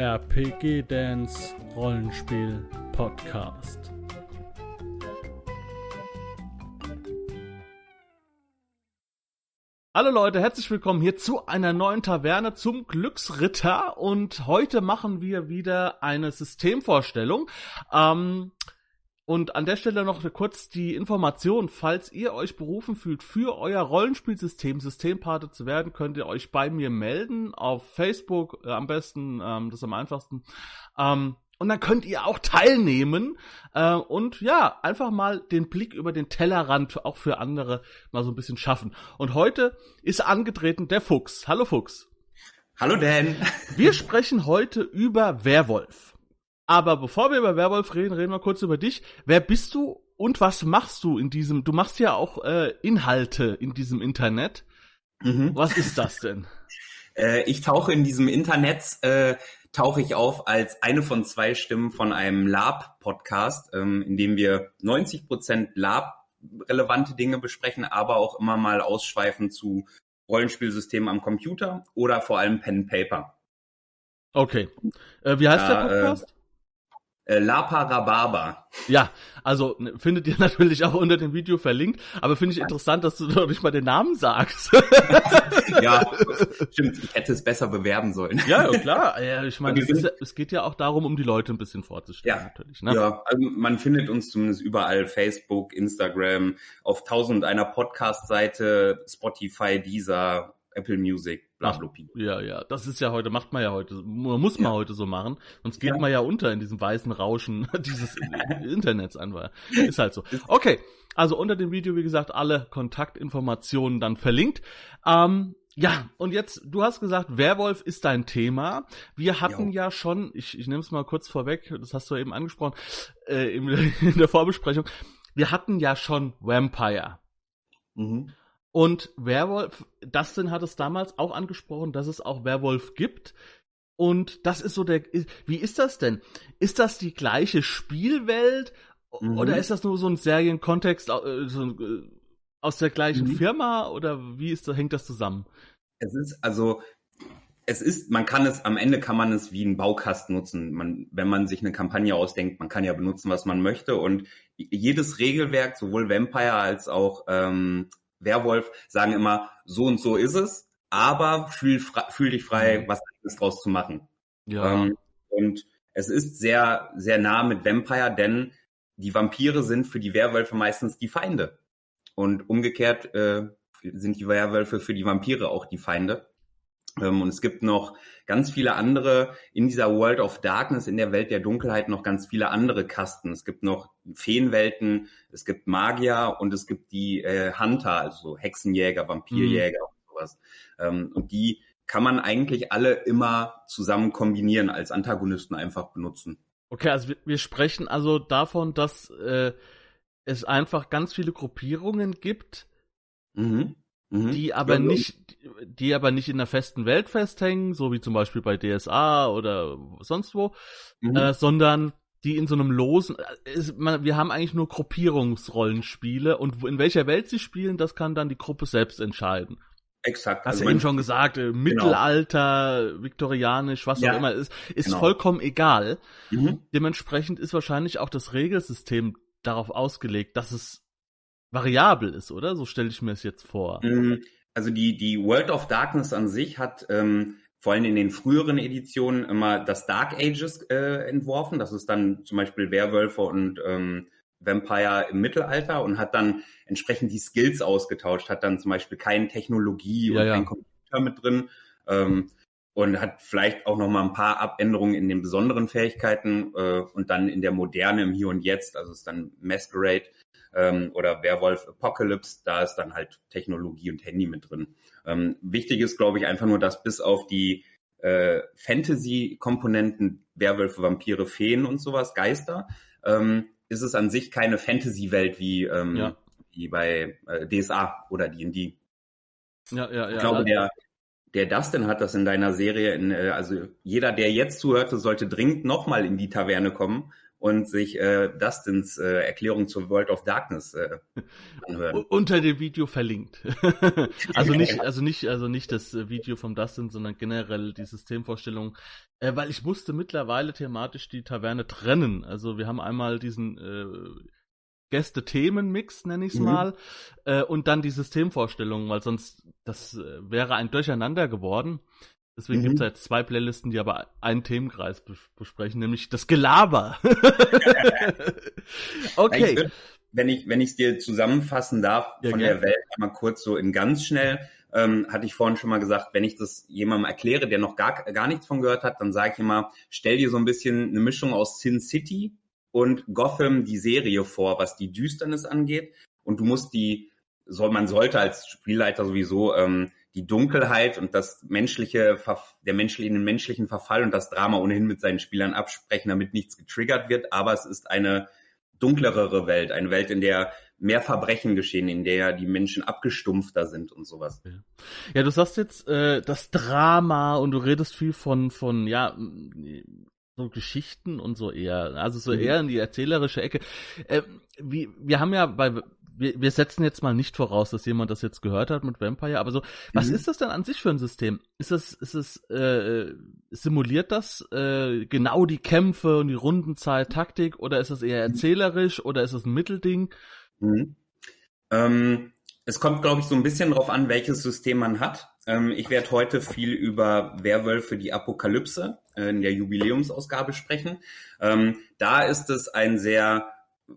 RPG Dance Rollenspiel Podcast. Hallo Leute, herzlich willkommen hier zu einer neuen Taverne zum Glücksritter und heute machen wir wieder eine Systemvorstellung. Ähm, und an der Stelle noch kurz die Information, falls ihr euch berufen fühlt, für euer Rollenspielsystem Systempate zu werden, könnt ihr euch bei mir melden auf Facebook, äh, am besten, ähm, das ist am einfachsten. Ähm, und dann könnt ihr auch teilnehmen äh, und ja, einfach mal den Blick über den Tellerrand auch für andere mal so ein bisschen schaffen. Und heute ist angetreten der Fuchs. Hallo Fuchs. Hallo Dan. Wir sprechen heute über Werwolf. Aber bevor wir über Werwolf reden, reden wir kurz über dich. Wer bist du und was machst du in diesem, du machst ja auch äh, Inhalte in diesem Internet. Mhm. Was ist das denn? äh, ich tauche in diesem Internet, äh, tauche ich auf als eine von zwei Stimmen von einem Lab-Podcast, ähm, in dem wir 90 Prozent Lab-relevante Dinge besprechen, aber auch immer mal ausschweifen zu Rollenspielsystemen am Computer oder vor allem Pen Paper. Okay. Äh, wie heißt ja, der Podcast? Äh, Lapa Rhabarber. Ja, also ne, findet ihr natürlich auch unter dem Video verlinkt, aber finde ich interessant, dass du doch nicht mal den Namen sagst. ja, stimmt, ich hätte es besser bewerben sollen. Ja, klar, ja, ich meine, es, ja, es, geht ja auch darum, um die Leute ein bisschen vorzustellen ja, natürlich. Ne? Ja, also man findet uns zumindest überall, Facebook, Instagram, auf tausend einer Podcast-Seite, Spotify, Deezer, Apple Music, Blablupi. Ja, ja, das ist ja heute, macht man ja heute, muss man ja. heute so machen, sonst geht ja. man ja unter in diesem weißen Rauschen dieses Internets einfach. Ist halt so. Okay, also unter dem Video, wie gesagt, alle Kontaktinformationen dann verlinkt. Ähm, ja, und jetzt, du hast gesagt, Werwolf ist dein Thema. Wir hatten jo. ja schon, ich, ich nehme es mal kurz vorweg, das hast du eben angesprochen, äh, in, in der Vorbesprechung, wir hatten ja schon Vampire. Mhm. Und Werwolf, Dustin hat es damals auch angesprochen, dass es auch Werwolf gibt. Und das ist so der, wie ist das denn? Ist das die gleiche Spielwelt mhm. oder ist das nur so ein Serienkontext äh, äh, aus der gleichen mhm. Firma oder wie ist, hängt das zusammen? Es ist also, es ist, man kann es, am Ende kann man es wie einen Baukasten nutzen. Man, wenn man sich eine Kampagne ausdenkt, man kann ja benutzen, was man möchte und jedes Regelwerk, sowohl Vampire als auch ähm, Werwolf sagen immer, so und so ist es, aber fühl, fühl dich frei, mhm. was anderes draus zu machen. Ja. Ähm, und es ist sehr, sehr nah mit Vampire, denn die Vampire sind für die Werwölfe meistens die Feinde. Und umgekehrt äh, sind die Werwölfe für die Vampire auch die Feinde. Ähm, und es gibt noch ganz viele andere in dieser World of Darkness, in der Welt der Dunkelheit noch ganz viele andere Kasten. Es gibt noch Feenwelten, es gibt Magier und es gibt die äh, Hunter, also Hexenjäger, Vampirjäger mhm. und sowas. Ähm, und die kann man eigentlich alle immer zusammen kombinieren, als Antagonisten einfach benutzen. Okay, also wir, wir sprechen also davon, dass äh, es einfach ganz viele Gruppierungen gibt, mhm Mhm. die aber ja, nicht, die aber nicht in der festen Welt festhängen, so wie zum Beispiel bei DSA oder sonst wo, mhm. äh, sondern die in so einem losen, äh, ist, man, wir haben eigentlich nur Gruppierungsrollenspiele und in welcher Welt sie spielen, das kann dann die Gruppe selbst entscheiden. Exakt. Hast also du eben schon gesagt, äh, genau. Mittelalter, viktorianisch, was ja, auch immer ist, ist genau. vollkommen egal. Mhm. Dementsprechend ist wahrscheinlich auch das Regelsystem darauf ausgelegt, dass es variabel ist, oder? So stelle ich mir es jetzt vor. Mm, also die, die World of Darkness an sich hat ähm, vor allem in den früheren Editionen immer das Dark Ages äh, entworfen. Das ist dann zum Beispiel Werwölfe und ähm, Vampire im Mittelalter und hat dann entsprechend die Skills ausgetauscht, hat dann zum Beispiel keine Technologie ja, und ja. kein Computer mit drin ähm, und hat vielleicht auch noch mal ein paar Abänderungen in den besonderen Fähigkeiten äh, und dann in der Moderne im Hier und Jetzt, also ist dann Masquerade ähm, oder Werwolf Apocalypse, da ist dann halt Technologie und Handy mit drin. Ähm, wichtig ist, glaube ich, einfach nur, dass bis auf die äh, Fantasy-Komponenten, Werwölfe, Vampire, Feen und sowas, Geister, ähm, ist es an sich keine Fantasy-Welt wie, ähm, ja. wie bei äh, DSA oder D&D. Ja, ja, ja. Ich glaube, der, der Dustin hat das in deiner Serie, in, äh, also jeder, der jetzt zuhörte, sollte dringend nochmal in die Taverne kommen, und sich äh, Dustins äh, Erklärung zur World of Darkness äh, anhören. Unter dem Video verlinkt. also nicht, also nicht, also nicht das äh, Video vom Dustin, sondern generell die Systemvorstellung. Äh, weil ich musste mittlerweile thematisch die Taverne trennen. Also wir haben einmal diesen äh, Gäste-Themen-Mix, nenne ich es mhm. mal, äh, und dann die Systemvorstellung, weil sonst das äh, wäre ein Durcheinander geworden. Deswegen mhm. gibt es jetzt zwei Playlisten, die aber einen Themenkreis besprechen, nämlich das Gelaber. okay. Ich wenn ich wenn ich es dir zusammenfassen darf ja, von gerne. der Welt einmal kurz so in ganz schnell ähm, hatte ich vorhin schon mal gesagt, wenn ich das jemandem erkläre, der noch gar gar nichts von gehört hat, dann sage ich immer, stell dir so ein bisschen eine Mischung aus Sin City und Gotham die Serie vor, was die Düsternis angeht und du musst die soll man sollte als Spielleiter sowieso ähm, die Dunkelheit und das menschliche, der menschliche, den menschlichen Verfall und das Drama ohnehin mit seinen Spielern absprechen, damit nichts getriggert wird. Aber es ist eine dunklerere Welt, eine Welt, in der mehr Verbrechen geschehen, in der die Menschen abgestumpfter sind und sowas. Ja, ja du sagst jetzt äh, das Drama und du redest viel von von ja so Geschichten und so eher, also so mhm. eher in die erzählerische Ecke. Äh, wie, wir haben ja bei wir, wir setzen jetzt mal nicht voraus, dass jemand das jetzt gehört hat mit Vampire, aber so, was mhm. ist das denn an sich für ein System? Ist das, ist es, äh, simuliert das äh, genau die Kämpfe und die Rundenzeit, Taktik oder ist das eher erzählerisch oder ist es ein Mittelding? Mhm. Ähm, es kommt, glaube ich, so ein bisschen drauf an, welches System man hat. Ähm, ich werde heute viel über Werwölfe die Apokalypse äh, in der Jubiläumsausgabe sprechen. Ähm, da ist es ein sehr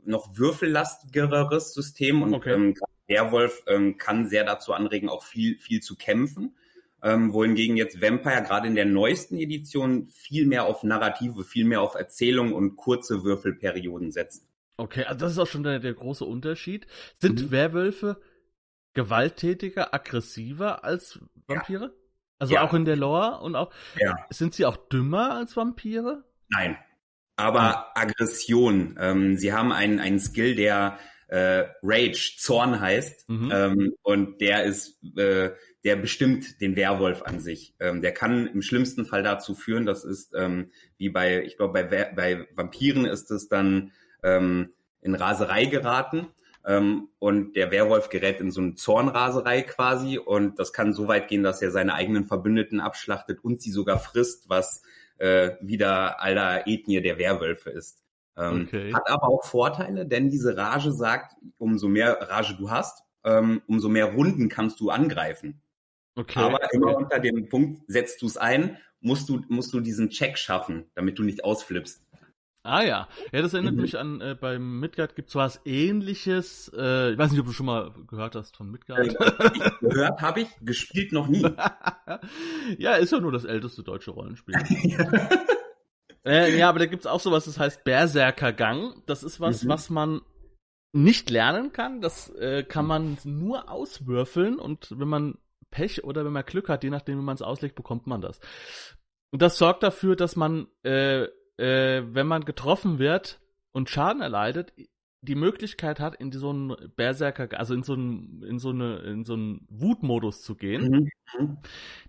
noch würfellastigeres System und okay. ähm, Werwolf ähm, kann sehr dazu anregen, auch viel, viel zu kämpfen. Ähm, wohingegen jetzt Vampire gerade in der neuesten Edition viel mehr auf Narrative, viel mehr auf Erzählung und kurze Würfelperioden setzt. Okay, also das ist auch schon der, der große Unterschied. Sind mhm. Werwölfe gewalttätiger, aggressiver als Vampire? Ja. Also ja. auch in der Lore und auch ja. sind sie auch dümmer als Vampire? Nein, aber Aggression. Ähm, sie haben einen, einen Skill, der äh, Rage, Zorn heißt. Mhm. Ähm, und der ist, äh, der bestimmt den Werwolf an sich. Ähm, der kann im schlimmsten Fall dazu führen, das ist ähm, wie bei, ich glaube, bei, bei Vampiren ist es dann ähm, in Raserei geraten. Ähm, und der Werwolf gerät in so eine Zornraserei quasi. Und das kann so weit gehen, dass er seine eigenen Verbündeten abschlachtet und sie sogar frisst, was äh, wieder aller Ethnie der Werwölfe ist. Ähm, okay. Hat aber auch Vorteile, denn diese Rage sagt, umso mehr Rage du hast, ähm, umso mehr Runden kannst du angreifen. Okay. Aber immer unter dem Punkt, setzt du es ein, musst du, musst du diesen Check schaffen, damit du nicht ausflippst. Ah ja, ja, das erinnert mhm. mich an, äh, beim Midgard gibt es was ähnliches. Äh, ich weiß nicht, ob du schon mal gehört hast von Midgard. Äh, gehört habe ich, gespielt noch nie. ja, ist ja nur das älteste deutsche Rollenspiel. äh, ja, aber da gibt's auch sowas, das heißt Berserkergang. Das ist was, mhm. was man nicht lernen kann. Das äh, kann man nur auswürfeln und wenn man Pech oder wenn man Glück hat, je nachdem, wie man es auslegt, bekommt man das. Und das sorgt dafür, dass man äh, äh, wenn man getroffen wird und Schaden erleidet, die Möglichkeit hat, in so einen Berserker, also in so einen, in so eine, in so einen Wutmodus zu gehen, mhm.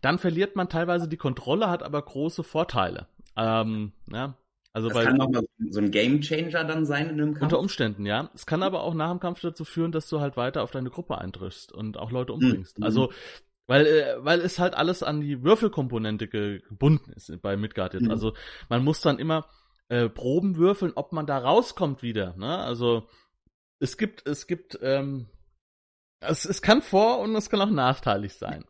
dann verliert man teilweise die Kontrolle, hat aber große Vorteile. Ähm, ja, also das bei, kann auch mal so ein Game Changer dann sein in einem Kampf. Unter Umständen, ja. Es kann aber auch nach dem Kampf dazu führen, dass du halt weiter auf deine Gruppe eintriffst und auch Leute umbringst. Mhm. Also weil, äh, weil es halt alles an die Würfelkomponente gebunden ist bei Midgard jetzt. Mhm. Also man muss dann immer äh, Proben würfeln, ob man da rauskommt wieder. Ne? Also es gibt, es gibt, ähm, es, es kann vor und es kann auch nachteilig sein.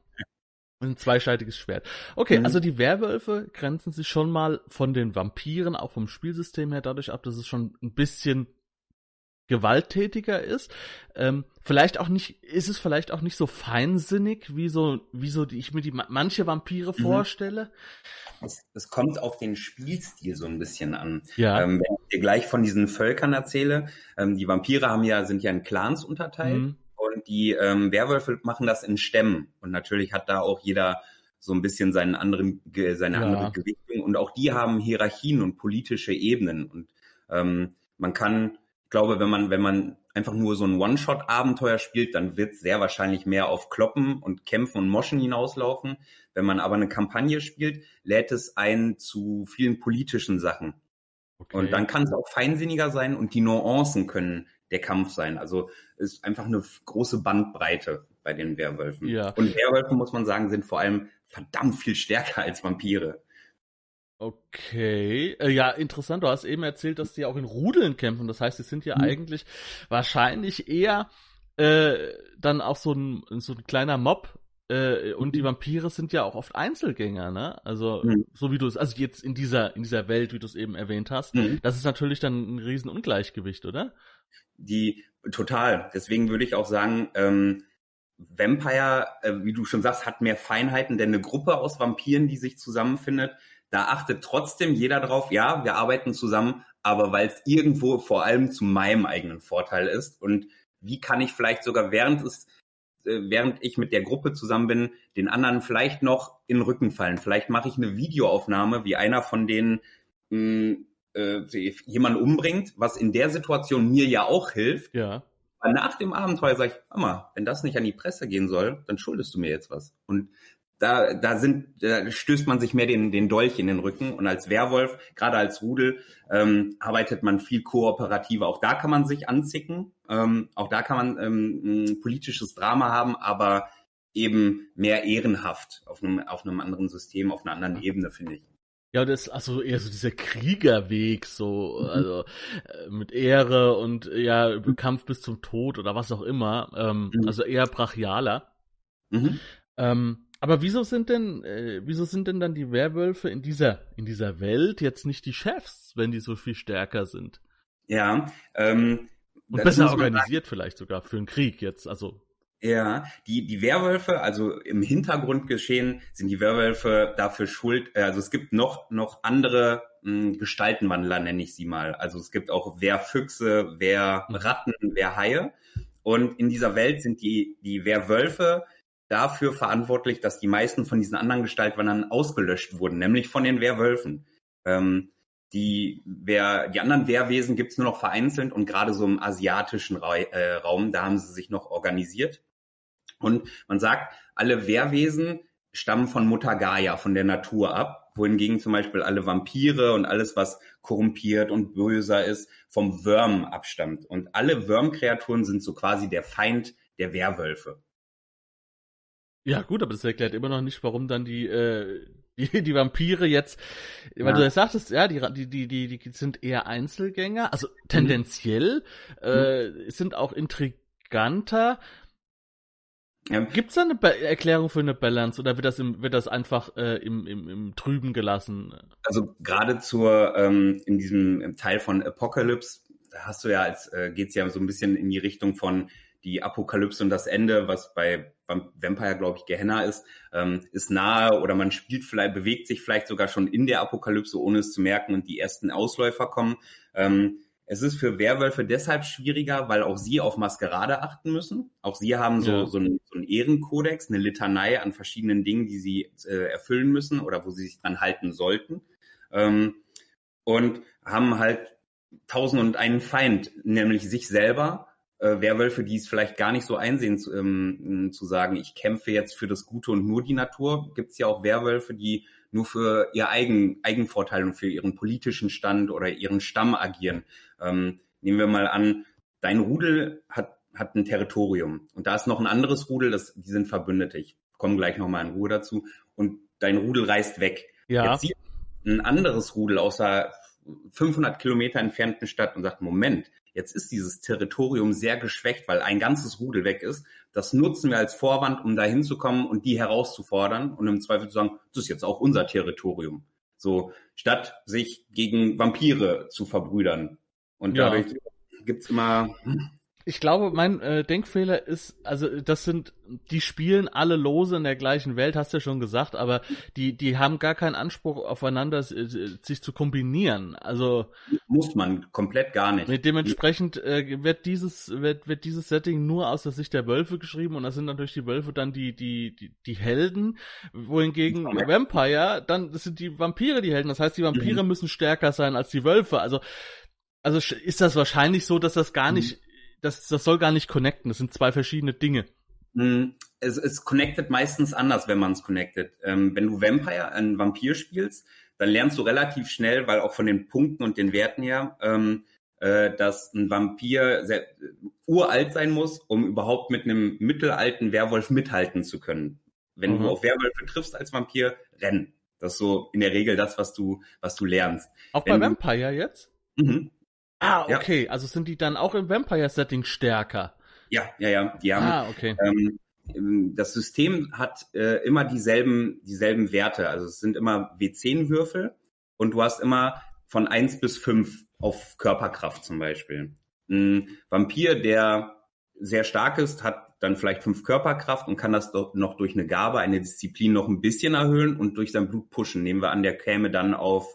Ein zweischneidiges Schwert. Okay, mhm. also die Werwölfe grenzen sich schon mal von den Vampiren, auch vom Spielsystem her, dadurch ab, dass es schon ein bisschen gewalttätiger ist. Ähm, vielleicht auch nicht, ist es vielleicht auch nicht so feinsinnig, wie so, wie so die, ich mir die manche Vampire mhm. vorstelle. Es, es, kommt auf den Spielstil so ein bisschen an. Ja. Ähm, wenn ich dir gleich von diesen Völkern erzähle, ähm, die Vampire haben ja, sind ja in Clans unterteilt mhm. und die ähm, Werwölfe machen das in Stämmen. Und natürlich hat da auch jeder so ein bisschen seinen anderen, seine ja. andere Gewichtung. Und auch die haben Hierarchien und politische Ebenen. Und ähm, man kann glaube, wenn man, wenn man einfach nur so ein One-Shot-Abenteuer spielt, dann wird es sehr wahrscheinlich mehr auf Kloppen und Kämpfen und Moschen hinauslaufen. Wenn man aber eine Kampagne spielt, lädt es ein zu vielen politischen Sachen. Okay. Und dann kann es auch feinsinniger sein und die Nuancen können der Kampf sein. Also ist einfach eine große Bandbreite bei den Werwölfen. Ja. Und Werwölfe, muss man sagen, sind vor allem verdammt viel stärker als Vampire. Okay, äh, ja, interessant. Du hast eben erzählt, dass die auch in Rudeln kämpfen. Das heißt, sie sind ja mhm. eigentlich wahrscheinlich eher äh, dann auch so ein, so ein kleiner Mob. Äh, und die mhm. Vampire sind ja auch oft Einzelgänger, ne? Also, mhm. so wie du es, also jetzt in dieser, in dieser Welt, wie du es eben erwähnt hast, mhm. das ist natürlich dann ein Riesenungleichgewicht, oder? Die, total. Deswegen würde ich auch sagen, ähm, Vampire, äh, wie du schon sagst, hat mehr Feinheiten, denn eine Gruppe aus Vampiren, die sich zusammenfindet, da achtet trotzdem jeder drauf, ja, wir arbeiten zusammen, aber weil es irgendwo vor allem zu meinem eigenen Vorteil ist. Und wie kann ich vielleicht sogar während es, äh, während ich mit der Gruppe zusammen bin, den anderen vielleicht noch in den Rücken fallen. Vielleicht mache ich eine Videoaufnahme, wie einer von denen mh, hm, äh, jemanden umbringt, was in der Situation mir ja auch hilft. Ja. Aber nach dem Abenteuer sage ich, Mama, wenn das nicht an die Presse gehen soll, dann schuldest du mir jetzt was. Und da, da sind, da stößt man sich mehr den, den Dolch in den Rücken. Und als Werwolf, gerade als Rudel, ähm, arbeitet man viel kooperativer. Auch da kann man sich anzicken, ähm, auch da kann man ähm, ein politisches Drama haben, aber eben mehr ehrenhaft auf einem, auf einem anderen System, auf einer anderen Ebene, finde ich. Ja, das ist also eher so dieser Kriegerweg, so, mhm. also äh, mit Ehre und ja, Kampf bis zum Tod oder was auch immer. Ähm, mhm. Also eher brachialer. Mhm. Ähm, aber wieso sind denn, äh, wieso sind denn dann die Werwölfe in dieser, in dieser Welt jetzt nicht die Chefs, wenn die so viel stärker sind? Ja, ähm, und besser organisiert vielleicht sogar für einen Krieg jetzt, also. Ja, die, die Werwölfe, also im Hintergrund geschehen, sind die Werwölfe dafür schuld, äh, also es gibt noch, noch andere mh, hm, Gestaltenwandler, nenne ich sie mal. Also es gibt auch Wehrfüchse, Wehrratten, Wehrhaie. Und in dieser Welt sind die, die Werwölfe dafür verantwortlich, dass die meisten von diesen anderen Gestaltwandern ausgelöscht wurden, nämlich von den Wehrwölfen. Ähm, die, Wehr, die anderen Wehrwesen gibt's nur noch vereinzelt und gerade so im asiatischen Ra äh, Raum, da haben sie sich noch organisiert. Und man sagt, alle Wehrwesen stammen von Mutter Gaia, von der Natur ab, wohingegen zum Beispiel alle Vampire und alles, was korrumpiert und böser ist, vom Worm abstammt. Und alle Wurmkreaturen sind so quasi der Feind der Werwölfe. Ja, gut, aber das erklärt immer noch nicht, warum dann die, äh, die, die Vampire jetzt, ja. weil du ja sagtest, ja, die, die, die, die, die sind eher Einzelgänger, also mhm. tendenziell, mhm. äh, sind auch intriganter. Ja. Gibt es da eine Be Erklärung für eine Balance oder wird das, im, wird das einfach äh, im, im, im Trüben gelassen? Also gerade zur ähm, in diesem Teil von Apocalypse, hast du ja als äh, geht's ja so ein bisschen in die Richtung von die Apokalypse und das Ende, was bei Vampire, glaube ich, Gehenna ist, ähm, ist nahe oder man spielt vielleicht, bewegt sich vielleicht sogar schon in der Apokalypse, ohne es zu merken und die ersten Ausläufer kommen. Ähm, es ist für Werwölfe deshalb schwieriger, weil auch sie auf Maskerade achten müssen. Auch sie haben so, ja. so, einen, so einen Ehrenkodex, eine Litanei an verschiedenen Dingen, die sie äh, erfüllen müssen oder wo sie sich dran halten sollten. Ähm, und haben halt tausend und einen Feind, nämlich sich selber äh, Werwölfe, die es vielleicht gar nicht so einsehen, zu, ähm, zu sagen, ich kämpfe jetzt für das Gute und nur die Natur. Gibt es ja auch Werwölfe, die nur für ihr eigen, Eigenvorteil und für ihren politischen Stand oder ihren Stamm agieren. Ähm, nehmen wir mal an, dein Rudel hat, hat ein Territorium und da ist noch ein anderes Rudel, das, die sind Verbündete. Ich komme gleich nochmal in Ruhe dazu. Und dein Rudel reist weg. Ja. Jetzt sieht ein anderes Rudel außer 500 Kilometer entfernten Stadt und sagt, Moment, Jetzt ist dieses Territorium sehr geschwächt, weil ein ganzes Rudel weg ist. Das nutzen wir als Vorwand, um da hinzukommen und die herauszufordern und im Zweifel zu sagen, das ist jetzt auch unser Territorium. So, statt sich gegen Vampire zu verbrüdern. Und dadurch ja. gibt's immer ich glaube, mein äh, Denkfehler ist, also das sind, die spielen alle lose in der gleichen Welt, hast du ja schon gesagt, aber die, die haben gar keinen Anspruch aufeinander, sich zu kombinieren. Also muss man komplett gar nicht. Mit dementsprechend äh, wird dieses wird, wird dieses Setting nur aus der Sicht der Wölfe geschrieben und das sind natürlich die Wölfe dann die die die, die Helden, wohingegen ja. Vampire dann das sind die Vampire die Helden. Das heißt, die Vampire mhm. müssen stärker sein als die Wölfe. Also also ist das wahrscheinlich so, dass das gar mhm. nicht das, das soll gar nicht connecten. Das sind zwei verschiedene Dinge. Hm, es, es connected meistens anders, wenn man es connected. Ähm, wenn du Vampire, ein Vampir spielst, dann lernst du relativ schnell, weil auch von den Punkten und den Werten her, ähm, äh, dass ein Vampir sehr, uralt sein muss, um überhaupt mit einem mittelalten Werwolf mithalten zu können. Wenn mhm. du auf Werwölfe triffst als Vampir, renn. Das ist so in der Regel das, was du, was du lernst. Auch Wenn bei Vampire jetzt? Mhm. Ah, okay. Ja. Also sind die dann auch im Vampire-Setting stärker? Ja, ja, ja. Die haben, ah, okay. Ähm, das System hat äh, immer dieselben, dieselben Werte. Also es sind immer W10-Würfel und du hast immer von eins bis fünf auf Körperkraft zum Beispiel. Ein Vampir, der sehr stark ist, hat dann vielleicht fünf Körperkraft und kann das doch noch durch eine Gabe, eine Disziplin noch ein bisschen erhöhen und durch sein Blut pushen. Nehmen wir an, der käme dann auf,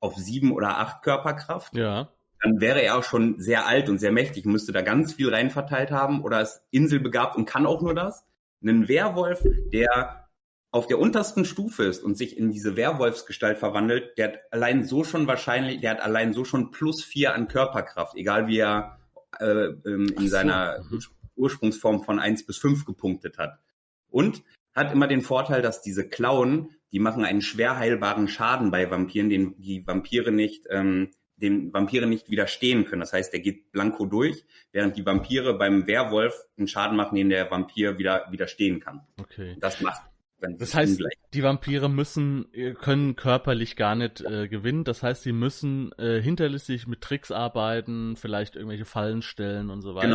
auf sieben oder acht Körperkraft. Ja. Dann wäre er auch schon sehr alt und sehr mächtig, müsste da ganz viel reinverteilt haben oder ist inselbegabt und kann auch nur das. Ein Werwolf, der auf der untersten Stufe ist und sich in diese Werwolfsgestalt verwandelt, der hat allein so schon wahrscheinlich, der hat allein so schon plus vier an Körperkraft, egal wie er äh, ähm, in so. seiner mhm. Ursprungsform von eins bis fünf gepunktet hat. Und hat immer den Vorteil, dass diese Klauen, die machen einen schwer heilbaren Schaden bei Vampiren, den die Vampire nicht, ähm, den Vampire nicht widerstehen können. Das heißt, der geht blanko durch, während die Vampire beim Werwolf einen Schaden machen, den der Vampir wieder widerstehen kann. Okay. Das macht das heißt, ungleich. die Vampire müssen, äh, können körperlich gar nicht äh, gewinnen. Das heißt, sie müssen äh, hinterlistig mit Tricks arbeiten, vielleicht irgendwelche Fallen stellen und so weiter.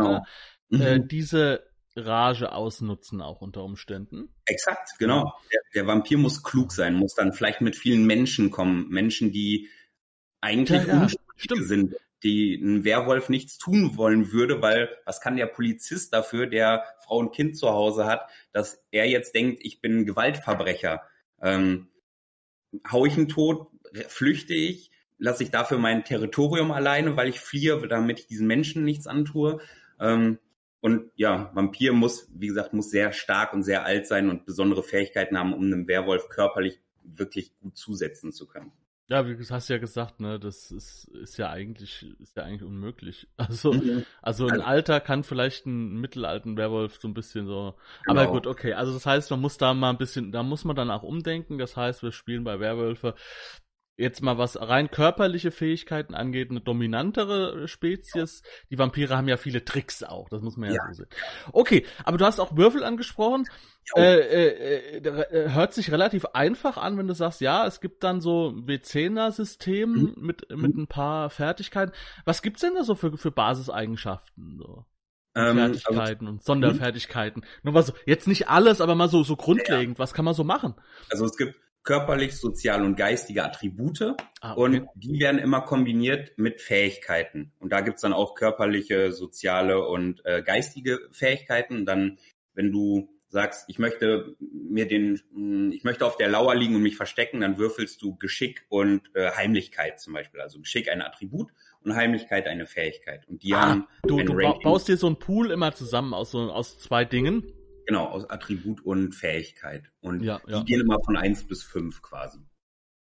Genau. Äh, mhm. diese Rage ausnutzen auch unter Umständen. Exakt, genau. Der, der, Vampir muss klug sein, muss dann vielleicht mit vielen Menschen kommen. Menschen, die eigentlich ja, ja. sind, die ein Werwolf nichts tun wollen würde, weil was kann der Polizist dafür, der Frau und Kind zu Hause hat, dass er jetzt denkt, ich bin ein Gewaltverbrecher. Ähm, hau ich ihn tot, flüchte ich, lasse ich dafür mein Territorium alleine, weil ich fliehe, damit ich diesen Menschen nichts antue. Ähm, und ja, Vampir muss, wie gesagt, muss sehr stark und sehr alt sein und besondere Fähigkeiten haben, um einem Werwolf körperlich wirklich gut zusetzen zu können. Ja, wie du hast ja gesagt, ne, das ist, ist ja eigentlich, ist ja eigentlich unmöglich. Also, mhm. also ein Alter kann vielleicht einen mittelalten Werwolf so ein bisschen so. Genau. Aber gut, okay. Also das heißt, man muss da mal ein bisschen, da muss man dann auch umdenken. Das heißt, wir spielen bei Werwölfe jetzt mal was rein körperliche Fähigkeiten angeht, eine dominantere Spezies. Die Vampire haben ja viele Tricks auch, das muss man ja, ja. so sehen. Okay, aber du hast auch Würfel angesprochen. Äh, äh, äh, hört sich relativ einfach an, wenn du sagst, ja, es gibt dann so W10er-System mhm. mit, mit mhm. ein paar Fertigkeiten. Was gibt's denn da so für, für Basiseigenschaften? So? Ähm, Fertigkeiten also, und Sonderfertigkeiten. Nur mal so, jetzt nicht alles, aber mal so, so grundlegend. Ja. Was kann man so machen? Also es gibt körperlich, sozial und geistige Attribute ah, okay. und die werden immer kombiniert mit Fähigkeiten. Und da gibt's dann auch körperliche, soziale und äh, geistige Fähigkeiten. Dann, wenn du sagst, ich möchte mir den, hm, ich möchte auf der Lauer liegen und mich verstecken, dann würfelst du Geschick und äh, Heimlichkeit zum Beispiel. Also Geschick ein Attribut und Heimlichkeit eine Fähigkeit. Und die ah, haben du, du baust dir so ein Pool immer zusammen aus so aus zwei Dingen Genau, aus Attribut und Fähigkeit. Und ja, die ja. gehen immer von eins bis fünf quasi.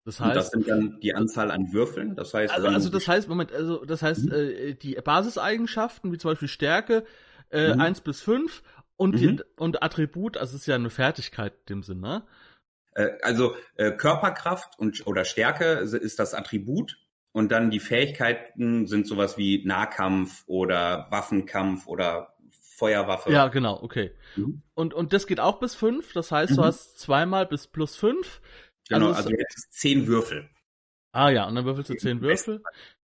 Das heißt, und das sind dann die Anzahl an Würfeln. Das heißt, also, also das heißt, Moment, also das heißt, mhm. äh, die Basiseigenschaften, wie zum Beispiel Stärke, äh, mhm. 1 bis 5 und, mhm. die, und Attribut, also es ist ja eine Fertigkeit in dem Sinne, ne? Äh, also äh, Körperkraft und oder Stärke ist das Attribut und dann die Fähigkeiten sind sowas wie Nahkampf oder Waffenkampf oder Feuerwaffe. Ja, genau, okay. Mhm. Und, und das geht auch bis fünf, das heißt, mhm. du hast zweimal bis plus fünf. Genau, also, also jetzt zehn Würfel. Ah ja, und dann würfelst du zehn Würfel.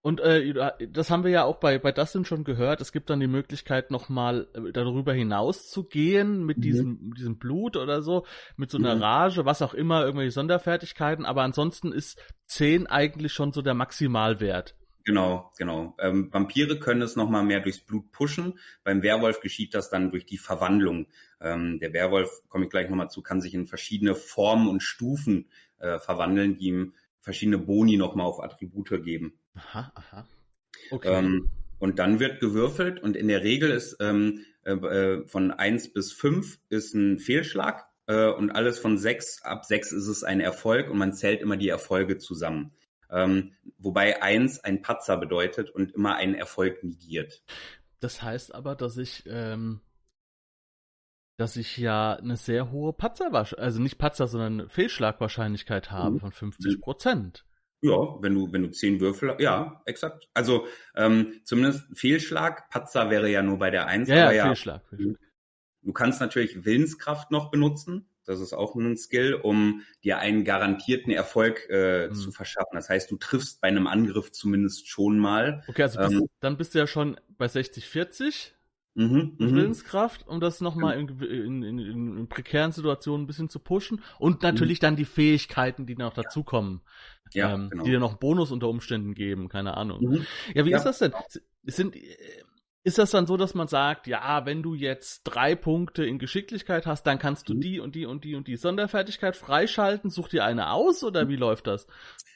Und äh, das haben wir ja auch bei, bei Dustin schon gehört. Es gibt dann die Möglichkeit, nochmal äh, darüber hinaus zu gehen mit mhm. diesem, diesem Blut oder so, mit so einer mhm. Rage, was auch immer, irgendwelche Sonderfertigkeiten. Aber ansonsten ist zehn eigentlich schon so der Maximalwert. Genau, genau. Ähm, Vampire können es nochmal mehr durchs Blut pushen. Beim Werwolf geschieht das dann durch die Verwandlung. Ähm, der Werwolf, komme ich gleich nochmal zu, kann sich in verschiedene Formen und Stufen äh, verwandeln, die ihm verschiedene Boni nochmal auf Attribute geben. Aha, aha. Okay. Ähm, und dann wird gewürfelt und in der Regel ist ähm, äh, äh von eins bis fünf ist ein Fehlschlag äh, und alles von sechs ab sechs ist es ein Erfolg und man zählt immer die Erfolge zusammen. Ähm, wobei eins ein Patzer bedeutet und immer einen Erfolg negiert. Das heißt aber, dass ich ähm, dass ich ja eine sehr hohe Patzer, also nicht Patzer, sondern Fehlschlagwahrscheinlichkeit habe mhm. von 50 Prozent. Ja, wenn du, wenn du zehn Würfel, ja, exakt. Also ähm, zumindest Fehlschlag, Patzer wäre ja nur bei der Eins. Ja, ja, Fehlschlag, Fehlschlag. Du kannst natürlich Willenskraft noch benutzen. Das ist auch ein Skill, um dir einen garantierten Erfolg äh, mhm. zu verschaffen. Das heißt, du triffst bei einem Angriff zumindest schon mal. Okay, also bist, ähm, dann bist du ja schon bei 60, 40. Mhm, mhm, Willenskraft, um das nochmal in, in, in, in, prekären Situationen ein bisschen zu pushen. Und natürlich mhm. dann die Fähigkeiten, die noch dazukommen. Ja, ähm, genau. Die dir noch Bonus unter Umständen geben, keine Ahnung. Mhm. Ja, wie ja, ist das denn? Genau. Sind, ist das dann so, dass man sagt, ja, wenn du jetzt drei Punkte in Geschicklichkeit hast, dann kannst du mhm. die und die und die und die Sonderfertigkeit freischalten? Such dir eine aus oder wie läuft das?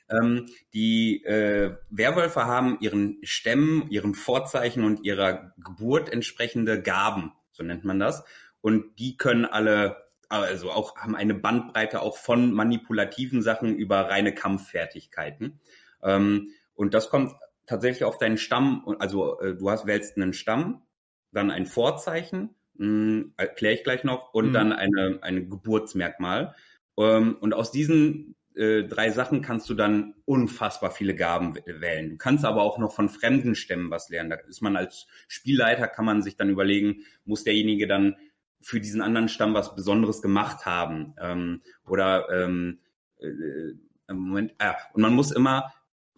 Ähm, die äh, Werwölfe haben ihren Stämmen, ihren Vorzeichen und ihrer Geburt entsprechende Gaben, so nennt man das. Und die können alle, also auch haben eine Bandbreite auch von manipulativen Sachen über reine Kampffertigkeiten. Ähm, und das kommt tatsächlich auf deinen Stamm, also äh, du hast wählst einen Stamm, dann ein Vorzeichen, hm, erkläre ich gleich noch, und mhm. dann eine, eine Geburtsmerkmal. Ähm, und aus diesen äh, drei Sachen kannst du dann unfassbar viele Gaben wählen. Du kannst aber auch noch von fremden Stämmen was lernen. Da ist man als Spielleiter, kann man sich dann überlegen, muss derjenige dann für diesen anderen Stamm was Besonderes gemacht haben. Ähm, oder ähm, äh, Moment, ah, und man muss immer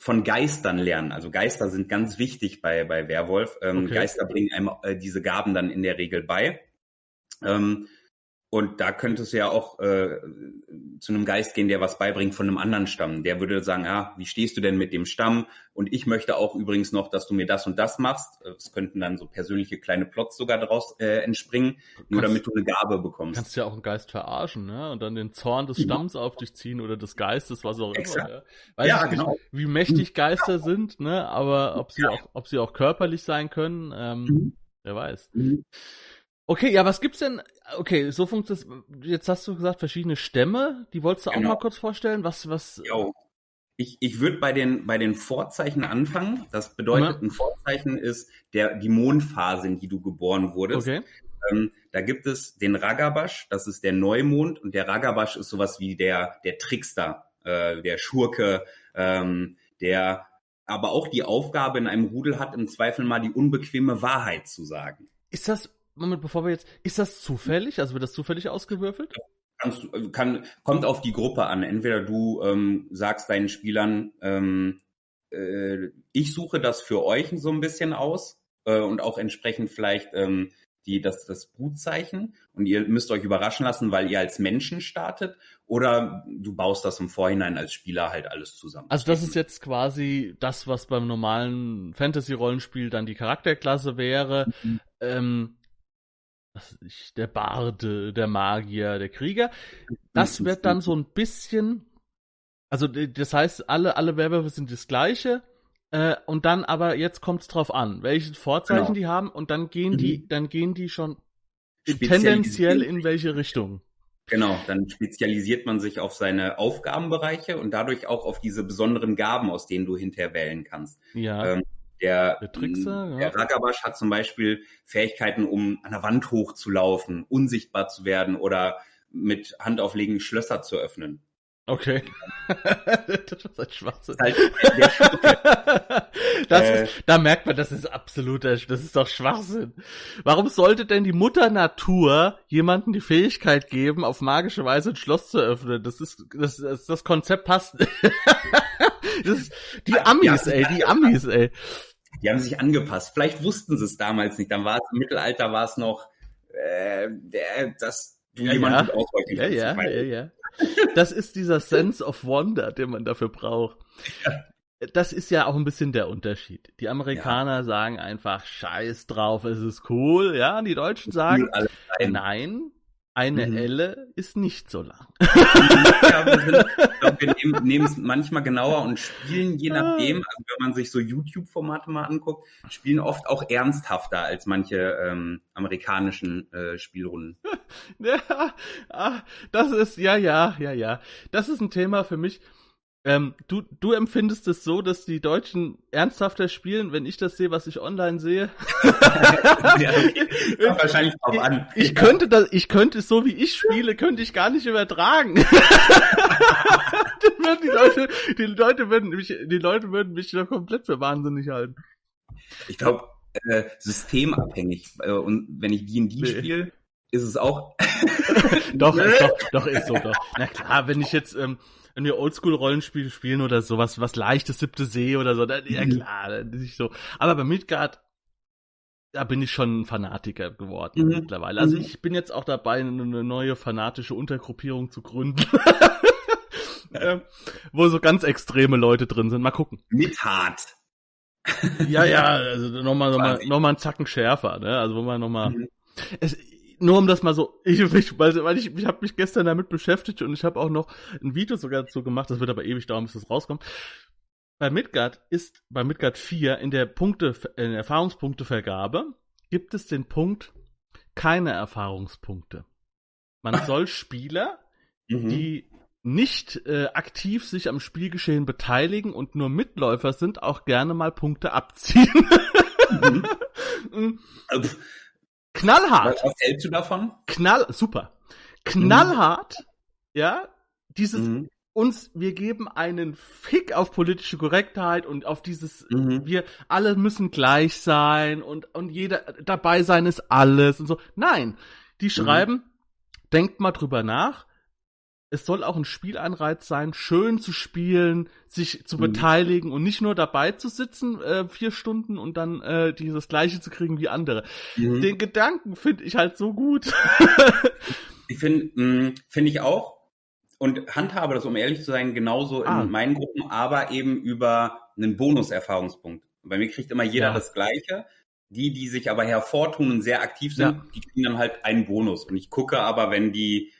von Geistern lernen. Also Geister sind ganz wichtig bei, bei Werwolf. Ähm, okay. Geister bringen einem äh, diese Gaben dann in der Regel bei. Ähm, und da könnte es ja auch äh, zu einem Geist gehen, der was beibringt von einem anderen Stamm. Der würde sagen, ja, wie stehst du denn mit dem Stamm? Und ich möchte auch übrigens noch, dass du mir das und das machst. Es könnten dann so persönliche kleine Plots sogar daraus äh, entspringen, nur kannst, damit du eine Gabe bekommst. Kannst ja auch einen Geist verarschen, ne? Und dann den Zorn des Stamms ja. auf dich ziehen oder des Geistes, was auch Exakt. immer. Ja, Weiß ja genau. Nicht, wie mächtig Geister sind, ne? Aber ob sie ja. auch, ob sie auch körperlich sein können, ähm, mhm. wer weiß. Mhm. Okay, ja, was gibt's denn? Okay, so funktioniert Jetzt hast du gesagt, verschiedene Stämme. Die wolltest du genau. auch mal kurz vorstellen. Was, was? Jo. Ich, ich würde bei den, bei den Vorzeichen anfangen. Das bedeutet, ja. ein Vorzeichen ist der, die Mondphase, in die du geboren wurdest. Okay. Ähm, da gibt es den Ragabash, das ist der Neumond, und der Ragabash ist sowas wie der, der Trickster, äh, der Schurke, ähm, der aber auch die Aufgabe in einem Rudel hat, im Zweifel mal die unbequeme Wahrheit zu sagen. Ist das Moment, bevor wir jetzt, ist das zufällig? Also wird das zufällig ausgewürfelt? Kannst du, kann, kommt auf die Gruppe an. Entweder du ähm, sagst deinen Spielern, ähm, äh, ich suche das für euch so ein bisschen aus äh, und auch entsprechend vielleicht ähm, die, das, das Brutzeichen und ihr müsst euch überraschen lassen, weil ihr als Menschen startet oder du baust das im Vorhinein als Spieler halt alles zusammen. Also das ist jetzt quasi das, was beim normalen Fantasy-Rollenspiel dann die Charakterklasse wäre. Mhm. Ähm, was ich, der Barde, der Magier, der Krieger. Das wird dann so ein bisschen, also das heißt, alle, alle Werwölfe sind das gleiche. Äh, und dann aber, jetzt kommt es drauf an, welche Vorzeichen genau. die haben und dann gehen mhm. die, dann gehen die schon tendenziell in welche Richtung. Genau, dann spezialisiert man sich auf seine Aufgabenbereiche und dadurch auch auf diese besonderen Gaben, aus denen du hinterher wählen kannst. Ja. Ähm, der, der, Trickser, ja. der Ragabash hat zum Beispiel Fähigkeiten, um an der Wand hochzulaufen, unsichtbar zu werden oder mit Handauflegen Schlösser zu öffnen. Okay. das ist ein Schwachsinn. Halt das äh, ist, da merkt man, das ist absoluter, das ist doch Schwachsinn. Warum sollte denn die Mutter Natur jemanden die Fähigkeit geben, auf magische Weise ein Schloss zu öffnen? Das ist, das, das, das Konzept passt. das die Amis, ey, die Amis, ey. Die haben sich angepasst. Vielleicht wussten sie es damals nicht. Dann war es im Mittelalter war es noch, äh, der, das du ja, jemand ja. ja, ja, ja, ja. Das ist dieser Sense of Wonder, den man dafür braucht. Ja. Das ist ja auch ein bisschen der Unterschied. Die Amerikaner ja. sagen einfach Scheiß drauf, es ist cool, ja. Und die Deutschen sagen nein, eine mhm. Elle ist nicht so lang. ja, wir, sind, glaub, wir nehmen es manchmal genauer und spielen je nachdem, also wenn man sich so YouTube-Formate mal anguckt, spielen oft auch ernsthafter als manche ähm, amerikanischen äh, Spielrunden. Ja, ah, das ist, ja, ja, ja, ja. Das ist ein Thema für mich. Ähm, du, du empfindest es so, dass die Deutschen ernsthafter spielen, wenn ich das sehe, was ich online sehe? ja, wahrscheinlich drauf an. Ich, ich könnte das, ich könnte so wie ich spiele, könnte ich gar nicht übertragen. die Leute, die Leute würden mich, die Leute würden mich doch komplett für wahnsinnig halten. Ich glaube, äh, systemabhängig. Äh, und wenn ich D&D nee. spiele, ist es auch. doch, doch, doch, ist so, doch. Na klar, wenn ich jetzt, ähm, wenn wir Oldschool-Rollenspiele spielen oder sowas, was leichtes siebte See oder so, dann, ja mhm. klar, dann ist so. Aber bei Midgard, da bin ich schon ein Fanatiker geworden mhm. mittlerweile. Also mhm. ich bin jetzt auch dabei, eine neue fanatische Untergruppierung zu gründen. ähm, wo so ganz extreme Leute drin sind. Mal gucken. Mit hart. ja, ja, also nochmal noch mal, noch mal einen Zacken schärfer, ne? Also wo man nochmal. Mhm. Es, nur um das mal so, ich, ich weil, ich, ich habe mich gestern damit beschäftigt und ich habe auch noch ein Video sogar dazu gemacht, das wird aber ewig dauern, bis das rauskommt. Bei Midgard ist, bei Midgard 4 in der Punkte, in der Erfahrungspunktevergabe gibt es den Punkt keine Erfahrungspunkte. Man soll Spieler, mhm. die nicht äh, aktiv sich am Spielgeschehen beteiligen und nur Mitläufer sind, auch gerne mal Punkte abziehen. mhm. Knallhart. Was hältst du davon? Knall, super. Knallhart, mhm. ja, dieses mhm. uns, wir geben einen Fick auf politische Korrektheit und auf dieses, mhm. wir alle müssen gleich sein und, und jeder dabei sein ist alles und so. Nein, die mhm. schreiben, denkt mal drüber nach, es soll auch ein Spielanreiz sein, schön zu spielen, sich zu mhm. beteiligen und nicht nur dabei zu sitzen, äh, vier Stunden und dann äh, dieses gleiche zu kriegen wie andere. Mhm. Den Gedanken finde ich halt so gut. ich finde, mm, finde ich auch. Und handhabe das, um ehrlich zu sein, genauso ah. in meinen Gruppen, aber eben über einen Bonus-Erfahrungspunkt. Bei mir kriegt immer jeder ja. das Gleiche. Die, die sich aber hervortun und sehr aktiv sind, ja. die kriegen dann halt einen Bonus. Und ich gucke aber, wenn die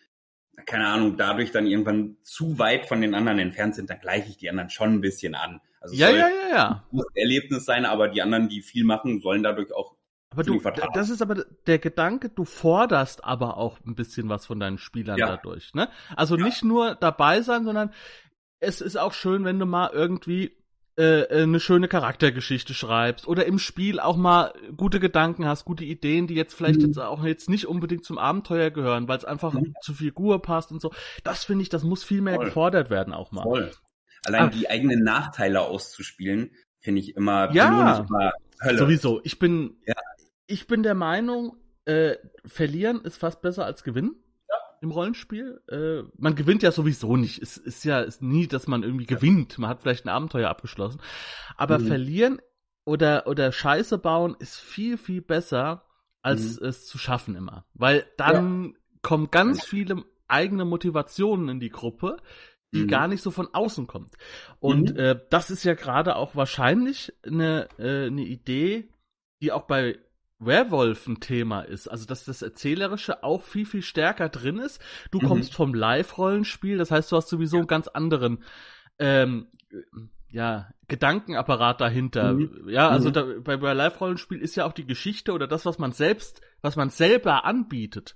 keine Ahnung, dadurch dann irgendwann zu weit von den anderen entfernt sind, dann gleiche ich die anderen schon ein bisschen an. Also ja, ja, ja, ja. Muss ein Erlebnis sein, aber die anderen, die viel machen, sollen dadurch auch. Aber du, das ist aber der Gedanke, du forderst aber auch ein bisschen was von deinen Spielern ja. dadurch, ne? Also ja. nicht nur dabei sein, sondern es ist auch schön, wenn du mal irgendwie eine schöne Charaktergeschichte schreibst oder im Spiel auch mal gute Gedanken hast, gute Ideen, die jetzt vielleicht mhm. jetzt auch jetzt nicht unbedingt zum Abenteuer gehören, weil es einfach mhm. zu Figur passt und so. Das finde ich, das muss viel mehr Voll. gefordert werden auch mal. Voll. Allein ah. die eigenen Nachteile auszuspielen, finde ich immer, ja, Hölle. Sowieso. Ich bin, ja. ich bin der Meinung, äh, verlieren ist fast besser als gewinnen im Rollenspiel. Äh, man gewinnt ja sowieso nicht. Es ist ja ist nie, dass man irgendwie ja. gewinnt. Man hat vielleicht ein Abenteuer abgeschlossen. Aber mhm. verlieren oder, oder Scheiße bauen ist viel, viel besser, als mhm. es zu schaffen immer. Weil dann ja. kommen ganz viele eigene Motivationen in die Gruppe, die mhm. gar nicht so von außen kommt. Und mhm. äh, das ist ja gerade auch wahrscheinlich eine, äh, eine Idee, die auch bei Werewolf ein Thema ist. Also, dass das Erzählerische auch viel, viel stärker drin ist. Du mhm. kommst vom Live-Rollenspiel, das heißt, du hast sowieso einen ganz anderen ähm, ja, Gedankenapparat dahinter. Mhm. Ja, also mhm. da, bei, bei Live-Rollenspiel ist ja auch die Geschichte oder das, was man selbst, was man selber anbietet,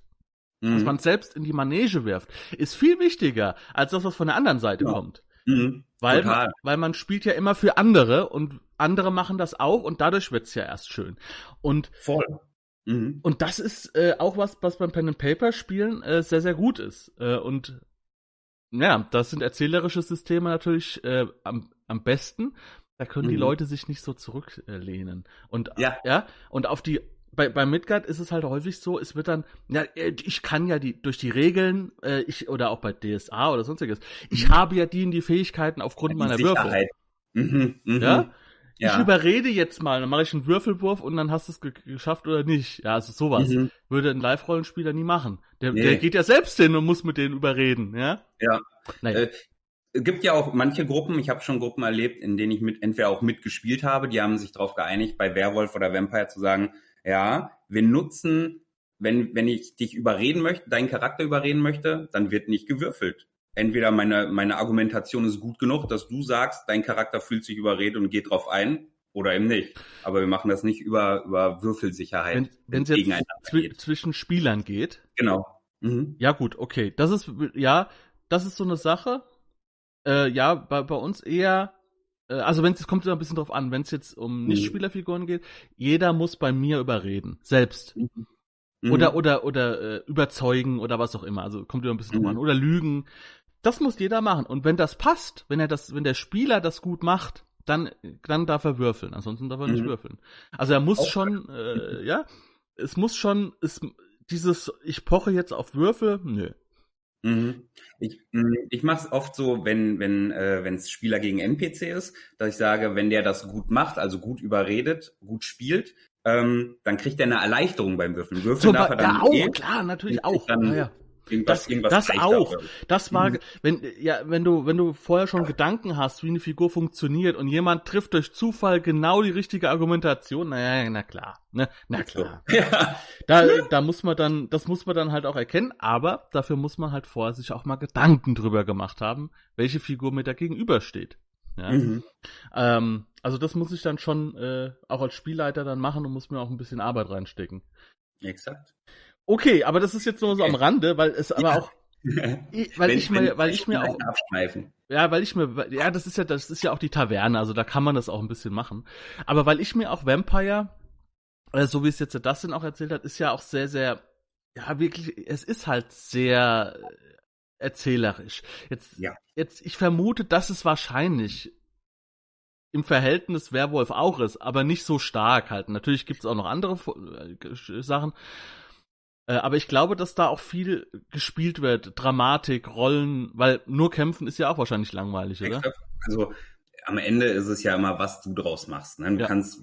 mhm. was man selbst in die Manege wirft, ist viel wichtiger als das, was von der anderen Seite ja. kommt. Mhm. Weil, man, weil man spielt ja immer für andere und andere machen das auch und dadurch wird's ja erst schön. Und voll. Mhm. Und das ist äh, auch was, was beim Pen and Paper Spielen äh, sehr sehr gut ist. Äh, und ja, das sind erzählerische Systeme natürlich äh, am, am besten. Da können mhm. die Leute sich nicht so zurücklehnen. Und ja. ja, und auf die bei, bei Midgard ist es halt häufig so, es wird dann, ja, äh, ich kann ja die durch die Regeln, äh, ich oder auch bei DSA oder sonstiges, ich mhm. habe ja die in die Fähigkeiten aufgrund die meiner Sicherheit. Würfel. Mhm, mh. Ja? ja? Ich überrede jetzt mal, dann mache ich einen Würfelwurf und dann hast du es ge geschafft oder nicht. Ja, also sowas mhm. würde ein Live-Rollenspieler nie machen. Der, nee. der geht ja selbst hin und muss mit denen überreden, ja? Ja. Naja. Äh, es gibt ja auch manche Gruppen, ich habe schon Gruppen erlebt, in denen ich mit entweder auch mitgespielt habe, die haben sich darauf geeinigt, bei Werwolf oder Vampire zu sagen, ja, wir nutzen, wenn, wenn ich dich überreden möchte, deinen Charakter überreden möchte, dann wird nicht gewürfelt. Entweder meine, meine Argumentation ist gut genug, dass du sagst, dein Charakter fühlt sich überredet und geht drauf ein, oder eben nicht. Aber wir machen das nicht über, über Würfelsicherheit. Wenn es jetzt zw zwischen Spielern geht. Genau. Mhm. Ja, gut, okay. Das ist, ja, das ist so eine Sache. Äh, ja, bei, bei uns eher, also wenn es kommt immer ein bisschen drauf an, wenn es jetzt um Mhm. Nichtspielerfiguren geht, jeder muss bei mir überreden, selbst. Mhm. Oder, oder, oder äh, überzeugen oder was auch immer. Also kommt immer ein bisschen drauf Mhm. an. Oder lügen. Das muss jeder machen. Und wenn das passt, wenn er das, wenn der Spieler das gut macht, dann, dann darf er würfeln. Ansonsten darf er nicht Mhm. würfeln. Also er muss Auch- schon, äh, ja, es muss schon, es, dieses, ich poche jetzt auf Würfel, nö. Mhm. Ich, mh, ich mache es oft so, wenn wenn äh, wenn es Spieler gegen NPC ist, dass ich sage, wenn der das gut macht, also gut überredet, gut spielt, ähm, dann kriegt er eine Erleichterung beim Würfeln. Würfeln Zum darf er dann ja, auch, eh. klar, natürlich auch. dann- Ja, ja. Irgendwas, Das, irgendwas das auch. dafür. Das war, Mhm. wenn, ja, wenn du, wenn du vorher schon Gedanken hast, wie eine Figur funktioniert und jemand trifft durch Zufall genau die richtige Argumentation, naja, na klar, ne, na klar. Ja. Da, da muss man dann, das muss man dann halt auch erkennen, aber dafür muss man halt vorher sich auch mal Gedanken drüber gemacht haben, welche Figur mir da gegenübersteht. Ja? Mhm. Ähm, also das muss ich dann schon äh, auch als Spielleiter dann machen und muss mir auch ein bisschen Arbeit reinstecken. Exakt. Okay, aber das ist jetzt nur so am Rande, weil es aber auch, ich, weil Wenn- ich mir, weil ich mir auch, abschweifen. ja, weil ich mir, ja, das ist ja, das ist ja auch die Taverne, also da kann man das auch ein bisschen machen. Aber weil ich mir auch Vampire, äh, so wie es jetzt der Dustin auch erzählt hat, ist ja auch sehr, sehr, ja, wirklich, es ist halt sehr äh, erzählerisch. Jetzt, Ja. jetzt, ich vermute, dass es wahrscheinlich im Verhältnis Werwolf auch ist, aber nicht so stark halt. Natürlich gibt es auch noch andere äh, Sachen. Äh, aber ich glaube, dass da auch viel gespielt wird. Dramatik, Rollen, weil nur kämpfen ist ja auch wahrscheinlich langweilig, oder? Also am Ende ist es ja immer, was du draus machst. Ne? Du Ja. kannst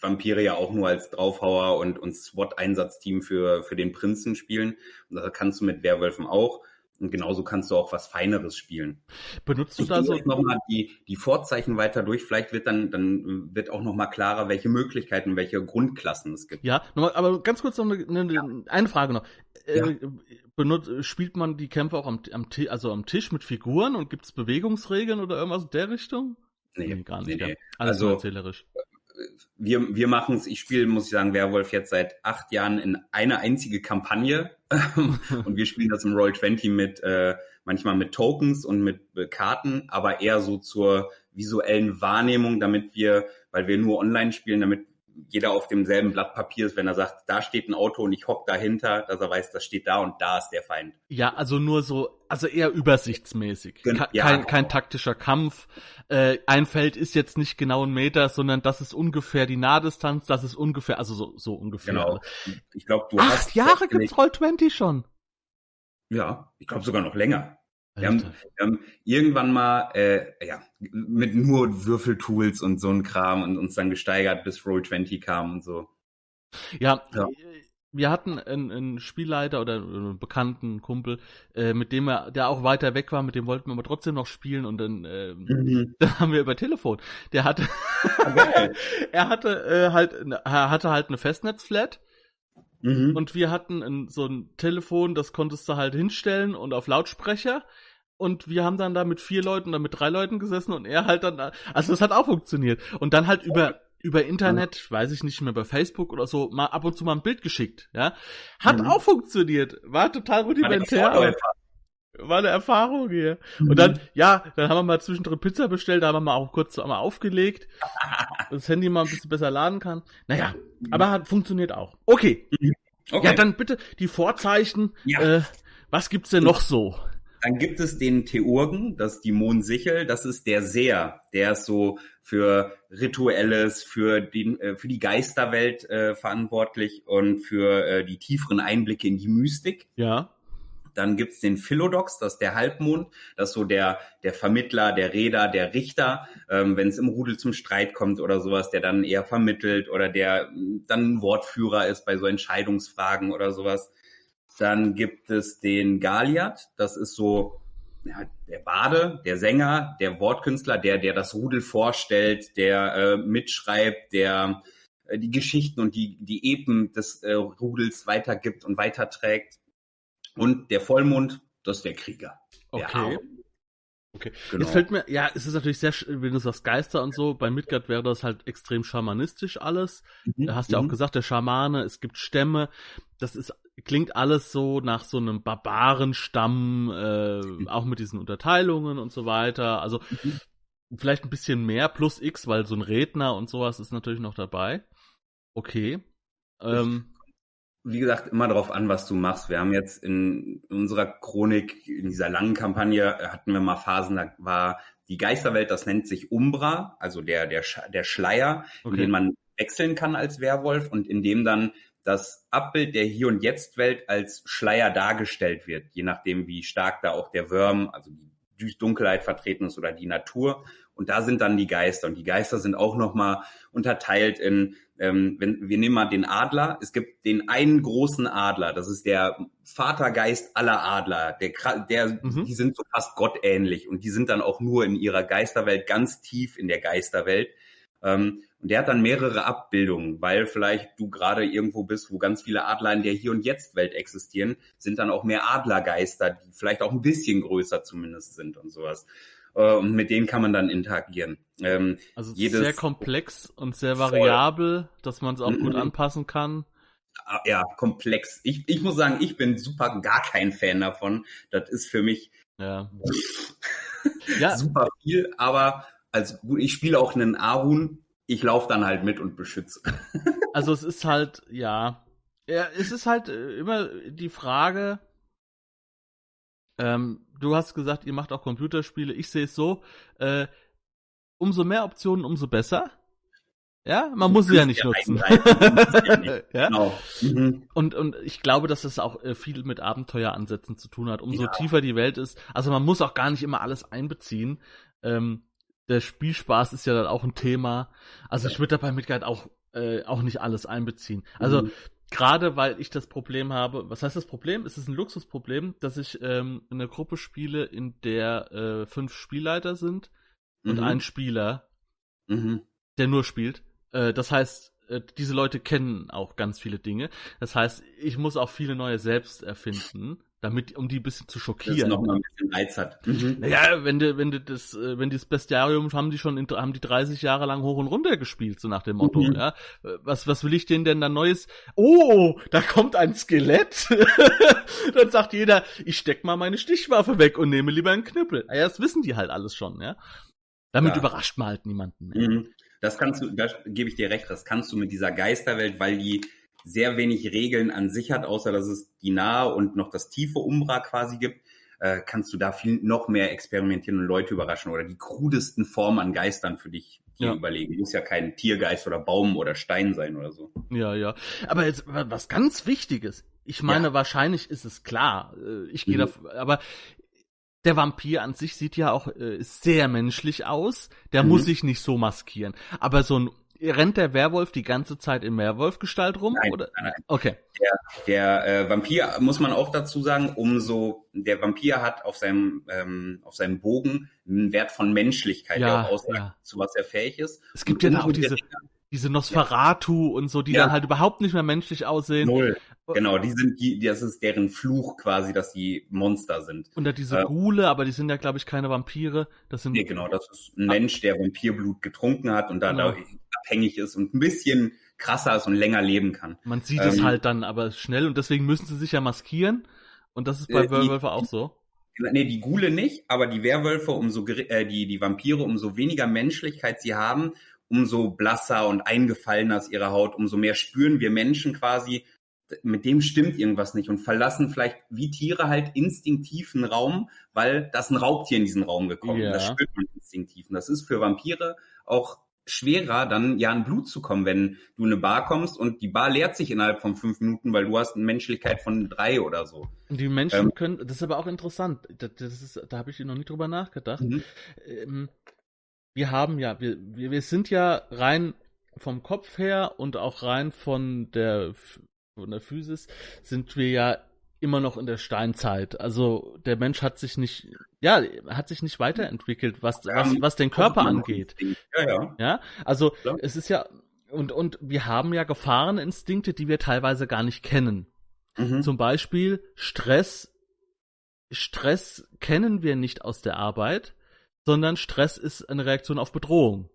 Vampire ja auch nur als Draufhauer und, und SWAT-Einsatzteam für, für den Prinzen spielen. Und das kannst du mit Werwölfen auch. Und genauso kannst du auch was Feineres spielen. Benutzt du Ich da so? nochmal die, die Vorzeichen weiter durch. Vielleicht wird dann, dann wird auch nochmal klarer, welche Möglichkeiten, welche Grundklassen es gibt. Ja, nochmal, aber ganz kurz noch eine, eine, eine Frage noch. Äh, benutzt, spielt man die Kämpfe auch am, am, also am Tisch mit Figuren und gibt es Bewegungsregeln oder irgendwas in der Richtung? Nee, gar nicht. nee, ja. nee. Alles Also- erzählerisch. Wir, wir machen es, ich spiele, muss ich sagen, Werwolf jetzt seit acht Jahren in eine einzige Kampagne. und wir spielen das im Roll 20 mit, äh, manchmal mit Tokens und mit äh, Karten, aber eher so zur visuellen Wahrnehmung, damit wir, weil wir nur online spielen, damit jeder auf demselben Blatt Papier ist, wenn er sagt, da steht ein Auto und ich hock dahinter, dass er weiß, das steht da und da ist der Feind. Ja, also nur so, also eher übersichtsmäßig. Ke- ja, kein, genau. kein taktischer Kampf. Äh, ein Feld ist jetzt nicht genau ein Meter, sondern das ist ungefähr die Nahdistanz, das ist ungefähr, also so, so ungefähr. Genau. Ich glaube, du Acht hast Jahre gibt's Roll20 schon. Ja, ich glaube sogar noch länger. Wir haben, wir haben irgendwann mal äh, ja, mit nur Würfeltools und so ein Kram und uns dann gesteigert, bis Roll20 kam und so. Ja, Ja. äh, wir hatten einen, einen Spielleiter oder einen bekannten Kumpel, äh, mit dem er, der auch weiter weg war, mit dem wollten wir aber trotzdem noch spielen und dann, äh, dann haben wir über Telefon. Der hatte, er hatte äh, halt, er hatte halt eine Festnetzflat Mhm. und wir hatten ein, so ein Telefon, das konntest du halt hinstellen und auf Lautsprecher. Und wir haben dann da mit vier Leuten oder mit drei Leuten gesessen und er halt dann, also das hat auch funktioniert. Und dann halt über, über Internet, weiß ich nicht mehr, bei Facebook oder so, mal ab und zu mal ein Bild geschickt, ja. Hat Mhm. auch funktioniert. War total rudimentär, war eine Erfahrung hier. Mhm. Und dann, ja, dann haben wir mal zwischendrin Pizza bestellt, da haben wir mal auch kurz einmal aufgelegt, das Handy mal ein bisschen besser laden kann. Naja, aber hat funktioniert auch. Okay, okay. ja, dann bitte die Vorzeichen. Ja. Äh, was gibt's denn noch so? Dann gibt es den Theurgen, das ist die Mondsichel, das ist der Seher, der ist so für Rituelles, für, den, äh, für die Geisterwelt äh, verantwortlich und für äh, die tieferen Einblicke in die Mystik. Ja. Dann gibt's den Philodox, das ist der Halbmond, das ist so der, der Vermittler, der Räder, der Richter, ähm, wenn es im Rudel zum Streit kommt oder sowas, der dann eher vermittelt oder der mm, dann ein Wortführer ist bei so Entscheidungsfragen oder sowas. Dann gibt es den Galiat, das ist so ja, der Bade, der Sänger, der Wortkünstler, der, der das Rudel vorstellt, der äh, mitschreibt, der äh, die Geschichten und die, die Epen des äh, Rudels weitergibt und weiterträgt. Und der Vollmond, das ist der Krieger. Der Okay. Arme. Okay. Genau. Jetzt fällt mir, ja, es ist natürlich sehr, wenn du sagst Geister und so, bei Midgard wäre das halt extrem schamanistisch alles. Mhm. Du hast ja auch Mhm. gesagt, der Schamane, es gibt Stämme. Das ist klingt alles so nach so einem Barbarenstamm, äh, auch mit diesen Unterteilungen und so weiter. Also vielleicht ein bisschen mehr plus X, weil so ein Redner und sowas ist natürlich noch dabei. Okay. Ähm, wie gesagt, immer darauf an, was du machst. Wir haben jetzt in unserer Chronik, in dieser langen Kampagne, äh, hatten wir mal Phasen, da war die Geisterwelt, das nennt sich Umbra, also der, der, der Schleier, in okay. den man wechseln kann als Werwolf und in dem dann das Abbild der Hier- und Jetzt-Welt als Schleier dargestellt wird, je nachdem, wie stark da auch der Wurm, also die Dunkelheit vertreten ist oder die Natur. Und da sind dann die Geister. Und die Geister sind auch nochmal unterteilt in, ähm, wenn, wir nehmen mal den Adler. Es gibt den einen großen Adler. Das ist der Vatergeist aller Adler. Der, der, Mhm. die sind so fast gottähnlich. Und die sind dann auch nur in ihrer Geisterwelt, ganz tief in der Geisterwelt. Ähm, und der hat dann mehrere Abbildungen, weil vielleicht du gerade irgendwo bist, wo ganz viele Adler in der Hier- und Jetzt-Welt existieren, sind dann auch mehr Adlergeister, die vielleicht auch ein bisschen größer zumindest sind und sowas. Äh, und mit denen kann man dann interagieren. Ähm, Also sehr komplex und sehr Voll. variabel, dass man es auch gut Mhm. anpassen kann. ah, ja, komplex. Ich, ich muss sagen, ich bin super gar kein Fan davon. Das ist für mich Ja. Ja, super viel, aber als gut, ich spiele auch einen Arun, ich laufe dann halt mit und beschütze. also es ist halt, ja. Ja, es ist halt äh, immer die Frage, ähm, du hast gesagt, ihr macht auch Computerspiele. Ich sehe es so, äh, umso mehr Optionen, umso besser. Ja, man muss sie ja nicht nutzen. ja nicht. ja? Genau. Mhm. Und, und ich glaube, dass das auch äh, viel mit Abenteueransätzen zu tun hat. Umso Ja. tiefer die Welt ist, also man muss auch gar nicht immer alles einbeziehen. Ähm, der Spielspaß ist ja dann auch ein Thema. Also ich würde dabei Midgard auch, äh, auch nicht alles einbeziehen. Also Mhm. gerade weil ich das Problem habe, was heißt das Problem? Es ist ein Luxusproblem, dass ich ähm, in einer Gruppe spiele, in der äh, fünf Spielleiter sind und Mhm. ein Spieler, Mhm. der nur spielt. Äh, das heißt, äh, diese Leute kennen auch ganz viele Dinge. Das heißt, ich muss auch viele neue selbst erfinden, damit, um die ein bisschen zu Das schockieren. noch mal ein bisschen Reiz hat. Mhm. Naja, wenn du, wenn du das, äh, wenn die das Bestiarium haben die schon in, haben die 30 Jahre lang hoch und runter gespielt, so nach dem Motto, Mhm. ja. Was, was will ich denen denn da Neues? Oh, da kommt ein Skelett. Dann sagt jeder, ich steck mal meine Stichwaffe weg und nehme lieber einen Knüppel. Ja, das wissen die halt alles schon, ja. Damit Ja. überrascht man halt niemanden mehr. Mhm. Das kannst du, da gebe ich dir recht, das kannst du mit dieser Geisterwelt, weil die sehr wenig Regeln an sich hat, außer dass es die nahe und noch das tiefe Umbra quasi gibt, äh, kannst du da viel noch mehr experimentieren und Leute überraschen oder die krudesten Formen an Geistern für dich Ja. überlegen. Muss ja kein Tiergeist oder Baum oder Stein sein oder so. Ja, ja. Aber jetzt wa- was ganz Wichtiges. Ich meine, wahrscheinlich ist es klar. Äh, Ich gehe Mhm. da, aber der Vampir an sich sieht ja auch äh, sehr menschlich aus. Der Mhm. muss sich nicht so maskieren. Aber so ein rennt der Werwolf die ganze Zeit in Werwolfgestalt rum? Nein, oder? nein. Okay. Der äh, Vampir, muss man auch dazu sagen, umso, der Vampir hat auf seinem, ähm, auf seinem Bogen einen Wert von Menschlichkeit, Ja, der auch aussagt, ja. zu was er fähig ist. Es gibt Und ja da auch diese, diese Nosferatu und so, die Ja. dann halt überhaupt nicht mehr menschlich aussehen. Null. Genau, die sind die, das ist deren Fluch quasi, dass die Monster sind. Und da diese Äh, Gule, aber die sind ja, glaube ich, keine Vampire. Das sind Nee, genau, das ist ein Mensch, der Vampirblut getrunken hat und da Genau. abhängig ist und ein bisschen krasser ist und länger leben kann. Man sieht es Ähm, halt dann aber schnell und deswegen müssen sie sich ja maskieren. Und das ist bei Äh, Werwölfe auch so. Nee, die Gule nicht, aber die Werwölfe, umso äh, die, die Vampire, umso weniger Menschlichkeit sie haben, umso blasser und eingefallener ist ihre Haut, umso mehr spüren wir Menschen quasi, mit dem stimmt irgendwas nicht und verlassen vielleicht wie Tiere halt instinktiv einen Raum, weil das ein Raubtier in diesen Raum gekommen Ja. ist. Das spürt man instinktiv. Und das ist für Vampire auch schwerer, dann ja an Blut zu kommen, wenn du in eine Bar kommst und die Bar leert sich innerhalb von fünf Minuten, weil du hast eine Menschlichkeit von drei oder so. Die Menschen Ähm, können, das ist aber auch interessant, das, das ist, da habe ich noch nie drüber nachgedacht. Mhm. Ähm, wir haben ja, wir, wir, wir sind ja rein vom Kopf her und auch rein von der, von der Physis sind wir ja immer noch in der Steinzeit. Also der Mensch hat sich nicht, ja, hat sich nicht weiterentwickelt, was, Ja, was, was den Körper angeht. Ja, ja. Ja, also Klar. es ist ja, und, und wir haben ja Gefahreninstinkte, die wir teilweise gar nicht kennen. Mhm. Zum Beispiel Stress. Stress kennen wir nicht aus der Arbeit, sondern Stress ist eine Reaktion auf Bedrohung.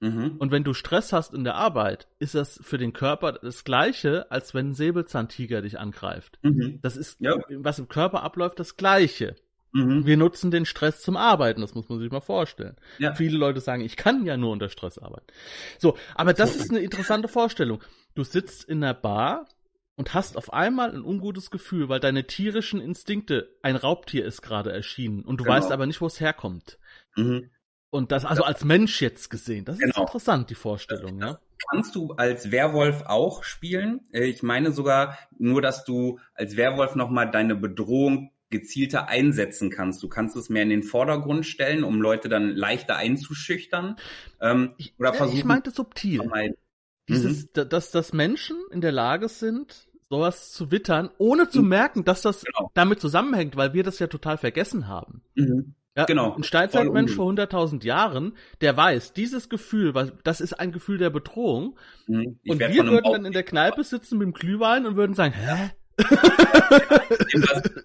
Mhm. Und wenn du Stress hast in der Arbeit, ist das für den Körper das Gleiche, als wenn ein Säbelzahntiger dich angreift. Mhm. Das ist, ja. was im Körper abläuft, das Gleiche. Mhm. Wir nutzen den Stress zum Arbeiten, das muss man sich mal vorstellen. Ja. Viele Leute sagen, ich kann ja nur unter Stress arbeiten. So, aber das ist eine interessante Vorstellung. Du sitzt in der Bar und hast auf einmal ein ungutes Gefühl, weil deine tierischen Instinkte, ein Raubtier ist gerade erschienen und du genau. weißt aber nicht, wo es herkommt. Mhm. Und das also als Mensch jetzt gesehen, das genau. ist interessant, die Vorstellung, ja. Kannst du als Werwolf auch spielen? Äh, ich meine sogar nur, dass du als Werwolf nochmal deine Bedrohung gezielter einsetzen kannst. Du kannst es mehr in den Vordergrund stellen, um Leute dann leichter einzuschüchtern. Ähm, oder versuchen, ich meinte subtil. Dieses, mhm. dass, dass Menschen in der Lage sind, sowas zu wittern, ohne zu mhm. merken, dass das genau. damit zusammenhängt, weil wir das ja total vergessen haben. Mhm. Ja, genau. Ein Steinzeitmensch vor 100.000 Jahren, der weiß, dieses Gefühl, das ist ein Gefühl der Bedrohung. Mhm. Und wir würden dann in der Kneipe sitzen mit dem Glühwein und würden sagen, hä?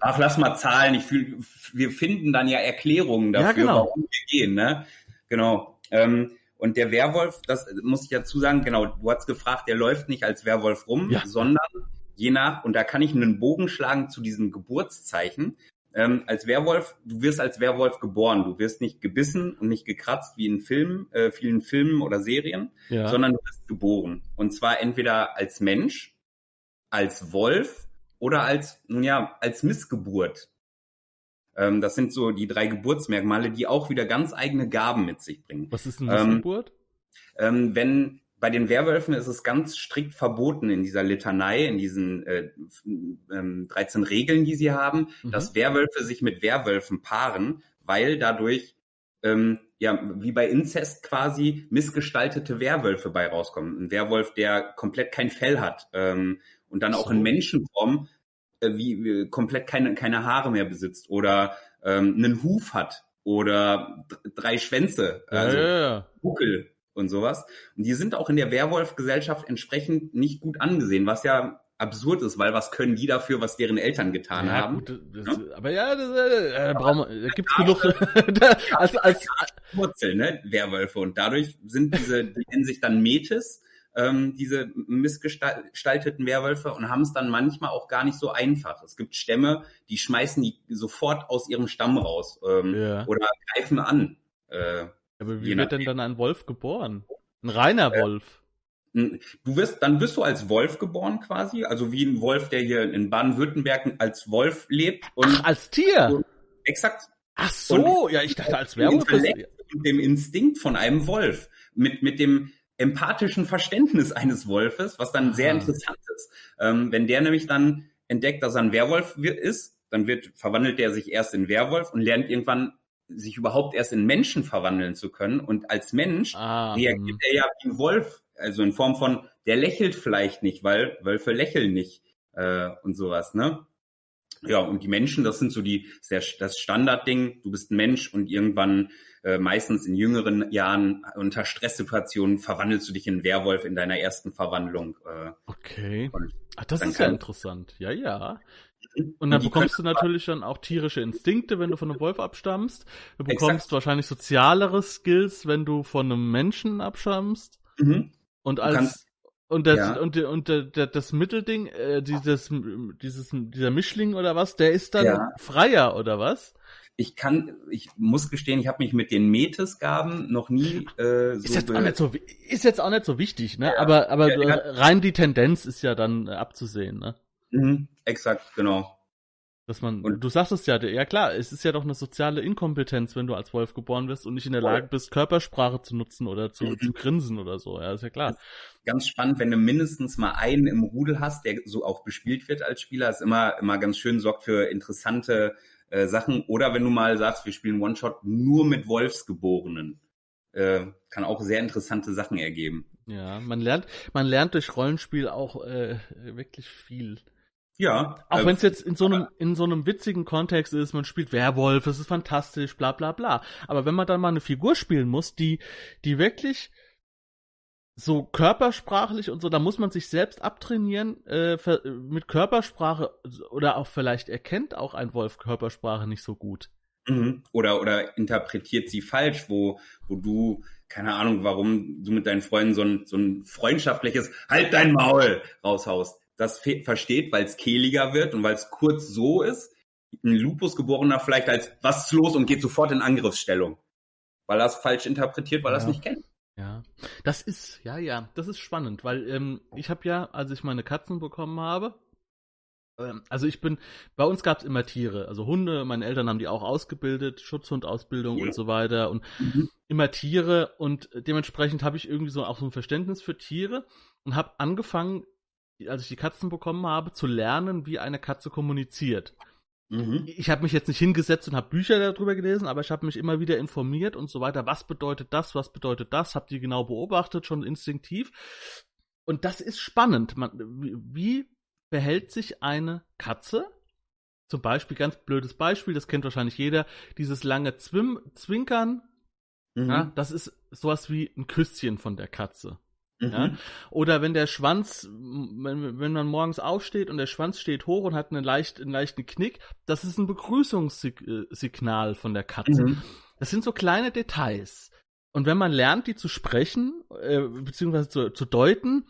Ach, lass mal zahlen. Ich fühl, wir finden dann ja Erklärungen dafür, ja, genau. warum wir gehen. Ne? Genau. Ähm, und der Werwolf, das muss ich dazu sagen, genau, du hast gefragt, der läuft nicht als Werwolf rum, ja. sondern je nach, und da kann ich einen Bogen schlagen zu diesem Geburtszeichen ähm, als Werwolf, du wirst als Werwolf geboren. Du wirst nicht gebissen und nicht gekratzt wie in Filmen, äh, vielen Filmen oder Serien, ja. sondern du wirst geboren. Und zwar entweder als Mensch, als Wolf oder als, nun ja, als Missgeburt. Ähm, das sind so die drei Geburtsmerkmale, die auch wieder ganz eigene Gaben mit sich bringen. Was ist eine Missgeburt? Ähm, wenn bei den Werwölfen ist es ganz strikt verboten in dieser Litanei, in diesen äh, ähm, 13 Regeln, die sie haben, mhm. dass Werwölfe sich mit Werwölfen paaren, weil dadurch ähm, ja wie bei Inzest quasi missgestaltete Werwölfe bei rauskommen. Ein Werwolf, der komplett kein Fell hat ähm, und dann auch in Menschenform äh, wie, wie komplett keine keine Haare mehr besitzt oder ähm, einen Huf hat oder drei Schwänze, also ja, ja, ja. Buckel und sowas. Und die sind auch in der Werwolf-Gesellschaft entsprechend nicht gut angesehen, was ja absurd ist, weil was können die dafür, was deren Eltern getan ja, haben? Gut, das, ja? Aber ja, das, äh, äh brauchen wir, gibt's genug. als, als Wurzel, ne? Werwölfe. Und dadurch sind diese, die nennen sich dann Metis, ähm, diese missgestalteten Werwölfe und haben es dann manchmal auch gar nicht so einfach. Es gibt Stämme, die schmeißen die sofort aus ihrem Stamm raus ähm, ja. oder greifen an. Äh, aber wie wird denn dann ein Wolf geboren? Ein reiner äh, Wolf? Du wirst, dann wirst du als Wolf geboren quasi, also wie ein Wolf, der hier in Baden-Württemberg als Wolf lebt. Und Ach, als Tier? Und, exakt. Ach so, und ja, ich dachte als Werwolf. Mit dem Instinkt von einem Wolf, mit, mit dem empathischen Verständnis eines Wolfes, was dann sehr interessant ist. Ähm, wenn der nämlich dann entdeckt, dass er ein Werwolf ist, dann wird, verwandelt er sich erst in Werwolf und lernt irgendwann sich überhaupt erst in Menschen verwandeln zu können. Und als Mensch ah, reagiert hm. er ja wie ein Wolf, also in Form von, der lächelt vielleicht nicht, weil Wölfe lächeln nicht äh, und sowas, ne? Ja, und die Menschen, das sind so die, das Standardding, du bist ein Mensch und irgendwann, äh, meistens in jüngeren Jahren, unter Stresssituationen, verwandelst du dich in Werwolf in deiner ersten Verwandlung. Äh, okay. Ach, das ist ja interessant. Ja, ja. Und dann bekommst du natürlich dann auch tierische Instinkte, wenn du von einem Wolf abstammst. Du bekommst Exakt. wahrscheinlich sozialere Skills, wenn du von einem Menschen abstammst. Mhm. Und als und das ja. und, und, und das Mittelding, äh, dieses dieses dieser Mischling oder was, der ist dann ja. freier oder was? Ich kann, ich muss gestehen, ich habe mich mit den Metis-Gaben noch nie äh, so ist jetzt, auch nicht so ist jetzt auch nicht so wichtig, ne? Ja. Aber aber rein die Tendenz ist ja dann abzusehen, ne? Mhm, exakt, genau. Dass man, und du sagst es ja, ja klar, es ist ja doch eine soziale Inkompetenz, wenn du als Wolf geboren wirst und nicht in der Lage bist, Körpersprache zu nutzen oder zu, mhm. zu grinsen oder so. Ja, ist ja klar. Ganz spannend, wenn du mindestens mal einen im Rudel hast, der so auch bespielt wird als Spieler, ist immer, immer ganz schön, sorgt für interessante äh, Sachen. Oder wenn du mal sagst, wir spielen One-Shot nur mit Wolfsgeborenen, äh, kann auch sehr interessante Sachen ergeben. Ja, man lernt, man lernt durch Rollenspiel auch äh, wirklich viel. Ja. Auch äh, wenn es jetzt in so einem in so einem witzigen Kontext ist, man spielt Werwolf, es ist fantastisch, bla bla bla. Aber wenn man dann mal eine Figur spielen muss, die die wirklich so körpersprachlich und so, da muss man sich selbst abtrainieren äh, mit Körpersprache oder auch vielleicht erkennt auch ein Wolf Körpersprache nicht so gut. Mhm. Oder, oder interpretiert sie falsch, wo, wo du, keine Ahnung, warum du mit deinen Freunden so ein, so ein freundschaftliches Halt dein Maul raushaust. Das versteht, weil es kehliger wird und weil es kurz so ist. Ein Lupus-Geborener vielleicht als was ist los und geht sofort in Angriffsstellung. Weil er es falsch interpretiert, weil ja. er es nicht kennt. Ja, das ist, ja, ja, das ist spannend, weil ähm, ich habe ja, als ich meine Katzen bekommen habe, ähm, also ich bin, bei uns gab es immer Tiere, also Hunde, meine Eltern haben die auch ausgebildet, Schutzhundausbildung ja. und so weiter und mhm. immer Tiere und dementsprechend habe ich irgendwie so auch so ein Verständnis für Tiere und habe angefangen, als ich die Katzen bekommen habe, zu lernen, wie eine Katze kommuniziert. Mhm. Ich habe mich jetzt nicht hingesetzt und habe Bücher darüber gelesen, aber ich habe mich immer wieder informiert und so weiter. Was bedeutet das? Was bedeutet das? Habt ihr genau beobachtet, schon instinktiv. Und das ist spannend. Man, wie verhält sich eine Katze? Zum Beispiel, ganz blödes Beispiel, das kennt wahrscheinlich jeder, dieses lange Zwim Zwinkern. Mhm. Ja, das ist sowas wie ein Küsschen von der Katze. Mhm. Ja? Oder wenn der Schwanz, wenn, wenn man morgens aufsteht und der Schwanz steht hoch und hat einen, leicht, einen leichten Knick, das ist ein Begrüßungssignal von der Katze. Mhm. Das sind so kleine Details. Und wenn man lernt, die zu sprechen, äh, beziehungsweise zu, zu deuten,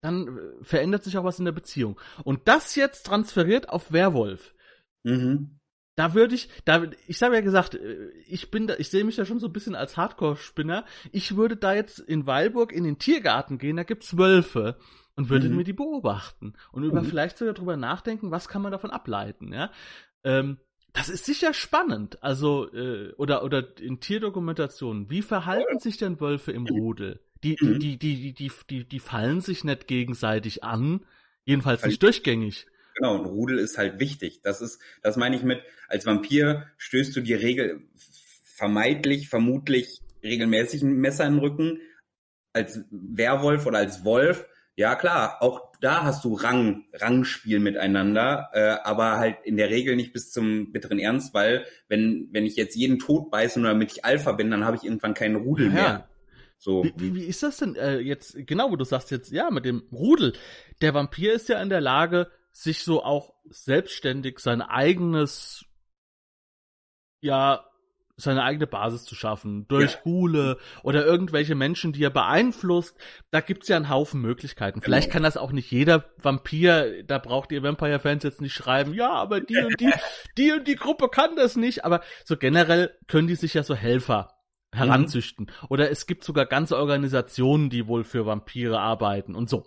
dann äh, verändert sich auch was in der Beziehung. Und das jetzt transferiert auf Werwolf. Mhm da würde ich, da, ich habe ja gesagt, äh, ich bin da, ich sehe mich ja schon so ein bisschen als Hardcore-Spinner. Ich würde da jetzt in Weilburg in den Tiergarten gehen, da gibt's Wölfe und würde mhm. mir die beobachten und über mhm. vielleicht sogar drüber nachdenken, was kann man davon ableiten, ja. Ähm, das ist sicher spannend. Also, äh, oder, oder in Tierdokumentationen, wie verhalten sich denn Wölfe im Rudel? Die, die, mhm. die, die, die, die, die fallen sich nicht gegenseitig an, jedenfalls nicht durchgängig. Genau, ein Rudel ist halt wichtig. Das ist, das meine ich mit, als Vampir stößt du dir regel, vermeidlich, vermutlich regelmäßig ein Messer in den Rücken. Als Werwolf oder als Wolf, ja klar, auch da hast du Rang, Rangspiel miteinander, äh, aber halt in der Regel nicht bis zum bitteren Ernst, weil wenn, wenn ich jetzt jeden tot beiße, nur damit ich Alpha bin, dann habe ich irgendwann keinen Rudel ja. mehr. So. Wie, wie, wie ist das denn äh, jetzt, genau, wo du sagst jetzt, ja, mit dem Rudel. Der Vampir ist ja in der Lage, sich so auch selbstständig sein eigenes, ja, seine eigene Basis zu schaffen, durch ja. Gule oder irgendwelche Menschen, die er beeinflusst. Da gibt's ja einen Haufen Möglichkeiten. Vielleicht genau. kann das auch nicht jeder Vampir, da braucht ihr Vampire-Fans jetzt nicht schreiben, ja, aber die und die, die und die Gruppe kann das nicht. Aber so generell können die sich ja so Helfer heranzüchten. Mhm. Oder es gibt sogar ganze Organisationen, die wohl für Vampire arbeiten und so.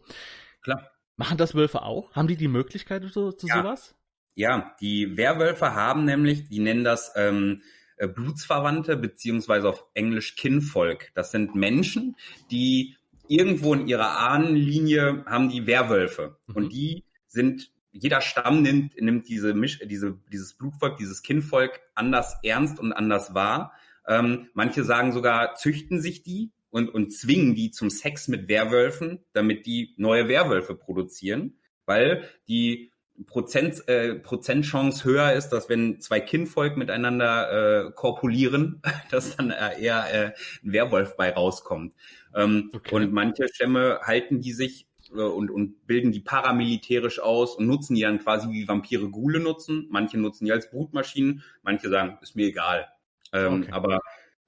Klar. Machen das Wölfe auch? Haben die die Möglichkeit zu, zu ja. sowas? Ja, die Werwölfe haben nämlich, die nennen das ähm, äh, Blutsverwandte beziehungsweise auf Englisch Kinvolk. Das sind Menschen, die irgendwo in ihrer Ahnenlinie haben die Werwölfe mhm. und die sind jeder Stamm nimmt, nimmt diese Misch, diese, dieses Blutvolk, dieses Kinvolk anders ernst und anders wahr. Ähm, manche sagen sogar, züchten sich die, und, und zwingen die zum Sex mit Werwölfen, damit die neue Werwölfe produzieren, weil die Prozent, äh, Prozentchance höher ist, dass wenn zwei Kindvolk miteinander äh, korpulieren, dass dann äh, eher äh, ein Werwolf bei rauskommt. Ähm, okay. Und manche Stämme halten die sich äh, und, und bilden die paramilitärisch aus und nutzen die dann quasi wie Vampire Gule nutzen. Manche nutzen die als Brutmaschinen, manche sagen, ist mir egal. Ähm, okay. Aber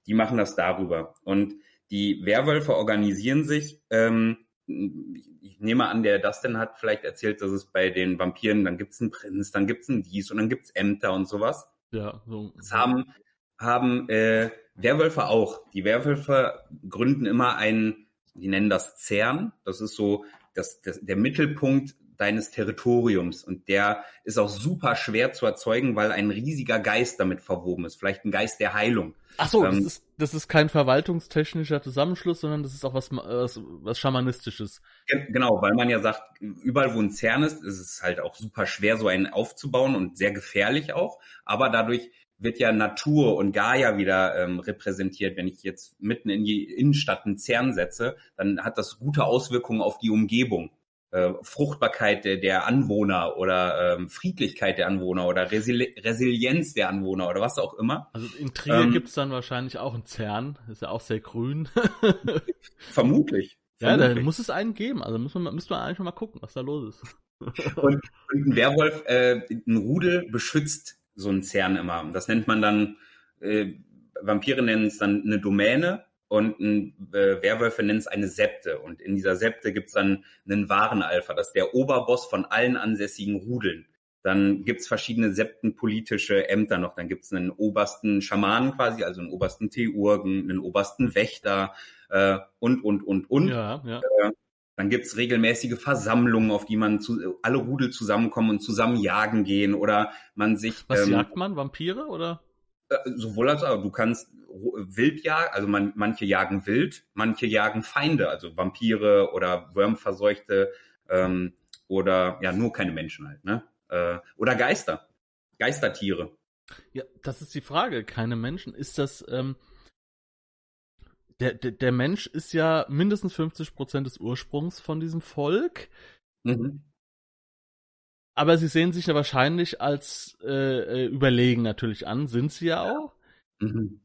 die machen das darüber. Und die Werwölfe organisieren sich. Ähm, ich nehme an, der Dustin hat vielleicht erzählt, dass es bei den Vampiren, dann gibt's einen Prinz, dann gibt's einen dies und dann gibt's Ämter und sowas. Ja, so. Das haben, haben äh, Werwölfe auch. Die Werwölfe gründen immer einen, die nennen das Zern. Das ist so das, das, der Mittelpunkt deines Territoriums. Und der ist auch super schwer zu erzeugen, weil ein riesiger Geist damit verwoben ist. Vielleicht ein Geist der Heilung. Ach so, ähm, das, ist, das ist kein verwaltungstechnischer Zusammenschluss, sondern das ist auch was, was, was Schamanistisches. Genau, weil man ja sagt, überall wo ein Zern ist, ist es halt auch super schwer, so einen aufzubauen und sehr gefährlich auch. Aber dadurch wird ja Natur und Gaia wieder ähm, repräsentiert. Wenn ich jetzt mitten in die Innenstadt einen Zern setze, dann hat das gute Auswirkungen auf die Umgebung äh, Fruchtbarkeit der, der Anwohner oder ähm, Friedlichkeit der Anwohner oder Resili Resilienz der Anwohner oder was auch immer. Also in Trier ähm, gibt's dann wahrscheinlich auch einen Zern, ist ja auch sehr grün. vermutlich. Ja, da muss es einen geben. Also müssen wir, müssen wir eigentlich mal gucken, was da los ist. und, und ein Werwolf, äh, ein Rudel beschützt so ein Zern immer. Das nennt man dann äh, Vampire nennen es dann eine Domäne und ein, äh, Werwölfe nennen es eine Septe. Und in dieser Septe gibt's dann einen wahren Alpha, das ist der Oberboss von allen ansässigen Rudeln. Dann gibt's verschiedene septenpolitische Ämter noch. Dann gibt's einen obersten Schamanen quasi, also einen obersten Theurgen, einen obersten Wächter äh, und, und, und, und. Ja, ja. Äh, dann gibt's regelmäßige Versammlungen, auf die man zu, alle Rudel zusammenkommen und zusammen jagen gehen oder man sich. Was ähm, jagt man? Vampire oder? Äh, sowohl als auch. Du kannst wild jagen, also man, manche jagen wild, manche jagen Feinde, also Vampire oder Würmverseuchte ähm, oder ja nur keine Menschen halt, ne? Äh, oder Geister, Geistertiere. Ja, das ist die Frage. Keine Menschen. Ist das ähm, der, der, der Mensch ist ja mindestens 50 Prozent des Ursprungs von diesem Volk. Mhm. Aber sie sehen sich ja wahrscheinlich als äh, äh überlegen natürlich an, sind sie ja auch. Mhm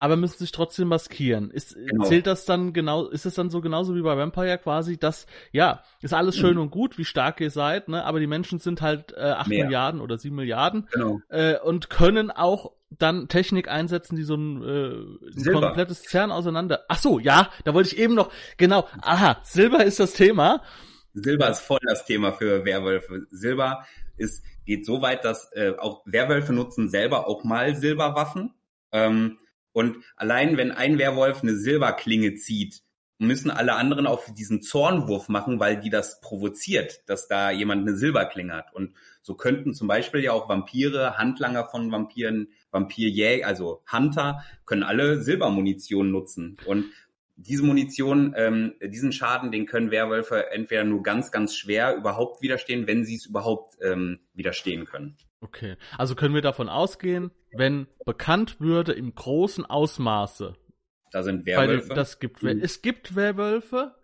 aber müssen sich trotzdem maskieren. Ist, genau. Zählt das dann genau, ist es dann so genauso wie bei Vampire quasi, dass, ja, ist alles schön mhm. und gut, wie stark ihr seid, ne, aber die Menschen sind halt äh, 8 Mehr. Milliarden oder 7 Milliarden genau. äh, und können auch dann Technik einsetzen, die so ein, äh, ein komplettes Zern auseinander. Ach so, ja, da wollte ich eben noch, genau, aha, Silber ist das Thema. Silber ist voll das Thema für Werwölfe. Silber ist, geht so weit, dass äh, auch Werwölfe nutzen selber auch mal Silberwaffen. Ähm, und allein wenn ein Werwolf eine Silberklinge zieht, müssen alle anderen auch diesen Zornwurf machen, weil die das provoziert, dass da jemand eine Silberklinge hat. Und so könnten zum Beispiel ja auch Vampire, Handlanger von Vampiren, Vampirjäger, also Hunter, können alle Silbermunition nutzen. Und diese Munition, ähm, diesen Schaden, den können Werwölfe entweder nur ganz, ganz schwer überhaupt widerstehen, wenn sie es überhaupt ähm, widerstehen können. Okay, also können wir davon ausgehen, wenn bekannt würde im großen Ausmaße. Da sind Werwölfe. das gibt, mhm. Es gibt Werwölfe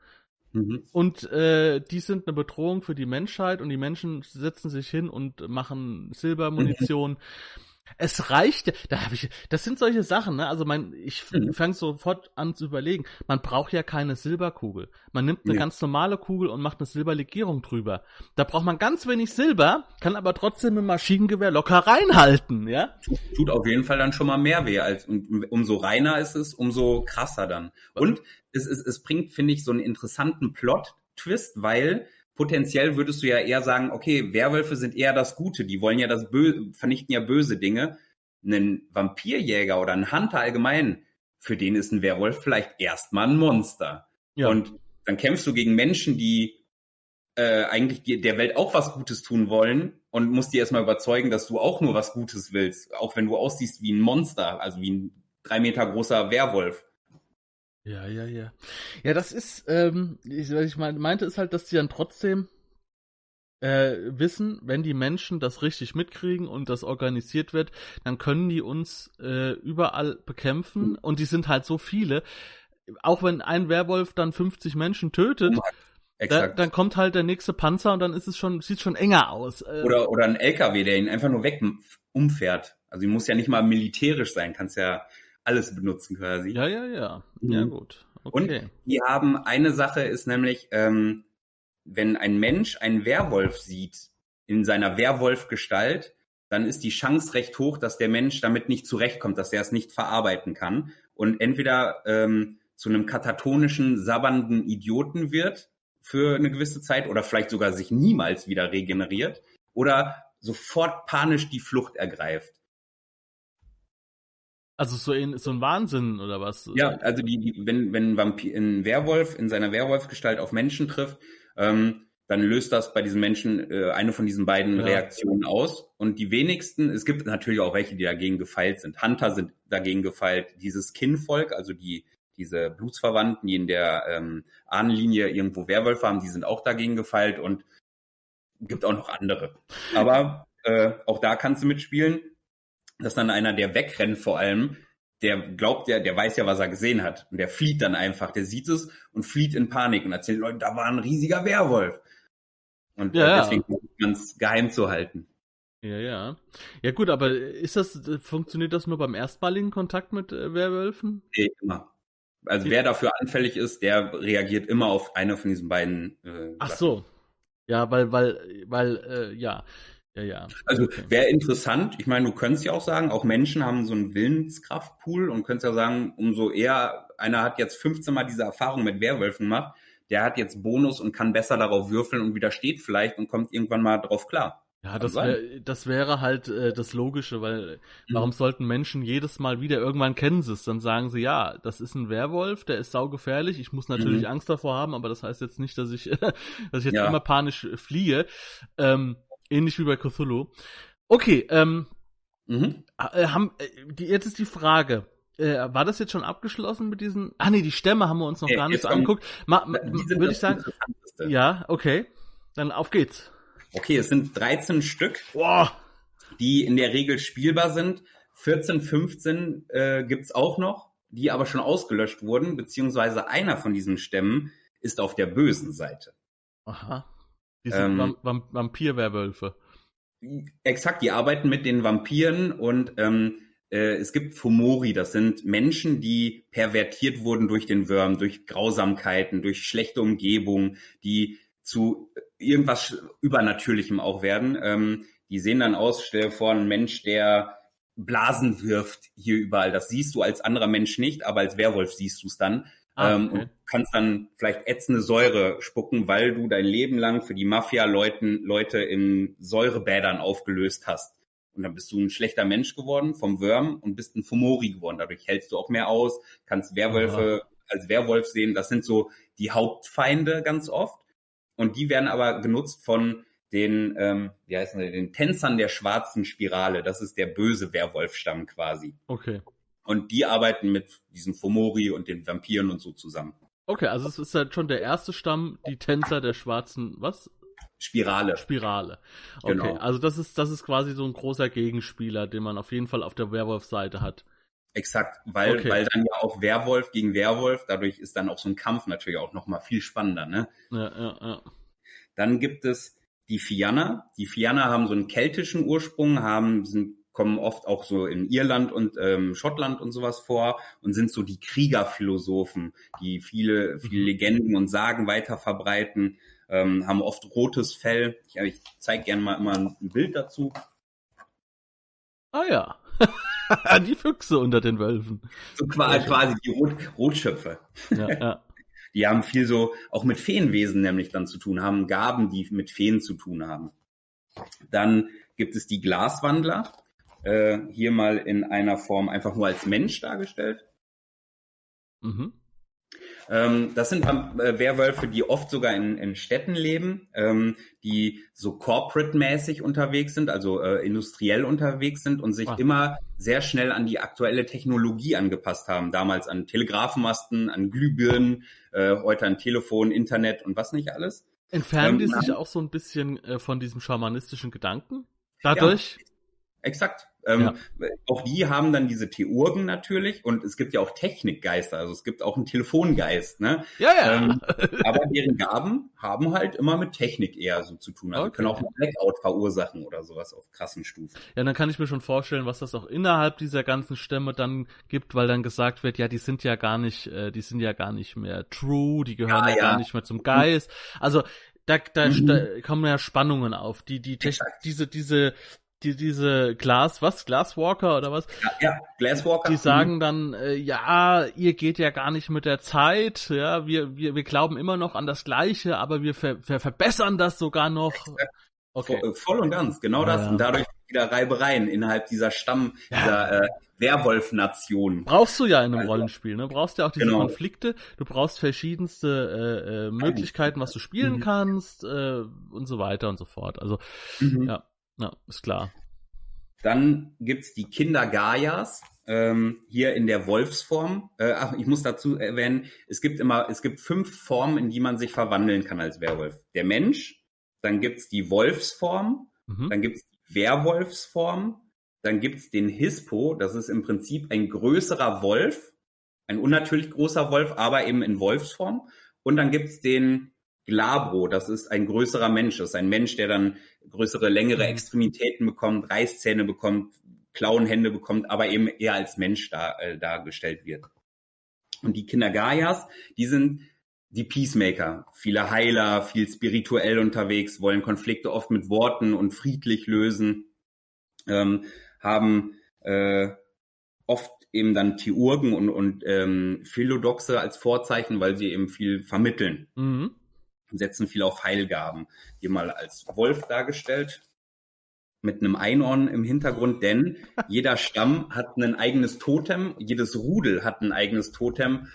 mhm. und äh, die sind eine Bedrohung für die Menschheit und die Menschen setzen sich hin und machen Silbermunition. Mhm. Es reicht, da habe ich, das sind solche Sachen, ne? Also mein, ich mhm. fange sofort an zu überlegen. Man braucht ja keine Silberkugel. Man nimmt eine nee. ganz normale Kugel und macht eine Silberlegierung drüber. Da braucht man ganz wenig Silber, kann aber trotzdem mit Maschinengewehr locker reinhalten, ja? Tut auf jeden Fall dann schon mal mehr weh, als um, umso reiner ist es, umso krasser dann. Und es, es, es bringt, finde ich, so einen interessanten Plot-Twist, weil potenziell würdest du ja eher sagen, okay, Werwölfe sind eher das Gute, die wollen ja das Bö vernichten ja böse Dinge. Ein Vampirjäger oder ein Hunter allgemein, für den ist ein Werwolf vielleicht erstmal ein Monster. Ja. Und dann kämpfst du gegen Menschen, die äh, eigentlich der Welt auch was Gutes tun wollen und musst dir erstmal überzeugen, dass du auch nur was Gutes willst, auch wenn du aussiehst wie ein Monster, also wie ein drei Meter großer Werwolf. Ja, ja, ja. Ja, das ist, ähm, ich, was ich meinte, ist halt, dass die dann trotzdem äh, wissen, wenn die Menschen das richtig mitkriegen und das organisiert wird, dann können die uns äh, überall bekämpfen und die sind halt so viele. Auch wenn ein Werwolf dann 50 Menschen tötet, da, dann kommt halt der nächste Panzer und dann ist es schon, sieht schon enger aus. Äh, oder, oder ein LKW, der ihn einfach nur weg umfährt. Also, die muss ja nicht mal militärisch sein, kannst ja alles benutzen quasi. Ja, ja, ja. Ja, mhm. gut. Okay. Und die haben eine Sache ist nämlich, ähm, wenn ein Mensch einen Werwolf sieht in seiner Werwolf-Gestalt, dann ist die Chance recht hoch, dass der Mensch damit nicht zurechtkommt, dass er es nicht verarbeiten kann und entweder ähm, zu einem katatonischen, sabbernden Idioten wird für eine gewisse Zeit oder vielleicht sogar sich niemals wieder regeneriert oder sofort panisch die Flucht ergreift. Also so, in, so ein Wahnsinn oder was? Ja, also die, die, wenn, wenn ein, Vampir, ein Werwolf in seiner Werwolfgestalt auf Menschen trifft, ähm, dann löst das bei diesen Menschen äh, eine von diesen beiden ja. Reaktionen aus. Und die wenigsten, es gibt natürlich auch welche, die dagegen gefeilt sind. Hunter sind dagegen gefeilt. Dieses Kinvolk, also die diese Blutsverwandten, die in der ähm, Ahnenlinie irgendwo Werwölfe haben, die sind auch dagegen gefeilt und gibt auch noch andere. Aber äh, auch da kannst du mitspielen dass dann einer, der wegrennt vor allem, der glaubt ja, der weiß ja, was er gesehen hat. Und der flieht dann einfach, der sieht es und flieht in Panik und erzählt Leute, da war ein riesiger Werwolf. Und ja, deswegen ja. es geheim zu halten. Ja, ja. Ja gut, aber ist das, funktioniert das nur beim erstmaligen Kontakt mit äh, Werwölfen? Nee, immer. Also wer dafür anfällig ist, der reagiert immer auf eine von diesen beiden. Äh, Ach so. Ja, weil, weil, weil, äh, ja. Ja, ja. Also wäre interessant. Ich meine, du könntest ja auch sagen, auch Menschen haben so einen Willenskraftpool und könntest ja sagen, umso eher einer hat jetzt 15 Mal diese Erfahrung mit Werwölfen gemacht, der hat jetzt Bonus und kann besser darauf würfeln und widersteht vielleicht und kommt irgendwann mal drauf klar. Ja, das, wär, das wäre halt äh, das Logische, weil mhm. warum sollten Menschen jedes Mal wieder, irgendwann kennen sie es, dann sagen sie, ja, das ist ein Werwolf, der ist saugefährlich, ich muss natürlich mhm. Angst davor haben, aber das heißt jetzt nicht, dass ich, dass ich jetzt ja. immer panisch fliehe. Ähm, ähnlich wie bei Cthulhu. Okay, ähm, mhm. äh, haben, äh, die, jetzt ist die Frage, äh, war das jetzt schon abgeschlossen mit diesen? Ah nee, die Stämme haben wir uns noch äh, gar nicht so angeguckt. Ma, ma, Würde ich sagen. Ja, okay. Dann auf geht's. Okay, es sind 13 Stück, Boah. die in der Regel spielbar sind. 14, 15 äh, gibt's auch noch, die aber schon ausgelöscht wurden, beziehungsweise einer von diesen Stämmen ist auf der bösen Seite. Aha. Die sind ähm, Vamp Vampirwerwölfe. Exakt, die arbeiten mit den Vampiren und ähm, äh, es gibt Fomori, das sind Menschen, die pervertiert wurden durch den Wurm, durch Grausamkeiten, durch schlechte Umgebung, die zu irgendwas Übernatürlichem auch werden. Ähm, die sehen dann aus, stell dir vor, ein Mensch, der Blasen wirft hier überall. Das siehst du als anderer Mensch nicht, aber als Werwolf siehst du es dann. Ah, ähm, okay. und kannst dann vielleicht ätzende Säure spucken, weil du dein Leben lang für die Mafia-Leuten Leute in Säurebädern aufgelöst hast. Und dann bist du ein schlechter Mensch geworden vom Worm und bist ein Fumori geworden. Dadurch hältst du auch mehr aus, kannst Werwölfe Aha. als Werwolf sehen. Das sind so die Hauptfeinde ganz oft. Und die werden aber genutzt von den, ähm, wie heißen die, den Tänzern der schwarzen Spirale. Das ist der böse Werwolfstamm quasi. Okay. Und die arbeiten mit diesen Fomori und den Vampiren und so zusammen. Okay, also es ist halt schon der erste Stamm, die Tänzer der schwarzen, was? Spirale. Spirale. Okay, genau. also das ist, das ist quasi so ein großer Gegenspieler, den man auf jeden Fall auf der Werwolf-Seite hat. Exakt, weil, okay. weil dann ja auch Werwolf gegen Werwolf, dadurch ist dann auch so ein Kampf natürlich auch nochmal viel spannender, ne? Ja, ja, ja. Dann gibt es die Fianna. Die Fianna haben so einen keltischen Ursprung, haben, sind, kommen oft auch so in Irland und ähm, Schottland und sowas vor und sind so die Kriegerphilosophen, die viele, viele mhm. Legenden und Sagen weiter verbreiten, ähm, haben oft rotes Fell. Ich, ich zeige gerne mal immer ein Bild dazu. Ah ja. die Füchse unter den Wölfen. So quasi, quasi die Rot, Rotschöpfe. Ja, ja. Die haben viel so auch mit Feenwesen nämlich dann zu tun, haben Gaben, die mit Feen zu tun haben. Dann gibt es die Glaswandler, äh, hier mal in einer Form einfach nur als Mensch dargestellt. Mhm. Ähm, das sind äh, Werwölfe, die oft sogar in, in Städten leben, ähm, die so corporate-mäßig unterwegs sind, also äh, industriell unterwegs sind und sich ah. immer sehr schnell an die aktuelle Technologie angepasst haben. Damals an Telegrafenmasten, an Glühbirnen, äh, heute an Telefon, Internet und was nicht alles. Entfernen ähm, die sich auch so ein bisschen äh, von diesem schamanistischen Gedanken? Dadurch? Ja, exakt. Ähm, ja. Auch die haben dann diese Theurgen natürlich und es gibt ja auch Technikgeister, also es gibt auch einen Telefongeist, ne? Ja, ja. Ähm, aber deren Gaben haben halt immer mit Technik eher so zu tun. Also okay. können auch einen Blackout verursachen oder sowas auf krassen Stufen. Ja, dann kann ich mir schon vorstellen, was das auch innerhalb dieser ganzen Stämme dann gibt, weil dann gesagt wird, ja, die sind ja gar nicht, äh, die sind ja gar nicht mehr true, die gehören ja, ja, ja. gar nicht mehr zum Geist. Also da, da, mhm. da kommen ja Spannungen auf, die, die, diese, diese, die, diese Glas, was? Glasswalker oder was? Ja, ja Glasswalker. Die sagen dann, äh, ja, ihr geht ja gar nicht mit der Zeit, ja, wir, wir, wir glauben immer noch an das Gleiche, aber wir ver, ver verbessern das sogar noch. Okay. Voll, voll und ganz, genau ja, das. Und dadurch wieder Reibereien innerhalb dieser Stamm, ja. dieser äh, Werwolf-Nation. Brauchst du ja in einem also, Rollenspiel, ne? Brauchst ja auch diese genau. Konflikte, du brauchst verschiedenste äh, äh, Möglichkeiten, was du spielen mhm. kannst äh, und so weiter und so fort. Also, mhm. ja. Ja, ist klar. Dann gibt's die Kinder Gaias, ähm, hier in der Wolfsform. Äh, ach, ich muss dazu erwähnen, es gibt immer, es gibt fünf Formen, in die man sich verwandeln kann als Werwolf. Der Mensch, dann gibt's die Wolfsform, mhm. dann gibt's die Werwolfsform, dann gibt's den Hispo, das ist im Prinzip ein größerer Wolf, ein unnatürlich großer Wolf, aber eben in Wolfsform. Und dann gibt's den Glabro, das ist ein größerer Mensch, das ist ein Mensch, der dann größere, längere mhm. Extremitäten bekommt, Reißzähne bekommt, Klauenhände bekommt, aber eben eher als Mensch dar, äh, dargestellt wird. Und die Kinder Gaias, die sind die Peacemaker, viele Heiler, viel spirituell unterwegs, wollen Konflikte oft mit Worten und friedlich lösen, ähm, haben äh, oft eben dann Theurgen und, und ähm, Philodoxe als Vorzeichen, weil sie eben viel vermitteln. Mhm. Setzen viel auf Heilgaben. Hier mal als Wolf dargestellt mit einem Einhorn im Hintergrund, denn jeder Stamm hat ein eigenes Totem, jedes Rudel hat ein eigenes Totem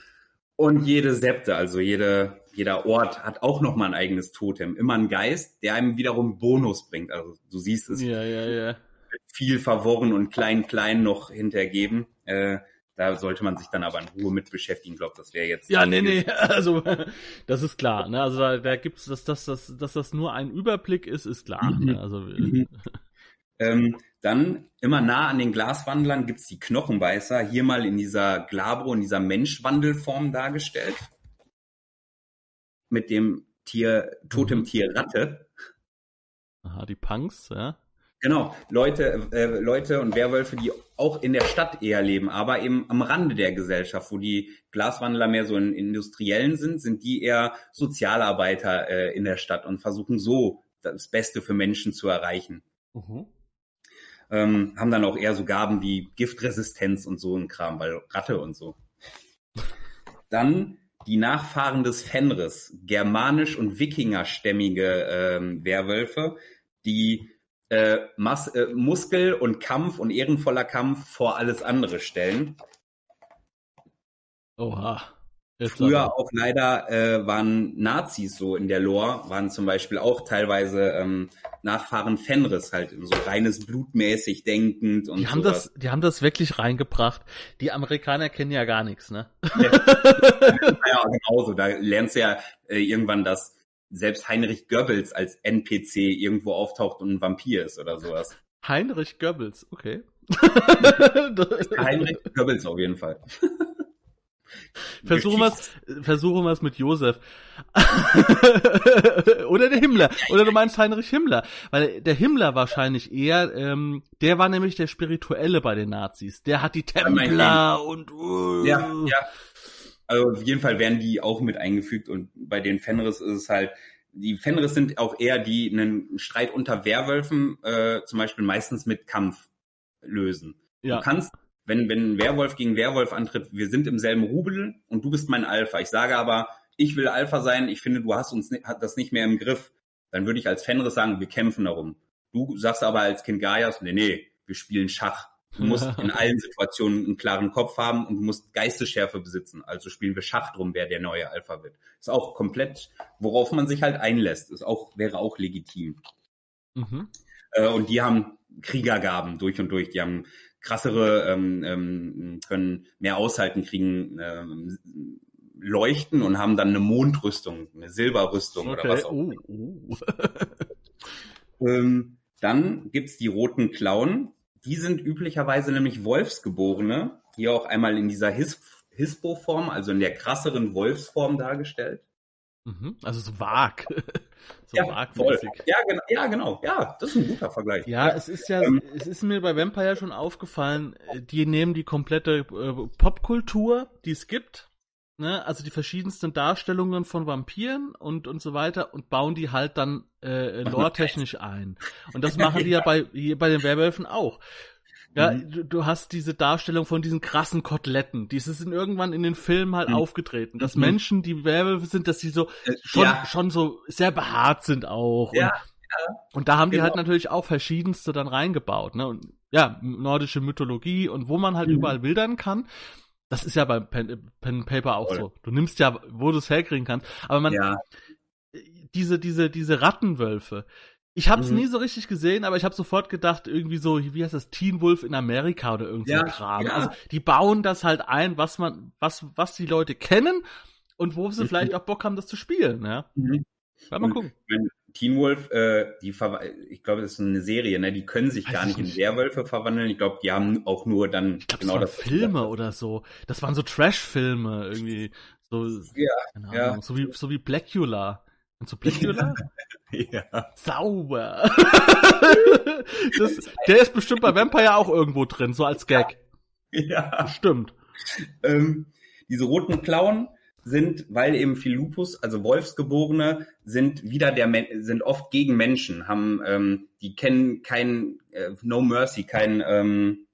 und jede Septe, also jede, jeder Ort hat auch nochmal ein eigenes Totem. Immer ein Geist, der einem wiederum Bonus bringt. Also du siehst es. Ja, ja, ja. Viel verworren und klein, klein noch hintergeben. Äh, da sollte man sich dann aber in Ruhe mit beschäftigen. Ich glaube, das wäre jetzt. Ja, nee, nee, also das ist klar. Ne? Also da, da gibt's, dass, dass, dass, dass das nur ein Überblick ist, ist klar. Mhm. Ne? Also mhm. ähm, dann immer nah an den Glaswandlern gibt's die Knochenbeißer, hier mal in dieser Glabro, in dieser Menschwandelform dargestellt. Mit dem Tier, Totemtier Ratte. Aha, die Punks, ja. Genau, Leute, äh, Leute und Werwölfe, die auch in der Stadt eher leben, aber eben am Rande der Gesellschaft, wo die Glaswandler mehr so in Industriellen sind, sind die eher Sozialarbeiter äh, in der Stadt und versuchen so das Beste für Menschen zu erreichen. Mhm ähm, haben dann auch eher so Gaben wie Giftresistenz und so ein Kram, weil Ratte und so. Dann die Nachfahren des Fenris, germanisch- und wikingerstämmige ähm, Werwölfe, die äh, Mas äh, Muskel und Kampf und ehrenvoller Kampf vor alles andere stellen. Oha. Jetzt Früher aber. auch leider äh, waren Nazis so in der Lore, waren zum Beispiel auch teilweise ähm, Nachfahren Fenris halt, so reines blutmäßig denkend und die haben sowas. das, Die haben das wirklich reingebracht. Die Amerikaner kennen ja gar nichts, ne? Ja, ja genauso. Da lernst du ja äh, irgendwann, dass selbst Heinrich Goebbels als NPC irgendwo auftaucht und ein Vampir ist oder sowas. Heinrich Goebbels, okay. Heinrich Goebbels auf jeden Fall. Versuchen wir es versuchen wir's mit Josef. Oder der Himmler. Oder du meinst Heinrich Himmler. Weil der Himmler wahrscheinlich eher, ähm, der war nämlich der Spirituelle bei den Nazis. Der hat die Templer und... Uh. Ja, ja. Also auf jeden Fall werden die auch mit eingefügt und bei den Fenris ist es halt, die Fenris sind auch eher die einen Streit unter Werwölfen äh, zum Beispiel meistens mit Kampf lösen. Ja. Du kannst wenn, wenn ein Werwolf gegen Werwolf antritt, wir sind im selben Rubel und du bist mein Alpha. Ich sage aber, ich will Alpha sein, ich finde, du hast uns das nicht mehr im Griff. Dann würde ich als Fenris sagen, wir kämpfen darum. Du sagst aber als Kind Gaias, nee, nee, wir spielen Schach. Du musst in allen Situationen einen klaren Kopf haben und du musst Geistesschärfe besitzen. Also spielen wir Schach drum, wer der neue Alpha wird. Ist auch komplett, worauf man sich halt einlässt. Ist auch, wäre auch legitim. Mhm. Äh, und die haben Kriegergaben durch und durch. Die haben krassere, ähm, ähm, können mehr aushalten, kriegen ähm, leuchten und haben dann eine Mondrüstung, eine Silberrüstung okay. oder was auch immer. Uh, uh. dann gibt's die roten Klauen. Die sind üblicherweise nämlich Wolfsgeborene, hier auch einmal in dieser His Hispo-Form, also in der krasseren Wolfsform dargestellt. Mhm, also so vag. so ja, wagmäßig. Ja, genau, ja, genau. Ja, das ist ein guter Vergleich. Ja, es ist ja, ähm, es ist mir bei Vampire schon aufgefallen, äh, die nehmen die komplette äh, Popkultur, die es gibt, ne, also die verschiedensten Darstellungen von Vampiren und und so weiter und bauen die halt dann äh, lore-technisch ein. Und das machen die ja bei, bei den Werwölfen auch. Ja, mhm. du, du, hast diese Darstellung von diesen krassen Koteletten. Die sind irgendwann in den Filmen halt mhm. aufgetreten. Dass mhm. Menschen, die Werwölfe sind, dass sie so äh, schon, ja. schon so sehr behaart sind auch. Ja. Und, ja. und da haben genau. die halt genau. natürlich auch verschiedenste dann reingebaut. Ne? Und ja, nordische Mythologie und wo man halt mhm. überall wildern kann. Das ist ja beim Pen, Pen Paper auch Voll. so. Du nimmst ja, wo du es herkriegen kannst. Aber man, ja. diese, diese, diese Rattenwölfe, ich habe es mhm. nie so richtig gesehen, aber ich habe sofort gedacht, irgendwie so, wie heißt das, Teen Wolf in Amerika oder irgend so ja, Kram. Ja. Also die bauen das halt ein, was man, was, was die Leute kennen und wo sie mhm. vielleicht auch Bock haben, das zu spielen. Ja. Mhm. Mal, mal gucken. Teen Wolf, äh, die ich glaube, das ist eine Serie, ne? Die können sich Weiß gar nicht in Werwölfe verwandeln. Ich glaube, die haben auch nur dann ich glaub, genau das. Filme oder so. Das waren so Trash-Filme irgendwie. So, ja, ja. so wie so wie Blackula. Und so Blackula? ja. Sauber. das, der ist bestimmt bei Vampire auch irgendwo drin, so als Gag. Ja. Stimmt. Ähm, diese roten Klauen sind, weil eben viel Lupus, also Wolfsgeborene, sind wieder der sind oft gegen Menschen, haben ähm, die kennen kein äh, No Mercy, kein ähm,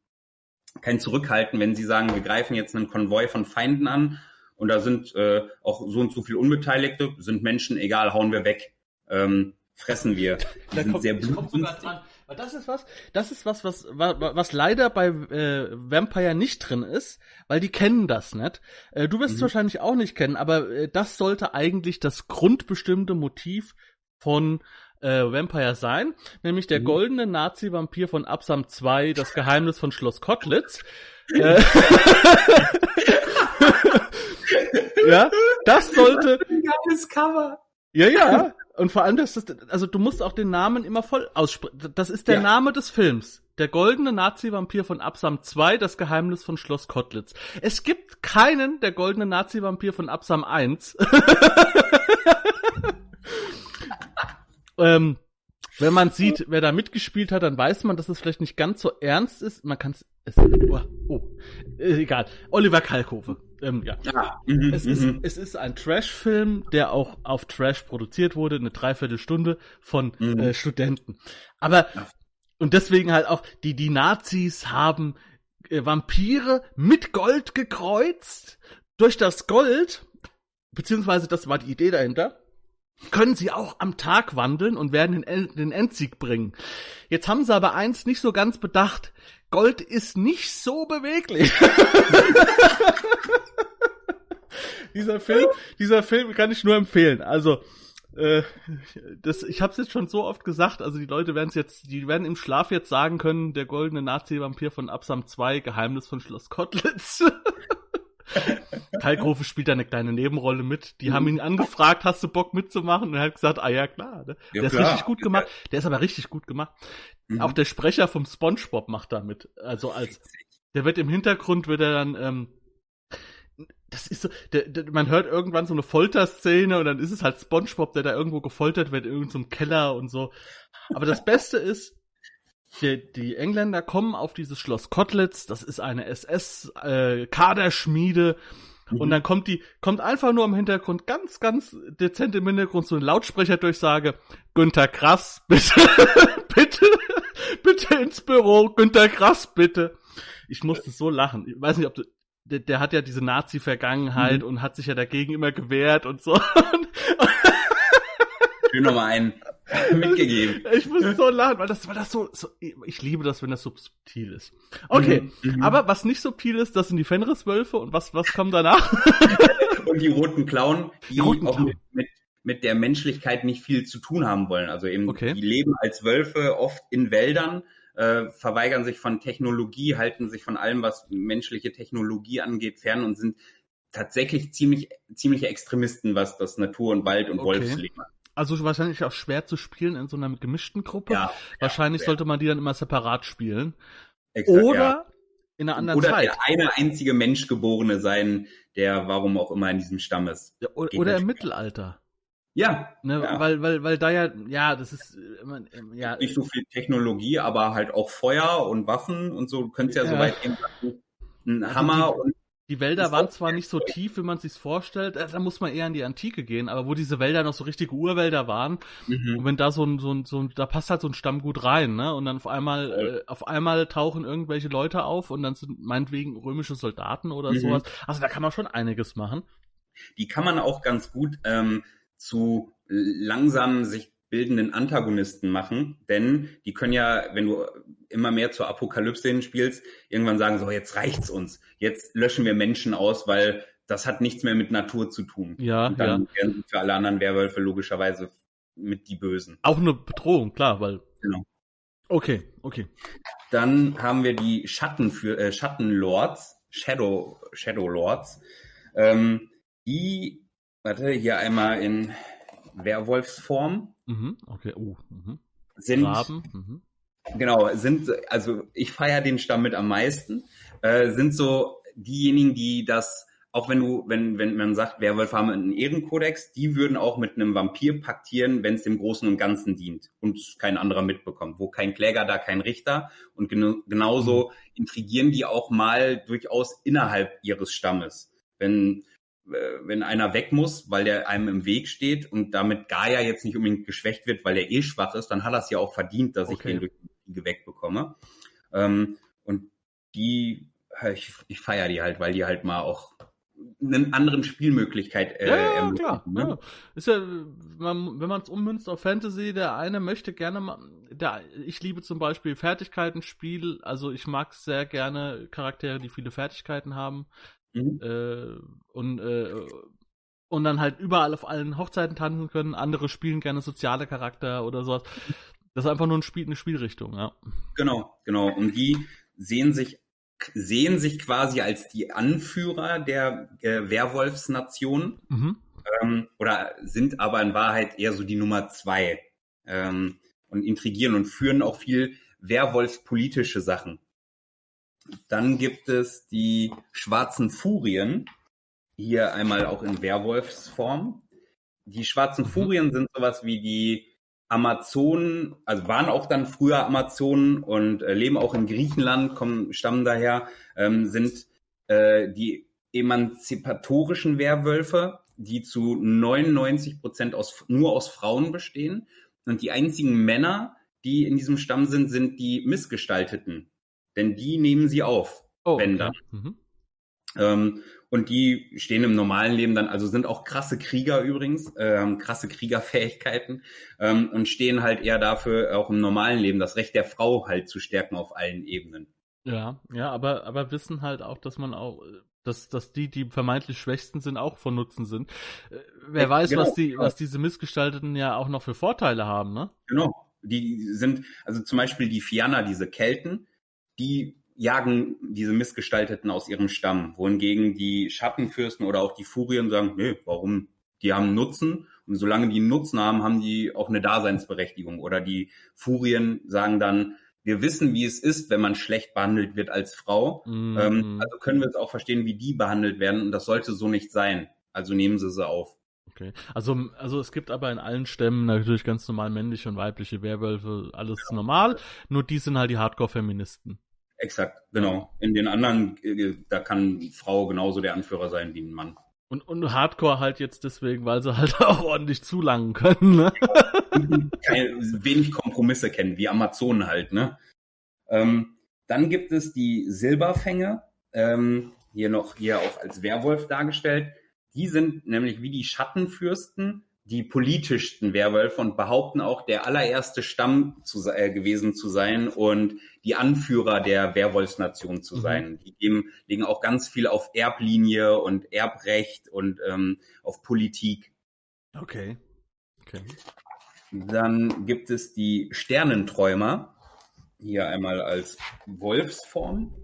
kein Zurückhalten, wenn sie sagen, wir greifen jetzt einen Konvoi von Feinden an und da sind äh, auch so und so viel Unbeteiligte, sind Menschen, egal, hauen wir weg, ähm, fressen wir. Die sind kommt, sehr blutrünstig. Weil das ist was, das ist was, was, was, was leider bei äh, Vampire nicht drin ist, weil die kennen das nicht. Äh, du wirst mhm. es wahrscheinlich auch nicht kennen, aber äh, das sollte eigentlich das grundbestimmte Motiv von äh, Vampire sein, nämlich der mhm. goldene Nazi-Vampir von Absam 2, das Geheimnis von Schloss Kotlitz. äh, ja, das sollte. Geiles Cover. Ja, ja. Und vor allem, das ist, also du musst auch den Namen immer voll aussprechen. Das ist der ja. Name des Films. Der goldene Nazi-Vampir von Absam 2, das Geheimnis von Schloss Kotlitz. Es gibt keinen der goldene Nazi-Vampir von Absam 1. ähm, wenn man sieht, wer da mitgespielt hat, dann weiß man, dass es vielleicht nicht ganz so ernst ist. Man kann es. Oh, oh, egal. Oliver Kalkofe. Ähm, ja. Ah, es, ist, mhm. es ist ein Trash-Film, der auch auf Trash produziert wurde, eine Dreiviertelstunde von mhm. äh, Studenten. Aber und deswegen halt auch die die Nazis haben äh, Vampire mit Gold gekreuzt. Durch das Gold, beziehungsweise das war die Idee dahinter können sie auch am Tag wandeln und werden den, den Endsieg bringen. Jetzt haben sie aber eins nicht so ganz bedacht. Gold ist nicht so beweglich. dieser Film, dieser Film kann ich nur empfehlen. Also, äh, das, ich habe es jetzt schon so oft gesagt, also die Leute werden es jetzt, die werden im Schlaf jetzt sagen können, der goldene Nazi-Vampir von Absam 2, Geheimnis von Schloss Kotlitz. Kalkofe spielt da eine kleine Nebenrolle mit. Die mhm. haben ihn angefragt, hast du Bock mitzumachen? Und er hat gesagt, ah ja, klar. Ne? Ja, der klar. ist richtig gut gemacht. Der ist aber richtig gut gemacht. Mhm. Auch der Sprecher vom Spongebob macht da mit. Also als, der wird im Hintergrund, wird er dann, ähm, das ist so, der, der, man hört irgendwann so eine Folterszene und dann ist es halt SpongeBob, der da irgendwo gefoltert wird, in irgendeinem Keller und so. Aber das Beste ist, die, die Engländer kommen auf dieses Schloss Kotlitz, das ist eine SS-Kaderschmiede. Äh, mhm. Und dann kommt die, kommt einfach nur im Hintergrund, ganz, ganz dezent im Hintergrund so eine Lautsprecherdurchsage. Günther Krass, bitte, bitte, bitte ins Büro, Günther Krass, bitte. Ich musste so lachen. Ich weiß nicht, ob du, der, der hat ja diese Nazi-Vergangenheit mhm. und hat sich ja dagegen immer gewehrt und so. Schön nochmal einen mitgegeben. Ich muss so lachen, weil das, weil das so, so, ich liebe das, wenn das subtil ist. Okay, mhm, mhm. aber was nicht subtil ist, das sind die Fenriswölfe und was, was kommt danach? und die roten Clown, die, die roten auch mit, mit, mit, der Menschlichkeit nicht viel zu tun haben wollen. Also eben, okay. die leben als Wölfe oft in Wäldern, äh, verweigern sich von Technologie, halten sich von allem, was menschliche Technologie angeht, fern und sind tatsächlich ziemlich, ziemliche Extremisten, was das Natur und Wald und okay. Wolfsleben angeht. Also wahrscheinlich auch schwer zu spielen in so einer gemischten Gruppe. Ja, wahrscheinlich ja, sollte man die dann immer separat spielen. Exakt, Oder ja. in einer anderen oder Zeit. Oder der eine einzige Menschgeborene sein, der warum auch immer in diesem Stamm ist. Oder, im Mittelalter. Ja, ne, ja. Weil, weil, weil da ja, ja, das ist immer, ja. Nicht so viel Technologie, aber halt auch Feuer und Waffen und so. Du könntest ja, ja. so weit gehen, ein also Hammer und die Wälder waren zwar nicht so tief, wie man sich vorstellt, äh, da muss man eher in die Antike gehen, aber wo diese Wälder noch so richtige Urwälder waren, mhm. und wenn da so ein, so ein, so ein, da passt halt so ein Stammgut rein, ne? Und dann auf einmal, äh, auf einmal tauchen irgendwelche Leute auf und dann sind meinetwegen römische Soldaten oder mhm. sowas. Also da kann man schon einiges machen. Die kann man auch ganz gut ähm, zu langsam sich bildenden Antagonisten machen, denn die können ja, wenn du immer mehr zur Apokalypse spielst, irgendwann sagen so, jetzt reicht's uns, jetzt löschen wir Menschen aus, weil das hat nichts mehr mit Natur zu tun. Ja, Und dann ja. werden für alle anderen Werwölfe logischerweise mit die Bösen. Auch eine Bedrohung, klar, weil. Genau. Okay, okay. Dann haben wir die Schatten für äh, Schattenlords, Shadow Shadow Lords, ähm, die, warte, hier einmal in Werwolfsform. Mhm, okay, oh. Mhm. Sind, Raben. Mhm. Genau, sind, also ich feiere den Stamm mit am meisten, äh, sind so diejenigen, die das, auch wenn du, wenn, wenn man sagt, Werwölfe haben einen Ehrenkodex, die würden auch mit einem Vampir paktieren, wenn es dem Großen und Ganzen dient und kein anderer mitbekommt. Wo kein Kläger, da kein Richter. Und gen genauso mhm. intrigieren die auch mal durchaus innerhalb ihres Stammes. Wenn äh, wenn einer weg muss, weil der einem im Weg steht und damit Gaia jetzt nicht unbedingt geschwächt wird, weil der eh schwach ist, dann hat er es ja auch verdient, dass okay. ich den durch die Siege wegbekomme. Ähm, und die, ich, ich feiere die halt, weil die halt mal auch eine anderen Spielmöglichkeit äh, ja, ja klar. Ne? Ja. Ist ja, man, wenn man es ummünzt auf Fantasy, der eine möchte gerne mal, der, ich liebe zum Beispiel Fertigkeiten-Spiel, also ich mag sehr gerne Charaktere, die viele Fertigkeiten haben. Mhm. Äh, und, äh, und dann halt überall auf allen Hochzeiten tanzen können. Andere spielen gerne soziale Charakter oder sowas. Das ist einfach nur ein Spiel, eine Spielrichtung, ja. Genau, genau. Und die sehen sich sehen sich quasi als die Anführer der äh, Werwolfsnation mhm. ähm, oder sind aber in Wahrheit eher so die Nummer zwei ähm, und intrigieren und führen auch viel Werwolfspolitische Sachen. Dann gibt es die schwarzen Furien, hier einmal auch in Werwolfsform. Die schwarzen mhm. Furien sind sowas wie die Amazonen, also waren auch dann früher Amazonen und äh, leben auch in Griechenland, kommen, stammen daher, ähm, sind äh, die emanzipatorischen Werwölfe, die zu 99 Prozent aus, nur aus Frauen bestehen. Und die einzigen Männer, die in diesem Stamm sind, sind die Missgestalteten. Denn die nehmen sie auf, oh, wenn dann. Mhm. Ähm, und die stehen im normalen Leben dann, also sind auch krasse Krieger übrigens, ähm, krasse Kriegerfähigkeiten ähm, und stehen halt eher dafür, auch im normalen Leben das Recht der Frau halt zu stärken auf allen Ebenen. Ja, ja, aber, aber wissen halt auch, dass man auch, dass, dass die, die vermeintlich Schwächsten sind, auch von Nutzen sind. Äh, wer ja, weiß, genau, was die, genau. was diese Missgestalteten ja auch noch für Vorteile haben, ne? Genau. Die sind, also zum Beispiel die Fianna, diese Kelten, die jagen diese Missgestalteten aus ihrem Stamm, wohingegen die Schattenfürsten oder auch die Furien sagen, nee, warum? Die haben Nutzen und solange die einen Nutzen haben, haben die auch eine Daseinsberechtigung. Oder die Furien sagen dann, wir wissen, wie es ist, wenn man schlecht behandelt wird als Frau. Mhm. Ähm, also können wir es auch verstehen, wie die behandelt werden und das sollte so nicht sein. Also nehmen sie sie auf. Okay. Also, also es gibt aber in allen Stämmen natürlich ganz normal männliche und weibliche Werwölfe, alles ja. normal. Nur die sind halt die Hardcore-Feministen. Exakt, genau. In den anderen, äh, da kann Frau genauso der Anführer sein wie ein Mann. Und, und Hardcore halt jetzt deswegen, weil sie halt auch ordentlich zulangen können, ne? Keine, wenig Kompromisse kennen, wie Amazonen halt, ne? Ähm, dann gibt es die Silberfänge, ähm, hier noch hier auch als Werwolf dargestellt. Die sind nämlich wie die Schattenfürsten die politischsten Werwölfe und behaupten auch, der allererste Stamm zu, äh, gewesen zu sein und die Anführer der Werwolfsnation zu mhm. sein. Die geben, legen auch ganz viel auf Erblinie und Erbrecht und ähm, auf Politik. Okay. okay. Dann gibt es die Sternenträumer, hier einmal als Wolfsform.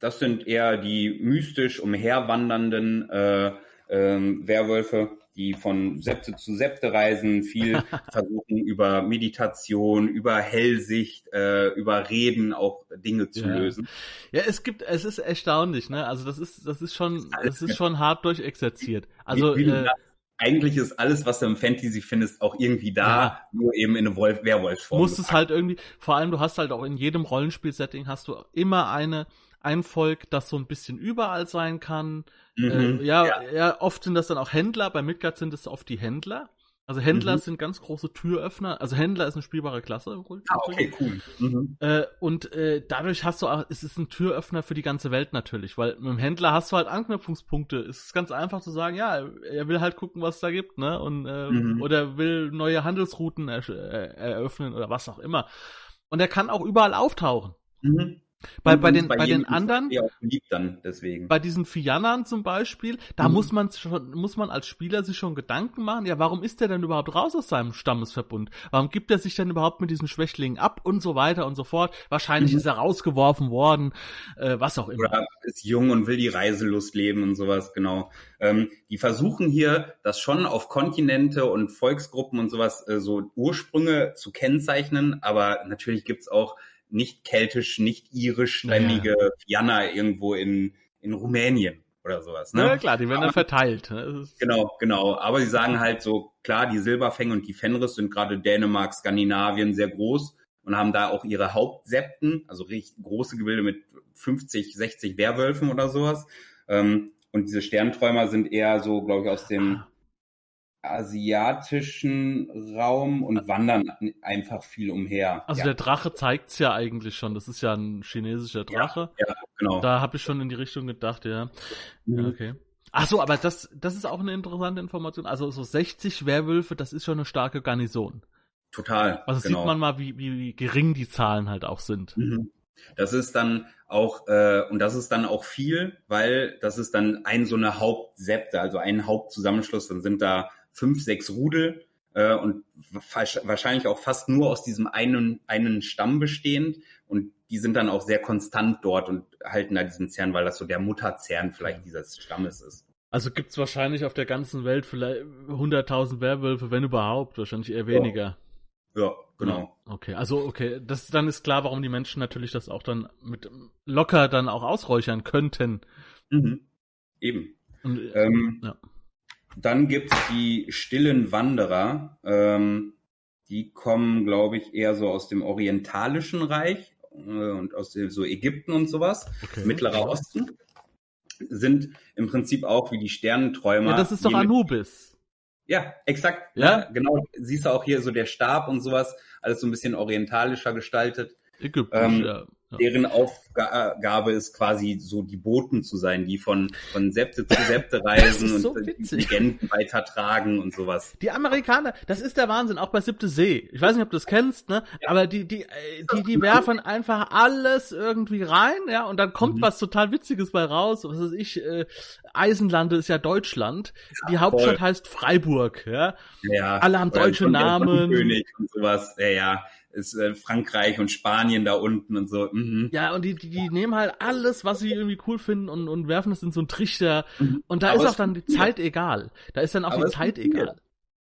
Das sind eher die mystisch umherwandernden äh, ähm, Werwölfe die von Septe zu Septe reisen, viel versuchen über Meditation, über Hellsicht, äh, über Reden auch Dinge zu ja. lösen. Ja, es gibt, es ist erstaunlich, ne? Also das ist, das ist schon, das ist schon hart durchexerziert. Also wie, wie äh, eigentlich ist alles, was du im Fantasy findest, auch irgendwie da, ja. nur eben in eine Wolf Werwolfsform. Musst es halt irgendwie, vor allem du hast halt auch in jedem Rollenspiel-Setting hast du immer eine, ein Volk, das so ein bisschen überall sein kann. Mhm, äh, ja, ja, ja. oft sind das dann auch Händler. Bei Midgard sind es oft die Händler. Also Händler mhm. sind ganz große Türöffner. Also Händler ist eine spielbare Klasse. Ah, okay, cool. Mhm. Äh, und äh, dadurch hast du auch, es ist ein Türöffner für die ganze Welt natürlich, weil mit dem Händler hast du halt Anknüpfungspunkte. Es ist ganz einfach zu sagen, ja, er will halt gucken, was es da gibt, ne? Und äh, mhm. oder will neue Handelsrouten er, äh, eröffnen oder was auch immer. Und er kann auch überall auftauchen. Mhm. Bei, bei den, bei, bei den anderen, dann, bei diesen Fiannern zum Beispiel, da mhm. muss man schon, muss man als Spieler sich schon Gedanken machen, ja, warum ist der denn überhaupt raus aus seinem Stammesverbund? Warum gibt er sich denn überhaupt mit diesen Schwächlingen ab und so weiter und so fort? Wahrscheinlich mhm. ist er rausgeworfen worden, äh, was auch immer. Oder ist jung und will die Reiselust leben und sowas, genau. Ähm, die versuchen hier, das schon auf Kontinente und Volksgruppen und sowas, äh, so Ursprünge zu kennzeichnen, aber natürlich gibt's auch nicht keltisch, nicht irischstämmige ja. Fianna irgendwo in, in Rumänien oder sowas. Ne? Ja klar, die werden dann verteilt. Ne? Genau, genau. Aber sie sagen halt so, klar, die Silberfänge und die Fenris sind gerade Dänemark, Skandinavien sehr groß und haben da auch ihre Hauptsepten, also richtig große Gebilde mit 50, 60 Werwölfen oder sowas. Ähm, Und diese Sternträumer sind eher so, glaube ich, aus dem asiatischen Raum und wandern einfach viel umher. Also ja. der Drache zeigt's ja eigentlich schon. Das ist ja ein chinesischer Drache. Ja, ja genau. Da habe ich schon in die Richtung gedacht, ja. Mhm. okay. Ach so, aber das, das ist auch eine interessante Information. Also so 60 Werwölfe, das ist schon eine starke Garnison. Total. Also genau. sieht man mal, wie, wie, wie gering die Zahlen halt auch sind. Mhm. Das ist dann auch, äh, und das ist dann auch viel, weil das ist dann ein so eine Hauptsepte, also ein Hauptzusammenschluss, dann sind da fünf, sechs Rudel äh, und wahrscheinlich auch fast nur aus diesem einen, einen Stamm bestehend und die sind dann auch sehr konstant dort und halten da diesen Zern, weil das so der Mutterzern vielleicht dieses Stammes ist. Also gibt's wahrscheinlich auf der ganzen Welt vielleicht 100.000 Werwölfe, wenn überhaupt, wahrscheinlich eher weniger. Ja, genau. Okay, also okay, das dann ist klar, warum die Menschen natürlich das auch dann mit locker dann auch ausräuchern könnten. Mhm. Eben. Und, Ähm, ja. Dann gibt's die stillen Wanderer. Ähm, die kommen, glaube ich, eher so aus dem orientalischen Reich äh, und aus dem, so Ägypten und sowas. okay. Mittlerer Osten. Sind im Prinzip auch wie die Sternenträumer. Ja, das ist doch Anubis. Ja, exakt. Ja? Ja, genau. Siehst du auch hier so der Stab und sowas, alles so ein bisschen orientalischer gestaltet. Ägyptisch, Ähm, ja. Ja. Deren Aufgabe ist quasi so die Boten zu sein, die von, von Septe zu Septe reisen so und witzig. Legenden weitertragen und sowas. Die Amerikaner, das ist der Wahnsinn, auch bei Siebte See. Ich weiß nicht, ob du das kennst, ne? Aber die, die, äh, die, die werfen einfach alles irgendwie rein, ja, und dann kommt Mhm. was total Witziges bei raus. Was weiß ich, äh, Eisenlande ist ja Deutschland. die Hauptstadt voll. heißt Freiburg, ja. Ja, Alle haben deutsche Namen. König und sowas. Ja, ja. Ist äh, Frankreich und Spanien da unten und so. Mhm. Ja, und die, die, die nehmen halt alles, was sie irgendwie cool finden und, und werfen es in so einen Trichter. Mhm. Und da Aber ist auch dann die. Zeit egal. Da ist dann auch Aber die Zeit egal.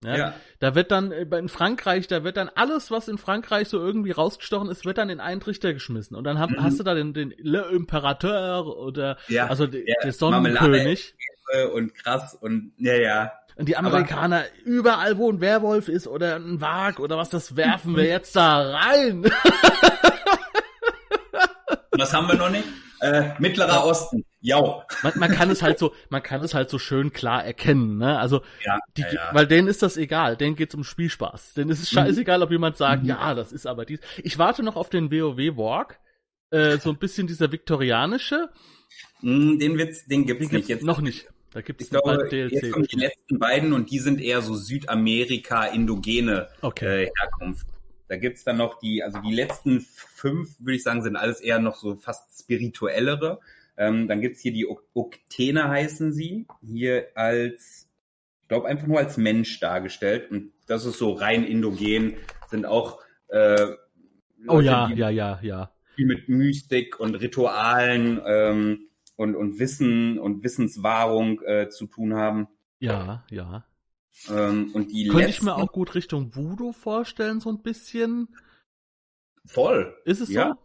Ja? Ja. Da wird dann äh, in Frankreich, da wird dann alles, was in Frankreich so irgendwie rausgestochen ist, wird dann in einen Trichter geschmissen. Und dann hab, Mhm. hast du da den, den Le Imperateur oder Ja. also der, ja, der Sonnenkönig. Und krass und ja, ja. Und die Aber- Amerikaner, überall wo ein Werwolf ist oder ein Wag oder was, das werfen wir jetzt da rein. Was haben wir noch nicht? Äh, Mittlerer Osten. Ja. man, man kann es halt so, man kann es halt so schön klar erkennen, ne? Also Ja, Die, ja, ja. Weil denen ist das egal, denen geht's um Spielspaß. Denen ist es scheißegal, ob jemand sagt, Mhm. ja, das ist aber dies. Ich warte noch auf den WoW Walk, äh, so ein bisschen dieser viktorianische. Mm, Den Witz, den gibt's Den nicht gibt's jetzt. noch nicht. Da Ich glaube, bald jetzt kommen die letzten beiden und die sind eher so Südamerika-indogene Okay. äh, Herkunft. Da gibt's dann noch die, also die letzten fünf, würde ich sagen, sind alles eher noch so fast spirituellere. Ähm, dann gibt's hier die Ok- Oktene heißen sie, hier als, ich glaube einfach nur als Mensch dargestellt. Und das ist so rein indogen, sind auch äh, Oh Leute, ja, die ja, ja, ja. viel mit Mystik und Ritualen ähm, und, und Wissen und Wissenswahrung äh, zu tun haben. Ja, ja. Ähm, und die Könnte ich letzten, mir auch gut Richtung Voodoo vorstellen, so ein bisschen. voll. Ist es Ja.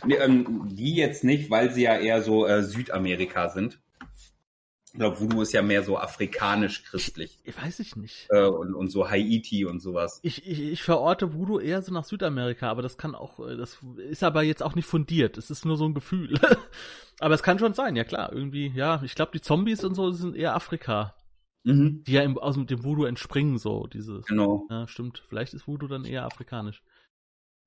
so? Nee, ähm, die jetzt nicht, weil sie ja eher so äh, Südamerika sind. Ich glaube, Voodoo ist ja mehr so afrikanisch-christlich Ich weiß ich nicht. äh, und, und so Haiti und sowas. Ich, ich, ich verorte Voodoo eher so nach Südamerika, aber das kann auch, äh, das ist aber jetzt auch nicht fundiert. Es ist nur so ein Gefühl. aber es kann schon sein, ja klar. Irgendwie, ja, ich glaube, die Zombies und so sind eher Afrika. Mhm. die ja im, aus dem Voodoo entspringen, so diese. Genau. Ja, stimmt. Vielleicht ist Voodoo dann eher afrikanisch.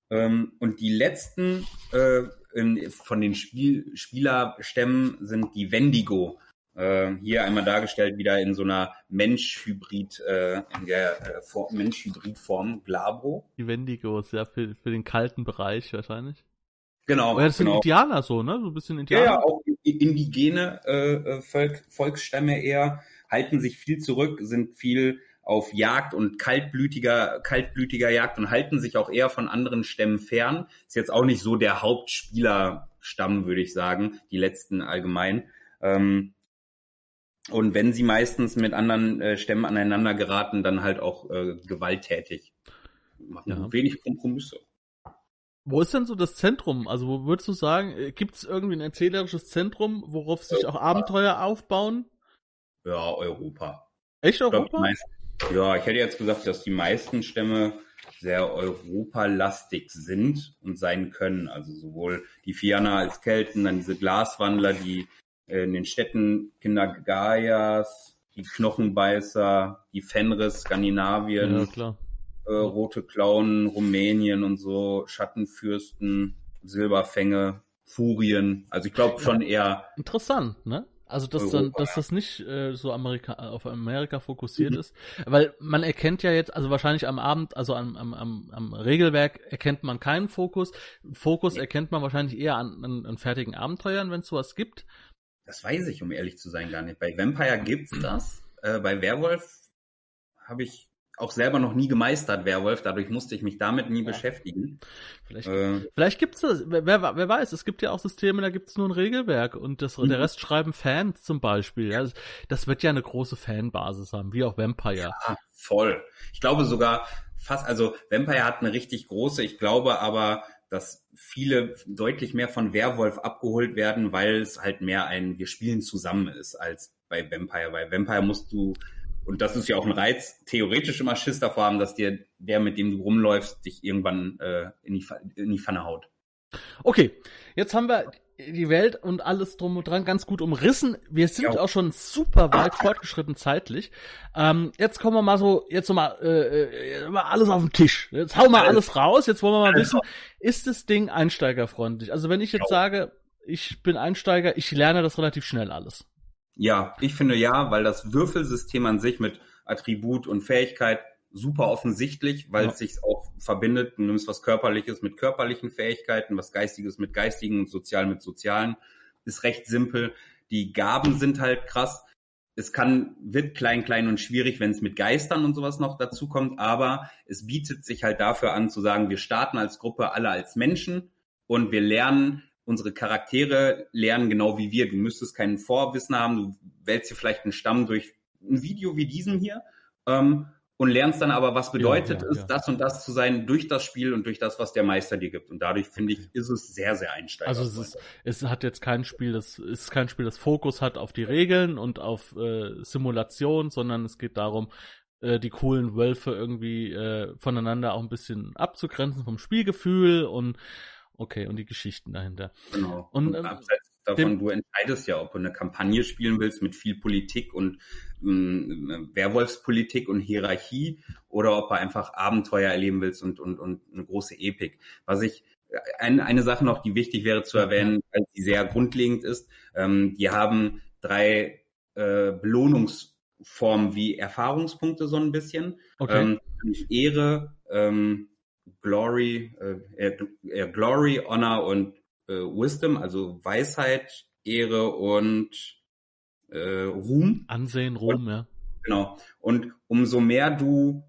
Ähm, und die letzten äh, in, von den Spiel, Spielerstämmen sind die Wendigo. Äh, hier einmal dargestellt wieder in so einer Mensch-Hybrid, äh, in der äh, For- Mensch-Hybrid-Form, Glabro. Die Wendigos, ja, für, für den kalten Bereich wahrscheinlich. Genau. Aber ja, das sind genau. Indianer so, ne? So ein bisschen Ja, Indianer. ja, auch i- indigene äh, äh, Volk, Volksstämme eher halten sich viel zurück, sind viel auf Jagd und kaltblütiger, kaltblütiger Jagd und halten sich auch eher von anderen Stämmen fern. Ist jetzt auch nicht so der Hauptspielerstamm, würde ich sagen, die letzten allgemein. Ähm, und wenn sie meistens mit anderen äh, Stämmen aneinander geraten, dann halt auch äh, gewalttätig. Machen Ja. wenig Kompromisse. Wo ist denn so das Zentrum? Also, wo würdest du sagen, gibt es irgendwie ein erzählerisches Zentrum, worauf sich auch Abenteuer aufbauen? Ja, Europa. Echt Ich glaub, Europa? ja, ich hätte jetzt gesagt, dass die meisten Stämme sehr europalastig sind und sein können. Also sowohl die Fianer als Kelten, dann diese Glaswandler, die äh, in den Städten Kinder Gaias, die Knochenbeißer, die Fenris, Skandinavien, Ja, äh, Rote Klauen, Rumänien und so, Schattenfürsten, Silberfänge, Furien. Also ich glaube schon eher, Interessant, ne? Also dass dann, Europa, dass das nicht äh, so Amerika auf Amerika fokussiert ist, weil man erkennt ja jetzt, also wahrscheinlich am Abend, also am, am, am, am Regelwerk erkennt man keinen Fokus. Fokus erkennt man wahrscheinlich eher an, an, an fertigen Abenteuern, wenn es sowas gibt. Das weiß ich, um ehrlich zu sein, gar nicht. Bei Vampire gibt's das. Äh, bei Werwolf habe ich auch selber noch nie gemeistert, Werwolf. Dadurch musste ich mich damit nie beschäftigen. Vielleicht, Äh, vielleicht gibt's das, wer, wer weiß, es gibt ja auch Systeme, da gibt's nur ein Regelwerk und das, Mhm. der Rest schreiben Fans zum Beispiel. Ja, das, das wird ja eine große Fanbasis haben, wie auch Vampire. Ah, voll. Ich glaube sogar fast, also Vampire hat eine richtig große, ich glaube aber, dass viele deutlich mehr von Werwolf abgeholt werden, weil es halt mehr ein Wir spielen zusammen ist als bei Vampire. Bei Vampire musst du, und das ist ja auch ein Reiz, theoretisch immer Schiss davor haben, dass dir der, mit dem du rumläufst, dich irgendwann äh, in, die, in die Pfanne haut. Okay, jetzt haben wir die Welt und alles drum und dran ganz gut umrissen. Wir sind Ja. auch schon super weit fortgeschritten zeitlich. Ähm, jetzt kommen wir mal so, jetzt noch mal, äh, äh, mal alles auf den Tisch. Jetzt hauen wir alles raus. Jetzt wollen wir mal wissen, ist das Ding einsteigerfreundlich? Also wenn ich jetzt Ja. sage, ich bin Einsteiger, ich lerne das relativ schnell alles. Ja, ich finde ja, weil das Würfelsystem an sich mit Attribut und Fähigkeit super offensichtlich, weil Ja. es sich auch verbindet. Du nimmst was Körperliches mit körperlichen Fähigkeiten, was Geistiges mit geistigen und sozial mit sozialen. Ist recht simpel. Die Gaben sind halt krass. Es kann, wird klein, klein und schwierig, wenn es mit Geistern und sowas noch dazu kommt, aber es bietet sich halt dafür an zu sagen, wir starten als Gruppe alle als Menschen und wir lernen unsere Charaktere lernen genau wie wir. Du müsstest kein Vorwissen haben, du wählst dir vielleicht einen Stamm durch ein Video wie diesem hier ähm, und lernst dann aber, was bedeutet Ja, ja, es, ja. das und das zu sein durch das Spiel und durch das, was der Meister dir gibt. Und dadurch finde ich, ist es sehr, sehr einsteigend. Also es ist, es hat jetzt kein Spiel, das ist kein Spiel, das Fokus hat auf die Regeln und auf äh, Simulation, sondern es geht darum, äh, die coolen Wölfe irgendwie äh, voneinander auch ein bisschen abzugrenzen vom Spielgefühl und okay und die Geschichten dahinter. Genau. Und, Und, ähm, abseits davon, dem- du entscheidest ja, ob du eine Kampagne spielen willst mit viel Politik und ähm, Werwolfspolitik und Hierarchie oder ob du einfach Abenteuer erleben willst und, und, und eine große Epik. Was ich ein, eine Sache noch, die wichtig wäre zu erwähnen, weil sie sehr grundlegend ist, ähm, die haben drei äh, Belohnungsformen wie Erfahrungspunkte so ein bisschen. Okay. Ähm, Ehre, ähm, Glory, äh, äh, äh, Glory, Honor und äh, Wisdom, also Weisheit, Ehre und äh, Ruhm. Ansehen, Ruhm, ja. Genau. Und umso mehr du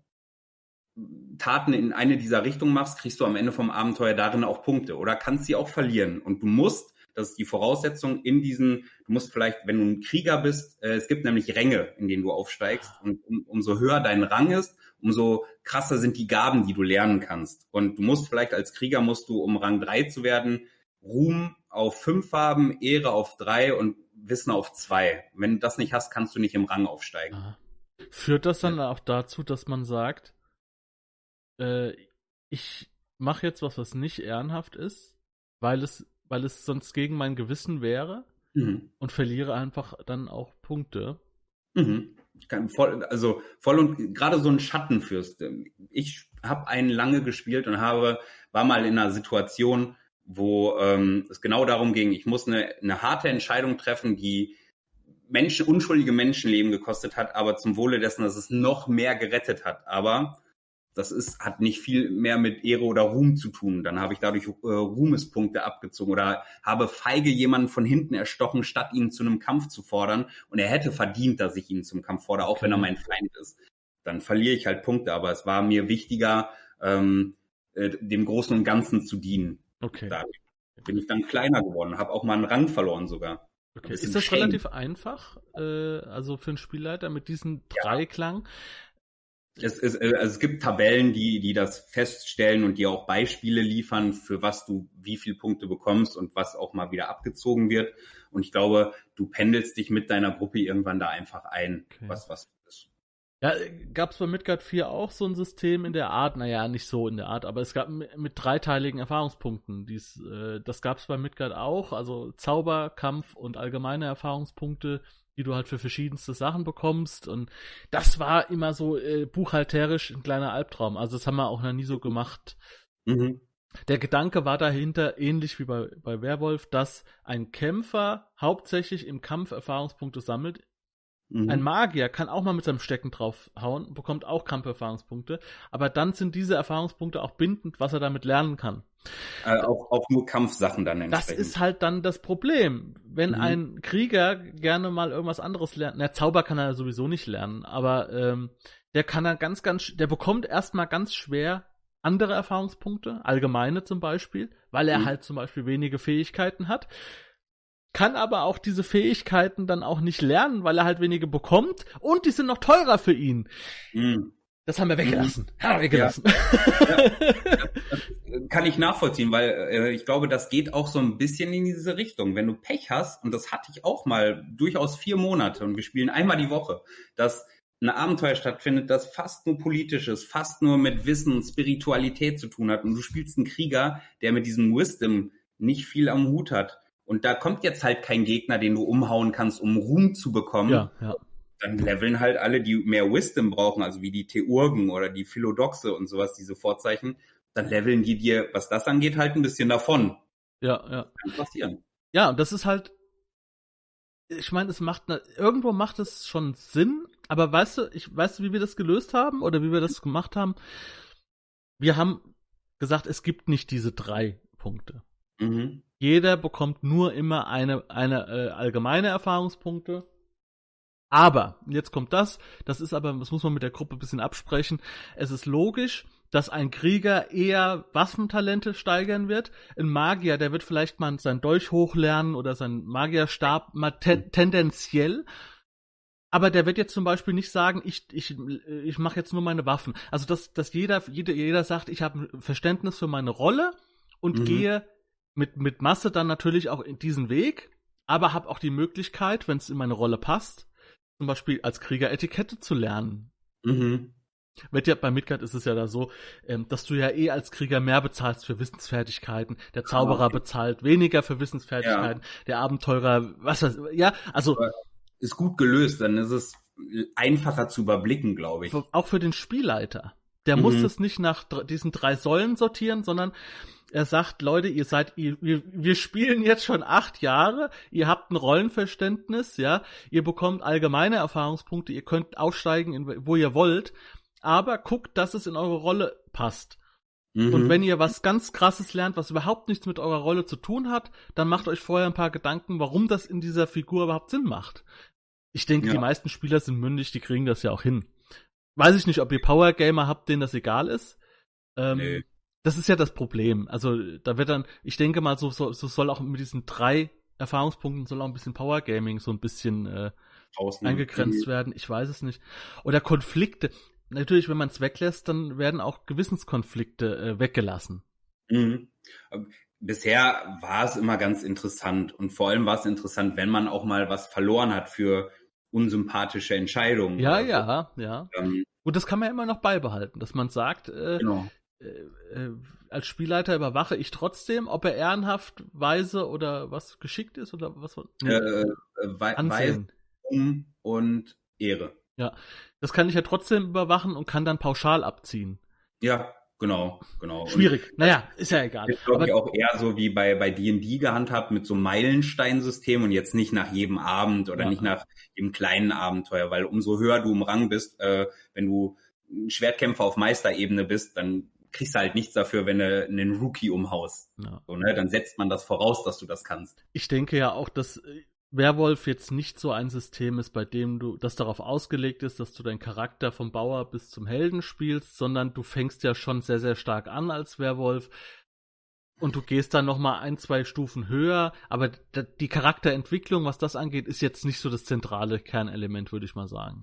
Taten in eine dieser Richtungen machst, kriegst du am Ende vom Abenteuer darin auch Punkte oder kannst sie auch verlieren. Und du musst, das ist die Voraussetzung, in diesen, du musst vielleicht, wenn du ein Krieger bist, äh, es gibt nämlich Ränge, in denen du aufsteigst. Und um, umso höher dein Rang ist, umso krasser sind die Gaben, die du lernen kannst. Und du musst vielleicht als Krieger, musst du, um Rang 3 zu werden, Ruhm auf 5 haben, Ehre auf 3 und Wissen auf 2. Wenn du das nicht hast, kannst du nicht im Rang aufsteigen. Aha. Führt das dann auch dazu, dass man sagt, äh, ich mache jetzt was, was nicht ehrenhaft ist, weil es, weil es sonst gegen mein Gewissen wäre Mhm. und verliere einfach dann auch Punkte. Mhm. Voll, also voll und gerade so ein Schattenfürst. Ich habe einen lange gespielt und habe war mal in einer Situation, wo ähm, es genau darum ging, ich muss eine, eine harte Entscheidung treffen, die Menschen, unschuldige Menschenleben gekostet hat, aber zum Wohle dessen, dass es noch mehr gerettet hat. Aber das ist, hat nicht viel mehr mit Ehre oder Ruhm zu tun. Dann habe ich dadurch äh, Ruhmespunkte abgezogen oder habe feige jemanden von hinten erstochen, statt ihn zu einem Kampf zu fordern. Und er hätte verdient, dass ich ihn zum Kampf fordere, auch Okay. wenn er mein Feind ist. Dann verliere ich halt Punkte. Aber es war mir wichtiger, ähm, äh, dem Großen und Ganzen zu dienen. Okay. Da bin ich dann kleiner geworden, habe auch mal einen Rang verloren sogar. okay. Ist das shame. relativ einfach, äh, also für einen Spielleiter mit diesem Dreiklang? Es, es, äh, also es gibt Tabellen, die, die das feststellen und die auch Beispiele liefern, für was du wie viel Punkte bekommst und was auch mal wieder abgezogen wird. Und ich glaube, du pendelst dich mit deiner Gruppe irgendwann da einfach ein, Okay. was was ist. Ja, gab es bei Midgard 4 auch so ein System in der Art? Naja, nicht so in der Art, aber es gab mit dreiteiligen Erfahrungspunkten. Dies, äh, das gab es bei Midgard auch, also Zauber, Kampf und allgemeine Erfahrungspunkte, die du halt für verschiedenste Sachen bekommst. Und das war immer so äh, buchhalterisch ein kleiner Albtraum. Also das haben wir auch noch nie so gemacht. Mhm. Der Gedanke war dahinter, ähnlich wie bei, bei Werwolf, dass ein Kämpfer hauptsächlich im Kampf Erfahrungspunkte sammelt, Mhm. Ein Magier kann auch mal mit seinem Stecken draufhauen, bekommt auch Kampferfahrungspunkte, aber dann sind diese Erfahrungspunkte auch bindend, was er damit lernen kann. Äh, auch, auch nur Kampfsachen dann entsprechend. Das ist halt dann das Problem. Wenn mhm. ein Krieger gerne mal irgendwas anderes lernt, na, Zauber kann er sowieso nicht lernen, aber ähm, der kann dann ganz, ganz, der bekommt erstmal ganz schwer andere Erfahrungspunkte, allgemeine zum Beispiel, weil er mhm. halt zum Beispiel wenige Fähigkeiten hat kann aber auch diese Fähigkeiten dann auch nicht lernen, weil er halt wenige bekommt und die sind noch teurer für ihn. Mhm. Das haben wir weggelassen. Mhm. Haben wir weggelassen. Ja. ja. Kann ich nachvollziehen, weil äh, ich glaube, das geht auch so ein bisschen in diese Richtung. Wenn du Pech hast, und das hatte ich auch mal durchaus vier Monate und wir spielen einmal die Woche, dass ein Abenteuer stattfindet, das fast nur politisch ist, fast nur mit Wissen und Spiritualität zu tun hat und du spielst einen Krieger, der mit diesem Wisdom nicht viel am Hut hat und da kommt jetzt halt kein Gegner, den du umhauen kannst, um Ruhm zu bekommen. Ja, ja. Dann leveln halt alle, die mehr Wisdom brauchen, also wie die Theurgen oder die Philodoxe und sowas, diese Vorzeichen. Dann leveln die dir, was das angeht, halt ein bisschen davon. Ja, ja. Kann passieren. Ja, und das ist halt, ich meine, es macht, irgendwo macht es schon Sinn, aber weißt du, ich, weißt du, wie wir das gelöst haben oder wie wir das gemacht haben? Wir haben gesagt, es gibt nicht diese drei Punkte. Mhm. Jeder bekommt nur immer eine, eine äh, allgemeine Erfahrungspunkte. Aber, jetzt kommt das, das ist aber, das muss man mit der Gruppe ein bisschen absprechen. Es ist logisch, dass ein Krieger eher Waffentalente steigern wird. Ein Magier, der wird vielleicht mal sein Dolch hochlernen oder sein Magierstab mal te tendenziell. Aber der wird jetzt zum Beispiel nicht sagen, ich, ich, ich mache jetzt nur meine Waffen. Also dass, dass jeder, jeder, jeder sagt, ich habe Verständnis für meine Rolle und mhm. gehe mit, mit Masse dann natürlich auch in diesen Weg, aber habe auch die Möglichkeit, wenn es in meine Rolle passt, zum Beispiel als Krieger Etikette zu lernen. Mhm. Wird ja, bei Midgard ist es ja da so, ähm, dass du ja eh als Krieger mehr bezahlst für Wissensfertigkeiten. Der Zauberer oh. bezahlt weniger für Wissensfertigkeiten. Ja. Der Abenteurer, was weiß ja, also. Ist gut gelöst, dann ist es einfacher zu überblicken, glaube ich. Auch für den Spielleiter. Der mhm. muss es nicht nach diesen drei Säulen sortieren, sondern er sagt, Leute, ihr seid, ihr, wir, wir spielen jetzt schon acht Jahre, ihr habt ein Rollenverständnis, ja, ihr bekommt allgemeine Erfahrungspunkte, ihr könnt aufsteigen, in, wo ihr wollt, aber guckt, dass es in eure Rolle passt. Mhm. Und wenn ihr was ganz krasses lernt, was überhaupt nichts mit eurer Rolle zu tun hat, dann macht euch vorher ein paar Gedanken, warum das in dieser Figur überhaupt Sinn macht. Ich denke, ja. die meisten Spieler sind mündig, die kriegen das ja auch hin. Weiß ich nicht, ob ihr Power Gamer habt, denen das egal ist. Ähm, nee. Das ist ja das Problem. Also da wird dann, ich denke mal, so, so, so soll auch mit diesen drei Erfahrungspunkten soll auch ein bisschen Power Gaming so ein bisschen äh, eingegrenzt werden. Ich weiß es nicht. Oder Konflikte. Natürlich, wenn man es weglässt, dann werden auch Gewissenskonflikte äh, weggelassen. Mhm. Bisher war es immer ganz interessant und vor allem war es interessant, wenn man auch mal was verloren hat für unsympathische Entscheidungen. Ja, ja, ja. Ähm, und das kann man ja immer noch beibehalten, dass man sagt, äh, genau. Äh, äh, als Spielleiter überwache ich trotzdem, ob er ehrenhaft, weise oder was geschickt ist oder was? Nee. Äh, Weise und Ehre. Ja, das kann ich ja trotzdem überwachen und kann dann pauschal abziehen. Ja, genau, genau. Schwierig. Und naja, ist ja egal. Ist glaube ich auch eher so wie bei bei D&D gehandhabt mit so Meilensteinsystem und jetzt nicht nach jedem Abend oder ja. nicht nach jedem kleinen Abenteuer, weil umso höher du im Rang bist, äh, wenn du Schwertkämpfer auf Meisterebene bist, dann kriegst du halt nichts dafür, wenn du einen Rookie umhaust. Ja. So, ne? Dann setzt man das voraus, dass du das kannst. Ich denke ja auch, dass äh, Werwolf jetzt nicht so ein System ist, bei dem du, das darauf ausgelegt ist, dass du deinen Charakter vom Bauer bis zum Helden spielst, sondern du fängst ja schon sehr, sehr stark an als Werwolf und du gehst dann nochmal ein, zwei Stufen höher, aber die Charakterentwicklung, was das angeht, ist jetzt nicht so das zentrale Kernelement, würde ich mal sagen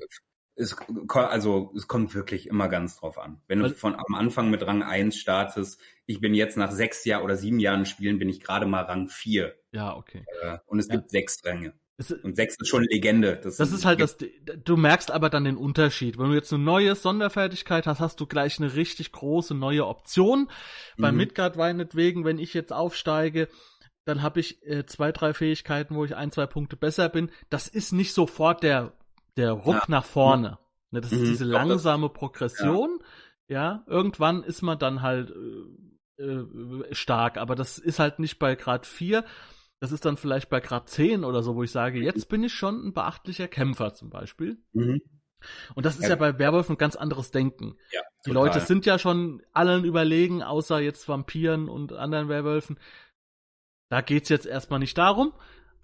es, also, es kommt wirklich immer ganz drauf an. Wenn du von am Anfang mit Rang 1 startest, ich bin jetzt nach sechs Jahren oder sieben Jahren Spielen, bin ich gerade mal Rang 4. Ja, okay. Äh, und es ja. gibt sechs Ränge. Es, und 6 ist schon Legende. Das, das ist halt das, du merkst aber dann den Unterschied. Wenn du jetzt eine neue Sonderfertigkeit hast, hast du gleich eine richtig große neue Option. Mhm. Bei Midgard meinetwegen, wenn ich jetzt aufsteige, dann habe ich äh, zwei, drei Fähigkeiten, wo ich ein, zwei Punkte besser bin. Das ist nicht sofort der, der Ruck ja. nach vorne. Ne, das mhm. ist diese langsame Progression. Ja. ja. irgendwann ist man dann halt äh, äh, stark, aber das ist halt nicht bei Grad 4. Das ist dann vielleicht bei Grad 10 oder so, wo ich sage, jetzt bin ich schon ein beachtlicher Kämpfer zum Beispiel. Mhm. Und das ist ja, ja bei Werwolf ein ganz anderes Denken. Ja, die Leute sind ja schon allen überlegen, außer jetzt Vampiren und anderen Werwölfen. Da geht's jetzt erstmal nicht darum.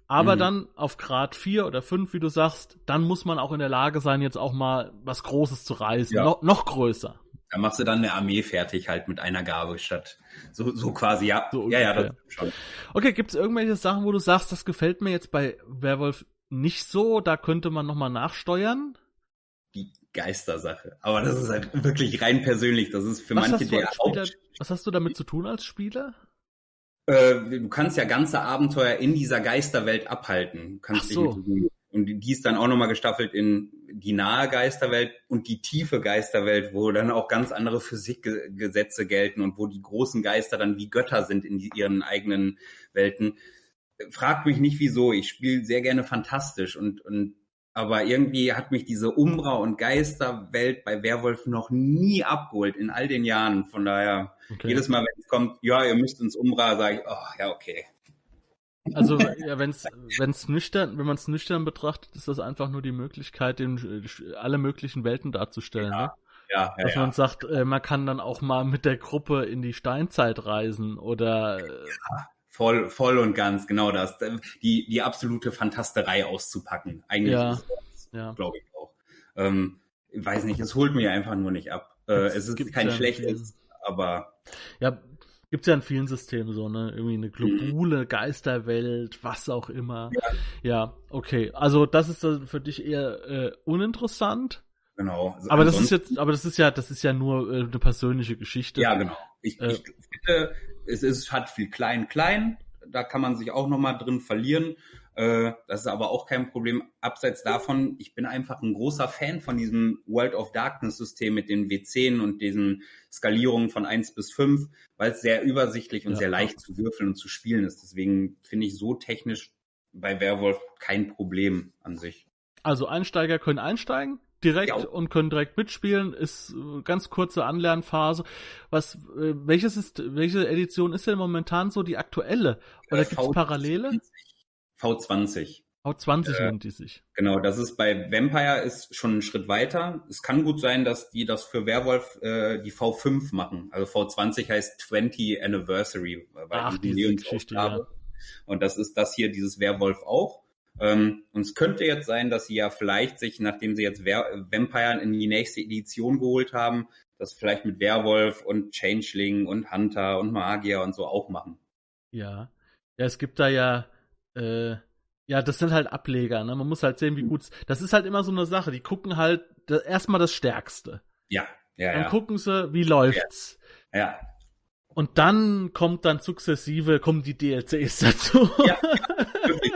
Aber mhm. dann auf Grad 4 oder 5, wie du sagst, dann muss man auch in der Lage sein, jetzt auch mal was Großes zu reißen. Ja. No noch größer. Da machst du dann eine Armee fertig halt mit einer Gabe statt so, so quasi, ja. So ja, ja, das schon. Okay, gibt's irgendwelche Sachen, wo du sagst, das gefällt mir jetzt bei Werwolf nicht so, da könnte man nochmal nachsteuern? Die Geistersache. Aber das ist halt wirklich rein persönlich. Das ist für was manche der Spieler, Was hast du damit zu tun als Spieler? Äh, du kannst ja ganze Abenteuer in dieser Geisterwelt abhalten. Du kannst Ach so. und die ist dann auch nochmal gestaffelt in die nahe Geisterwelt und die tiefe Geisterwelt, wo dann auch ganz andere Physikgesetze gelten und wo die großen Geister dann wie Götter sind in ihren eigenen Welten. Fragt mich nicht wieso. Ich spiele sehr gerne fantastisch und, und aber irgendwie hat mich diese Umbra- und Geisterwelt bei Werwolf noch nie abgeholt in all den Jahren. Von daher, okay. jedes Mal, wenn es kommt, ja, ihr müsst ins Umbra, sage ich, oh, ja, okay. Also, ja, wenn's, wenn's nüchtern, wenn man es nüchtern betrachtet, ist das einfach nur die Möglichkeit, den, alle möglichen Welten darzustellen, ja. ne? Ja, ja, Dass man ja. sagt, äh, man kann dann auch mal mit der Gruppe in die Steinzeit reisen oder. Voll, voll und ganz, genau das. Die, die absolute Fantasterei auszupacken. Eigentlich ja, ist das, ja. glaube ich auch. Ähm, ich weiß nicht, es holt mir einfach nur nicht ab. Äh, es ist kein ja schlechtes, aber. Ja, gibt's ja in vielen Systemen so, ne? Irgendwie eine globule mhm. Geisterwelt, was auch immer. Ja. ja, okay. Also das ist für dich eher äh, uninteressant. Genau. Also aber das ist jetzt, aber das ist ja, das ist ja nur äh, eine persönliche Geschichte. Ja, genau. Ich, äh, ich finde, es ist, hat viel klein, klein. Da kann man sich auch nochmal drin verlieren. Äh, das ist aber auch kein Problem. Abseits davon, ich bin einfach ein großer Fan von diesem World of Darkness System mit den W10 und diesen Skalierungen von 1 bis 5, weil es sehr übersichtlich und ja. sehr leicht zu würfeln und zu spielen ist. Deswegen finde ich so technisch bei Werwolf kein Problem an sich. Also Einsteiger können einsteigen, direkt ja. und können direkt mitspielen. Ist äh, ganz kurze Anlernphase. Was, äh, welches ist, welche Edition ist denn momentan so die aktuelle? Oder äh, gibt es Parallele? V20. V20 äh, nennt die sich. Genau, das ist bei Vampire ist schon ein Schritt weiter. Es kann gut sein, dass die das für Werwolf äh, die V5 machen. Also V20 heißt 20 Anniversary, weil Ach, die diese Geschichte, ja. Und das ist das hier, dieses Werwolf auch. Ähm, und es könnte jetzt sein, dass sie ja vielleicht sich, nachdem sie jetzt Vampire in die nächste Edition geholt haben, das vielleicht mit Werwolf und Changeling und Hunter und Magier und so auch machen. Ja. Ja, es gibt da ja, äh, ja, das sind halt Ableger, ne? Man muss halt sehen, wie mhm. gut Das ist halt immer so eine Sache. Die gucken halt erstmal das Stärkste. Ja, ja, Dann ja. gucken sie, wie läuft's. Ja. ja. Und dann kommt dann sukzessive, kommen die DLCs dazu. Ja, wirklich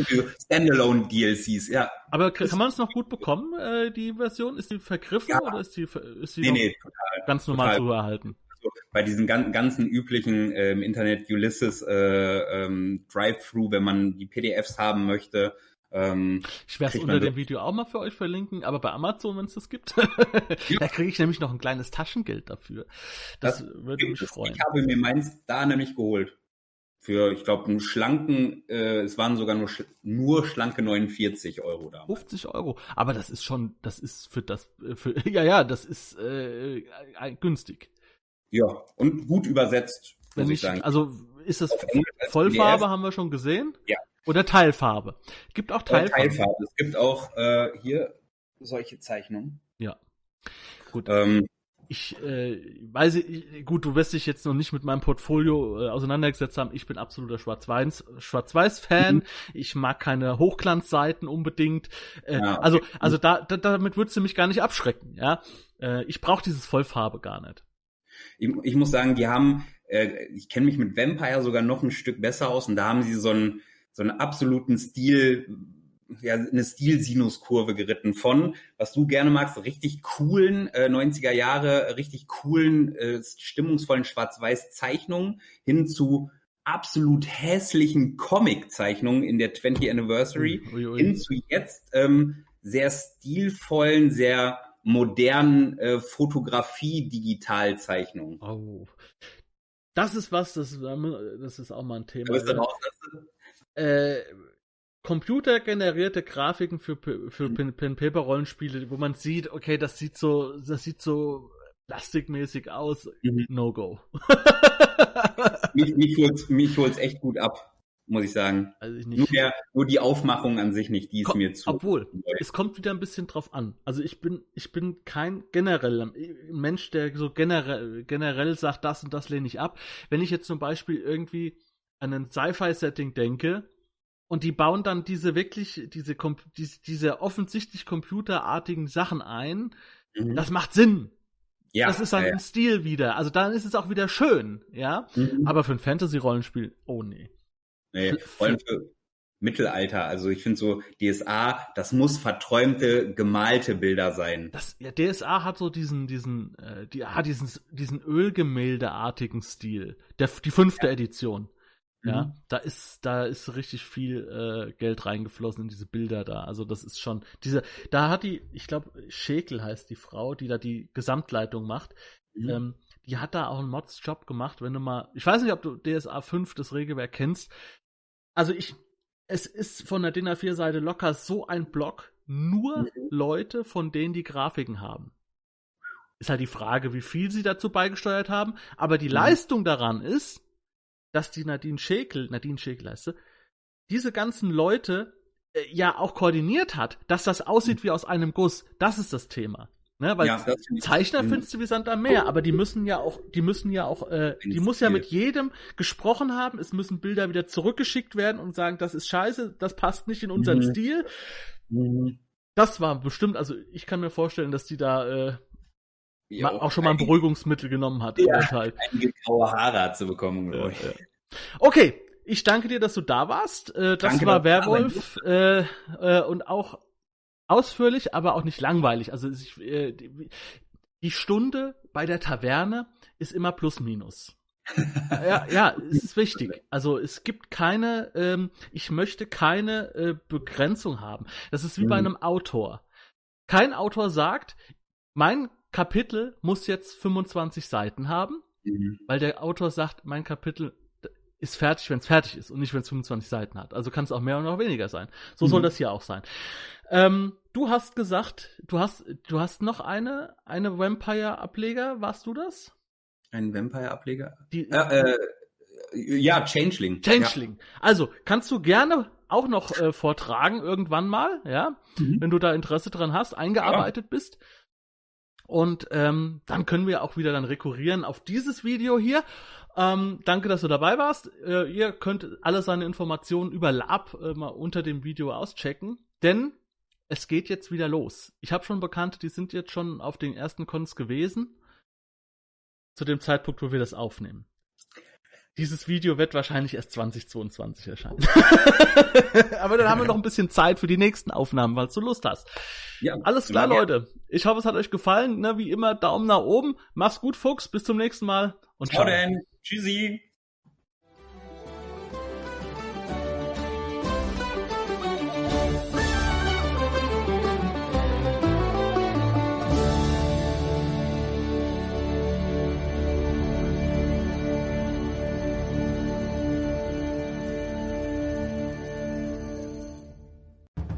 so Standalone-DLCs, ja. Aber kann man es noch gut bekommen, äh, die Version? Ist die vergriffen ja. oder ist die, ist die nee, nee, total, ganz normal total. zu erhalten? Also bei diesen ganzen, ganzen üblichen äh, im Internet Ulysses äh, ähm, Drive-Thru, wenn man die PDFs haben möchte, ähm, ich werde es unter dem Video auch mal für euch verlinken, aber bei Amazon, wenn es das gibt, ja. da kriege ich nämlich noch ein kleines Taschengeld dafür. Das, das würde mich freuen. Ich habe mir meins da nämlich geholt für, ich glaube, einen schlanken, äh, es waren sogar nur, nur schlanke 49 Euro da. 50 Euro. Aber das ist schon, das ist für das, äh, für, ja, ja, das ist äh, äh, günstig. Ja, und gut übersetzt, Wenn muss ich, sagen. Also ist das Vollfarbe, haben wir schon gesehen? Ja. Oder Teilfarbe? Gibt auch Teilfarbe. Teilfarbe. Es gibt auch äh, hier solche Zeichnungen. Ja. Gut. Ähm, ich äh, weiß, ich, gut, du wirst dich jetzt noch nicht mit meinem Portfolio äh, auseinandergesetzt haben. Ich bin absoluter Schwarz-Weiß-Fan. Schwarz mhm. Ich mag keine Hochglanzseiten unbedingt. Äh, ja, also, also da, da, damit würdest du mich gar nicht abschrecken. Ja, äh, ich brauche dieses Vollfarbe gar nicht. Ich, ich muss sagen, die haben, äh, ich kenne mich mit Vampire sogar noch ein Stück besser aus und da haben sie so ein so einen absoluten Stil, ja, eine Stil-Sinuskurve geritten von, was du gerne magst, richtig coolen äh, 90er Jahre, richtig coolen, äh, stimmungsvollen Schwarz-Weiß-Zeichnungen hin zu absolut hässlichen Comic-Zeichnungen in der 20th Anniversary ui, ui, ui. hin zu jetzt ähm, sehr stilvollen, sehr modernen äh, Fotografie-Digitalzeichnungen. Oh. Das ist was, das, das ist auch mal ein Thema. Ja. Raus, äh, computergenerierte Grafiken für, für. Pen-Paper-Rollenspiele, wo man sieht, okay, das sieht so, das sieht so plastikmäßig aus. Mhm. No go. mich, mich holt's, mich holt's echt gut ab, muss ich sagen. Also ich nur, der, nur die Aufmachung an sich nicht, die ist mir zu. Obwohl, neu. es kommt wieder ein bisschen drauf an. Also ich bin, ich bin kein genereller Mensch, der so generell, generell sagt, das und das lehne ich ab. Wenn ich jetzt zum Beispiel irgendwie an ein Sci-Fi-Setting denke, und die bauen dann diese wirklich, diese, diese, diese offensichtlich computerartigen Sachen ein. Mhm. Das macht Sinn. Ja, das ist dann ja, im Stil wieder. Also dann ist es auch wieder schön, ja. Mhm. Aber für ein Fantasy-Rollenspiel, oh nee. Nee, vor allem für Mittelalter. Also ich finde so, DSA, das muss verträumte, gemalte Bilder sein. Das, ja, DSA hat so diesen, diesen, äh, die, hat diesen, diesen Ölgemäldeartigen Stil. Der, die fünfte ja. Edition. Ja, mhm. da ist, da ist richtig viel äh, Geld reingeflossen in diese Bilder da. Also das ist schon, diese, da hat die, ich glaube, Schäkel heißt die Frau, die da die Gesamtleitung macht. Mhm. Ähm, die hat da auch einen Mods-Job gemacht, wenn du mal, ich weiß nicht, ob du DSA 5 das Regelwerk kennst. Also ich, es ist von der DIN A4-Seite locker so ein Block, nur mhm. Leute, von denen die Grafiken haben. Ist halt die Frage, wie viel sie dazu beigesteuert haben, aber die mhm. Leistung daran ist, dass die Nadine Schäkel, Nadine Schäkel heißt sie, diese ganzen Leute äh, ja auch koordiniert hat, dass das aussieht wie aus einem Guss. Das ist das Thema. Ne, weil ja, Zeichner findest du wie Sand am Meer, aber die müssen ja auch, die müssen ja auch, äh, die muss ja mit jedem gesprochen haben, es müssen Bilder wieder zurückgeschickt werden und sagen, das ist scheiße, das passt nicht in unseren mhm. Stil. Mhm. Das war bestimmt, also ich kann mir vorstellen, dass die da äh, jo, auch schon mal ein Beruhigungsmittel genommen hat. Ja, halt. graue Haare zu bekommen, ja, ja. Okay, ich danke dir, dass du da warst. Äh, das danke, war Werwolf äh, äh, und auch ausführlich, aber auch nicht langweilig. Also ich, äh, die, die Stunde bei der Taverne ist immer plus minus. ja, ja, es ist wichtig. Also es gibt keine, ähm, ich möchte keine äh, Begrenzung haben. Das ist wie mhm. bei einem Autor. Kein Autor sagt, mein Kapitel muss jetzt 25 Seiten haben, mhm. weil der Autor sagt, mein Kapitel ist fertig, wenn es fertig ist und nicht, wenn es 25 Seiten hat. Also kann es auch mehr oder auch weniger sein. So mhm. soll das hier auch sein. Ähm, du hast gesagt, du hast, du hast noch eine, eine Vampire-Ableger. Warst du das? Ein Vampire-Ableger? Äh, äh, ja, Changeling. Changeling. Ja. Also kannst du gerne auch noch äh, vortragen irgendwann mal, ja, mhm. wenn du da Interesse dran hast, eingearbeitet ja. bist. Und ähm, dann können wir auch wieder dann rekurrieren auf dieses Video hier. Ähm, danke, dass du dabei warst. Äh, ihr könnt alle seine Informationen über Lab äh, mal unter dem Video auschecken, denn es geht jetzt wieder los. Ich habe schon Bekannte, die sind jetzt schon auf den ersten Cons gewesen. Zu dem Zeitpunkt, wo wir das aufnehmen. Dieses Video wird wahrscheinlich erst 2022 erscheinen. Aber dann haben wir noch ein bisschen Zeit für die nächsten Aufnahmen, weil du Lust hast. Ja, Alles klar, Leute. Ich hoffe, es hat euch gefallen. Ne, wie immer, Daumen nach oben. Mach's gut, Fuchs. Bis zum nächsten Mal. Und ciao. ciao. Denn. Tschüssi.